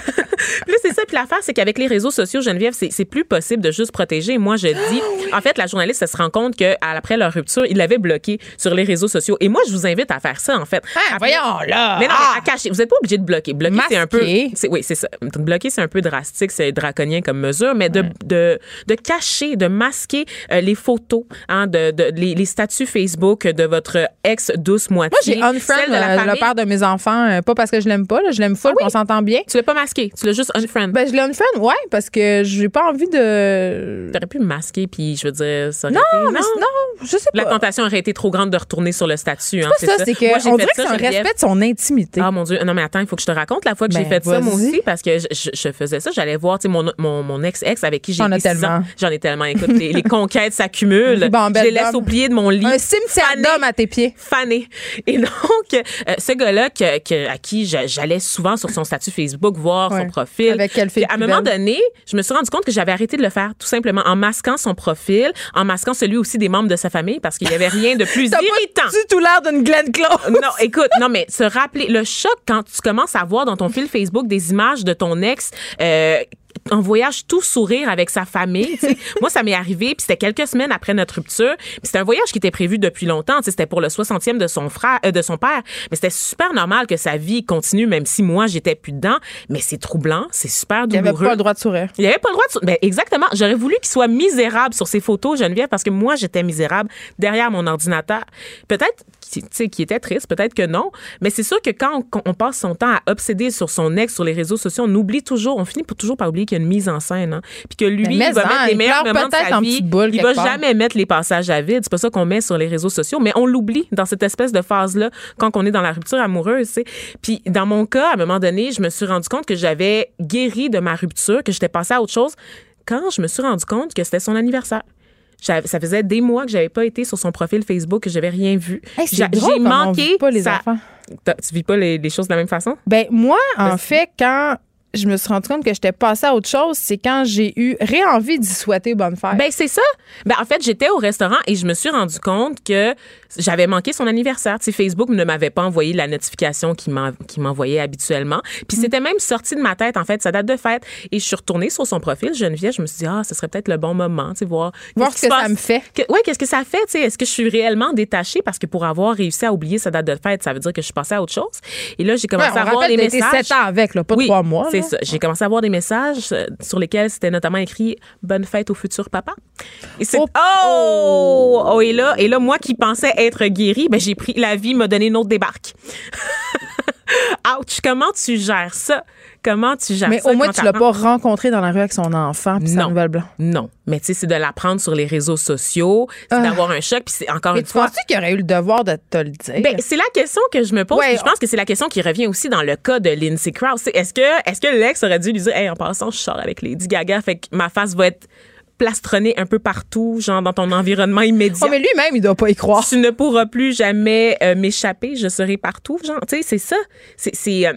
Puis c'est ça. Puis l'affaire, c'est qu'avec les réseaux sociaux, Geneviève, c'est plus possible de juste protéger. Moi, je dis, en fait, la journaliste, elle se rend compte qu'après leur rupture, il l'avait bloqué sur les réseaux sociaux. Et moi, je vous invite à faire ça, en fait. Après- voyons, là. Mais non, Ah. mais à cacher. Vous n'êtes pas obligé de bloquer. Bloquer, c'est un peu. Oui, c'est ça. Bloquer, c'est un peu drastique, c'est draconien comme mesure, mais de, de, de cacher, de masquer euh, les photos, hein, de, de, les, les statuts Facebook de votre ex-douce moitié. Moi, j'ai unfriend euh, le père de mes enfants, euh, pas parce que je l'aime pas, là, je l'aime full, Ah oui? on s'entend bien. Tu l'as pas masqué, tu l'as juste unfriend. Ben, je l'ai unfriend, ouais, parce que j'ai pas envie de. T'aurais pu me masquer, puis je veux dire, ça Non, été- mais c'est- non, je sais pas. La tentation aurait été trop grande de retourner sur le statut. Hein, C'est ça, c'est Moi, j'ai qu'on fait dirait que c'est un respect de son intimité. Ah mon Dieu, non mais attends, il faut que je te raconte la fois que j'ai Ben, fait ça moi aussi parce que je, je- je faisais ça, j'allais voir tu sais mon, mon, mon ex-ex avec qui j'ai J'en ai tellement. J'en ai tellement. Écoute, les, les conquêtes s'accumulent. Je les laisse d'homme. De mon lit. un cimetière d'hommes à tes pieds. Fané. Et donc, euh, ce gars-là que, que- à qui j'allais souvent sur son statut Facebook voir Ouais. son profil. Avec quelle fille à un moment belle. donné, je me suis rendu compte que j'avais arrêté de le faire tout simplement en masquant son profil, en masquant celui aussi des membres de sa famille parce qu'il n'y avait rien de plus irritant. pas du tout l'air d'une Glenn Close. Non, écoute, non, mais se rappeler le choc quand tu commences à voir dans ton fil Facebook des images de ton ex. euh, en voyage tout sourire avec sa famille. Moi, ça m'est arrivé, puis c'était quelques semaines après notre rupture. Puis c'était un voyage qui était prévu depuis longtemps. C'était pour le 60e de son frère, euh, de son père. Mais c'était super normal que sa vie continue, même si moi, j'étais plus dedans. Mais c'est troublant, c'est super Il avait douloureux. pas le droit de sourire. Il avait pas le droit de. Ben exactement. J'aurais voulu qu'il soit misérable sur ses photos, Geneviève, parce que moi, j'étais misérable derrière mon ordinateur. Peut-être qu'il était triste, peut-être que non. Mais c'est sûr que quand on, passe son temps à obséder sur son ex sur les réseaux sociaux, on oublie toujours, on finit pour toujours par oublier qu'il y a une mise en scène. Hein. Puis que lui, il va mettre hein, les il meilleurs moments de sa vie. boule il va part. jamais mettre les passages à vide. C'est pas ça qu'on met sur les réseaux sociaux. Mais on l'oublie dans cette espèce de phase-là quand on est dans la rupture amoureuse. tu sais. Puis dans mon cas, à un moment donné, je me suis rendu compte que j'avais guéri de ma rupture, que j'étais passée à autre chose quand je me suis rendu compte que c'était son anniversaire. Ça faisait des mois que j'avais pas été sur son profil Facebook, que j'avais rien vu. Hey, J'ai comme on manqué vit pas les enfants. Tu vis pas les, les choses de la même façon? Ben moi, en fait, quand je me suis rendu compte que j'étais passée à autre chose, c'est quand j'ai eu réenvie d'y souhaiter bonne fête. Ben c'est ça. Ben en fait, j'étais au restaurant et je me suis rendu compte que j'avais manqué son anniversaire. Tu sais, Facebook ne m'avait pas envoyé la notification qu'il m'en- qu'il m'envoyait habituellement. Puis Mm. c'était même sorti de ma tête en fait, sa date de fête et je suis retournée sur son profil Geneviève, je me suis dit ah, ce serait peut-être le bon moment, tu sais, voir Voir ce que ça me fait. Que- ouais, qu'est-ce que ça fait, tu sais, est-ce que je suis réellement détachée? Parce que pour avoir réussi à oublier sa date de fête, ça veut dire que je suis passée à autre chose. Et là, j'ai Ouais, commencé on à voir été messages. sept ans avec, là, pas Oui, trois mois. C'est ça. J'ai commencé à voir des messages euh, sur lesquels c'était notamment écrit Bonne fête au futur papa. Et c'est Oh, oh! oh! Et là, et là, moi qui pensais être guérie, ben j'ai pris la vie m'a donné une autre débarque. Ouch! Comment tu gères ça? Comment tu gères Mais ça? au moins, tu l'as t'apprends- pas rencontré dans la rue avec son enfant puis sa nouvelle blanc. Non. Mais tu sais, c'est de l'apprendre sur les réseaux sociaux, c'est Ah. d'avoir un choc, puis c'est encore Mais une tu fois. penses-tu qu'il aurait eu le devoir de te le dire? Ben, c'est la question que je me pose. Ouais, je pense que c'est la question qui revient aussi dans le cas de Lindsay Krause. Est-ce que, est-ce que l'ex aurait dû lui dire, hey, en passant, je sors avec Lady Gaga, fait que ma face va être plastronnée un peu partout, genre dans ton environnement immédiat? Oh, mais lui-même, il doit pas y croire. Tu ne pourras plus jamais euh, m'échapper, je serai partout, genre. Tu sais, c'est ça. C'est. c'est, euh,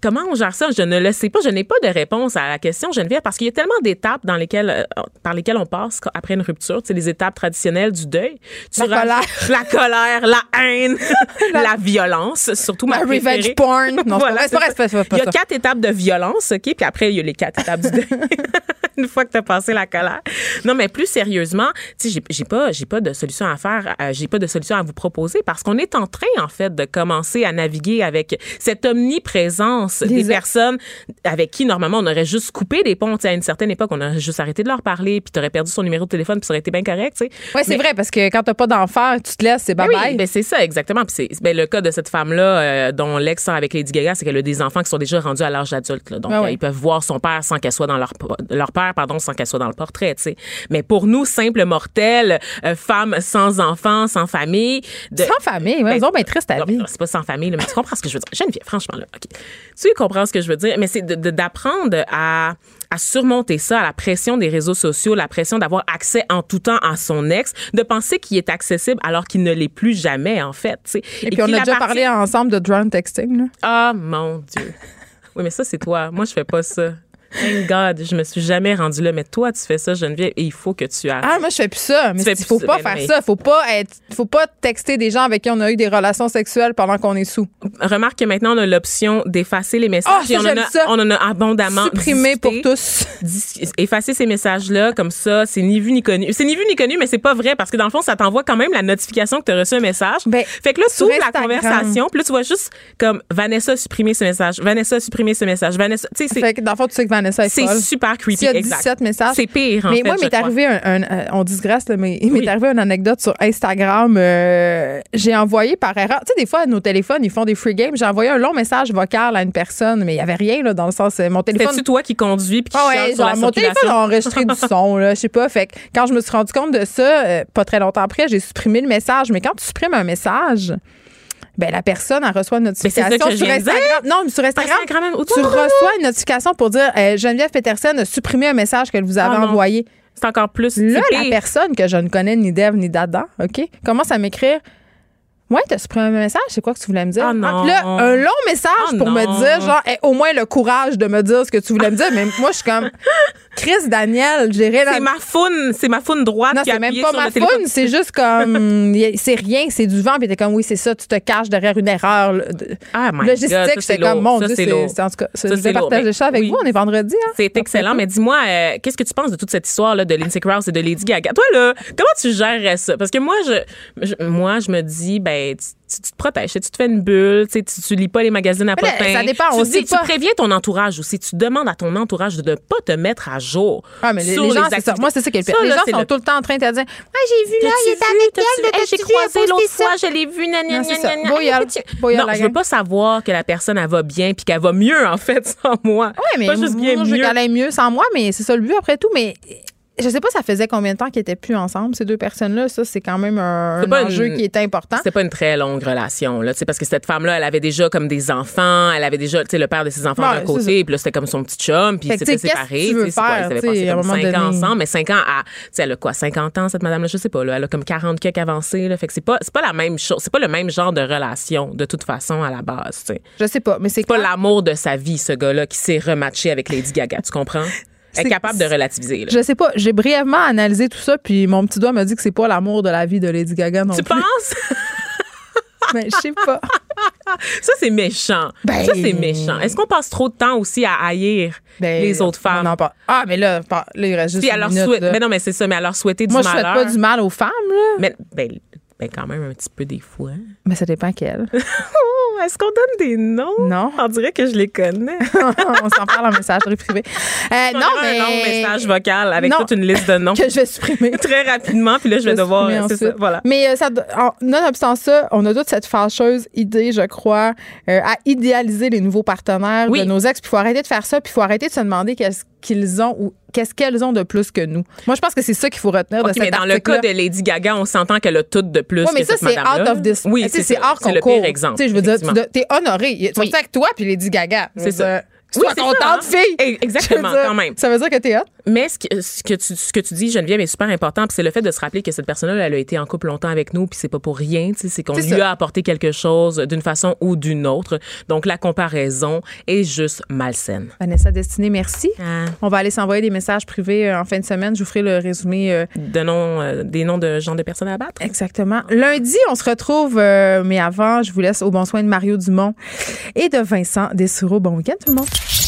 Comment on gère ça? Je ne le sais pas. Je n'ai pas de réponse à la question, Geneviève, parce qu'il y a tellement d'étapes dans lesquelles, euh, par lesquelles on passe après une rupture. Tu sais, les étapes traditionnelles du deuil. Tu La colère. La colère, la haine, la violence, surtout ma La revenge préférée. porn. Non, Voilà, c'est pas Il y a ça. quatre étapes de violence, OK? Puis après, il y a les quatre étapes du deuil. Une fois que tu as passé la colère. Non, mais plus sérieusement, tu sais, j'ai- j'ai pas, j'ai pas de solution à faire, euh, j'ai pas de solution à vous proposer parce qu'on est en train, en fait, de commencer à naviguer avec cette omniprésence violence, des personnes avec qui normalement on aurait juste coupé des ponts. à une certaine époque, on aurait juste arrêté de leur parler, puis tu aurais perdu son numéro de téléphone, puis ça aurait été bien correct. Oui, c'est vrai, parce que quand t'as pas d'enfant, tu te laisses, c'est bye bye. Oui, ben c'est ça, exactement. Puis c'est ben, le cas de cette femme-là, euh, dont l'ex sort avec Lady Gaga, c'est qu'elle a des enfants qui sont déjà rendus à l'âge adulte. Donc, euh, ils peuvent voir son père sans qu'elle soit dans leur, leur père, pardon, sans qu'elle soit dans le portrait, tu sais. Mais pour nous, simples mortels, euh, femmes sans enfants, sans famille. De, sans famille, ouais, ben, ben triste ta vie. C'est pas sans famille, mais tu comprends ce que je veux dire. Geneviève, franchement, là, OK. Tu comprends ce que je veux dire, mais c'est d'apprendre à à surmonter ça, à la pression des réseaux sociaux, la pression d'avoir accès en tout temps à son ex, de penser qu'il est accessible alors qu'il ne l'est plus jamais, en fait. Et, puis on a déjà parlé ensemble de drone texting. Ah, mon Dieu. Oui, mais ça, c'est toi. Moi, je fais pas ça. Thank God, je me suis jamais rendue là. Mais toi, tu fais ça, Geneviève, et il faut que tu arrêtes. Ah, moi, je fais plus ça. Mais il faut pas faire ça. Faut pas être, faut pas texter des gens avec qui on a eu des relations sexuelles pendant qu'on est sous. Remarque que maintenant, on a l'option d'effacer les messages. Oh, ça, on, en a, on en a abondamment. Supprimer pour tous. Effacer ces messages-là, comme ça, c'est ni vu ni connu. C'est ni vu ni connu, mais c'est pas vrai parce que dans le fond, ça t'envoie quand même la notification que tu as reçu un message. Ben, fait que là, tu ouvres la conversation, puis là, tu vois juste comme Vanessa supprimer ce message. Vanessa supprimer ce message. Vanessa, tu sais, c'est. dans le fond, tu sais que c'est super creepy. Il y a 17 messages. C'est pire, en mais moi, il m'est arrivé un, euh, on digresse, mais il m'est arrivé une anecdote sur Instagram. Euh, j'ai envoyé par erreur. Tu sais, des fois, nos téléphones, ils font des free games. J'ai envoyé un long message vocal à une personne, mais il n'y avait rien, là, dans le sens, euh, mon téléphone. C'est-tu toi qui conduis puis qui ah ouais, genre, mon téléphone a enregistré du son, là, je sais pas. Fait que quand je me suis rendu compte de ça, pas très longtemps après, j'ai supprimé le message. Mais quand tu supprimes un message, ben la personne elle reçoit une notification sur Instagram. Non, sur Instagram, tu reçois une notification pour dire euh, Geneviève Peterson a supprimé un message qu'elle vous avait ah envoyé. C'est encore plus. Là, la personne que je ne connais ni d'Ève ni d'Adam, OK, commence à m'écrire Ouais, t'as supprimé un message, c'est quoi que tu voulais me dire? Ah non. là, un long message ah pour me dire, genre, au moins le courage de me dire ce que tu voulais me dire. Mais moi, je suis comme, Chris Daniel, j'ai rien C'est ma faune, c'est ma faune droite non, qui c'est même pas ma faune, c'est juste comme, c'est rien, c'est du vent, puis t'es comme, oui, c'est ça, tu te caches derrière une erreur ah, my logistique. C'est comme, mon Dieu, c'est, en tout cas, je vais partager ça avec vous, on est vendredi. Hein? C'est excellent, mais dis-moi, euh, qu'est-ce que tu penses de toute cette histoire-là de Lindsay Krause et de Lady Gaga? Toi, là, comment tu gérerais ça? Parce que moi, je, moi, je me dis, ben, tu, te protèges, tu te fais une bulle, tu, tu lis pas les magazines à potins. Ça dépend, tu on Tu préviens ton entourage aussi. Tu demandes à ton entourage de ne pas te mettre à jour. Ah, mais les, gens, c'est ça. Moi, c'est ça qui est le pire. Les gens sont tout le temps en train de te dire Ouais, j'ai vu là, il est avec elle, J'ai croisé l'autre fois, je l'ai vu, Non, je veux pas savoir que la personne, elle va bien puis qu'elle va mieux, en fait, sans moi. Oui, mais pas juste bien je aille mieux sans moi, mais c'est ça le but après tout. Mais je sais pas, ça faisait combien de temps qu'ils étaient plus ensemble, ces deux personnes-là. Ça, c'est quand même un, enjeu qui est important. C'est pas une très longue relation, là. parce que cette femme-là, elle avait déjà comme des enfants, elle avait déjà, le père de ses enfants d'un côté, puis là, c'était comme son petit chum, puis c'était séparé. Tu veux faire, ils avaient passé comme 5 ans ensemble, mais 5 ans à, elle a quoi, 50 ans, cette madame-là, je sais pas, là. Elle a comme 40 quelques avancés, là. Fait que c'est pas, pas la même chose, c'est pas le même genre de relation, de toute façon, à la base, tu sais. Je sais pas, mais c'est pas l'amour de sa vie, ce gars-là, qui s'est rematché avec Lady Gaga, tu comprends? est capable de relativiser. Je sais pas. J'ai brièvement analysé tout ça, puis mon petit doigt m'a dit que c'est pas l'amour de la vie de Lady Gaga non tu plus. Tu penses? Mais je sais pas. Ça, c'est méchant. Ben, ça, c'est méchant. Est-ce qu'on passe trop de temps aussi à haïr ben, les autres femmes? Non, pas. Ah, mais là, là il reste juste une minute, Mais non, mais c'est ça. Mais à leur souhaiter du Moi, malheur. Moi, je souhaite pas du mal aux femmes, là. Mais, ben, ben, quand même un petit peu des fois. Mais ça dépend quelle. Est-ce qu'on donne des noms? Non. On dirait que je les connais. on s'en parle en messagerie privée. Euh, non, mais. un long message vocal avec toute une liste de noms. que je vais supprimer. Très rapidement, puis là, je vais devoir. C'est ça, voilà. Mais euh, ça, nonobstant ça, on a toute cette fâcheuse idée, je crois, euh, à idéaliser les nouveaux partenaires de nos ex. Puis il faut arrêter de faire ça, puis il faut arrêter de se demander qu'est-ce qu'ils ont ou qu'est-ce qu'elles ont de plus que nous. Moi, je pense que c'est ça qu'il faut retenir de cet mais dans le cas de Lady Gaga, on s'entend qu'elle a tout de plus oui, mais ça, c'est out of this. Oui, c'est hors concours. C'est le pire exemple. Tu sais, je veux dire, t'es honoré. Tu oui. avec toi puis Lady Gaga. C'est ça. Sois contente, hein. fille. Exactement, quand même. Ça veut dire que t'es hot? Mais ce que, ce que, tu, ce que tu dis, Geneviève, est super important. Puis c'est le fait de se rappeler que cette personne-là, elle a été en couple longtemps avec nous, puis c'est pas pour rien. C'est qu'on lui a apporté quelque chose d'une façon ou d'une autre. Donc la comparaison est juste malsaine. Vanessa Destinée, merci. Ah. On va aller s'envoyer des messages privés euh, en fin de semaine. Je vous ferai le résumé. Euh, de euh, des noms de gens de personnes à battre. Exactement. Lundi, on se retrouve, mais avant, je vous laisse au bon soin de Mario Dumont et de Vincent Dessureau. Bon week-end, tout le monde.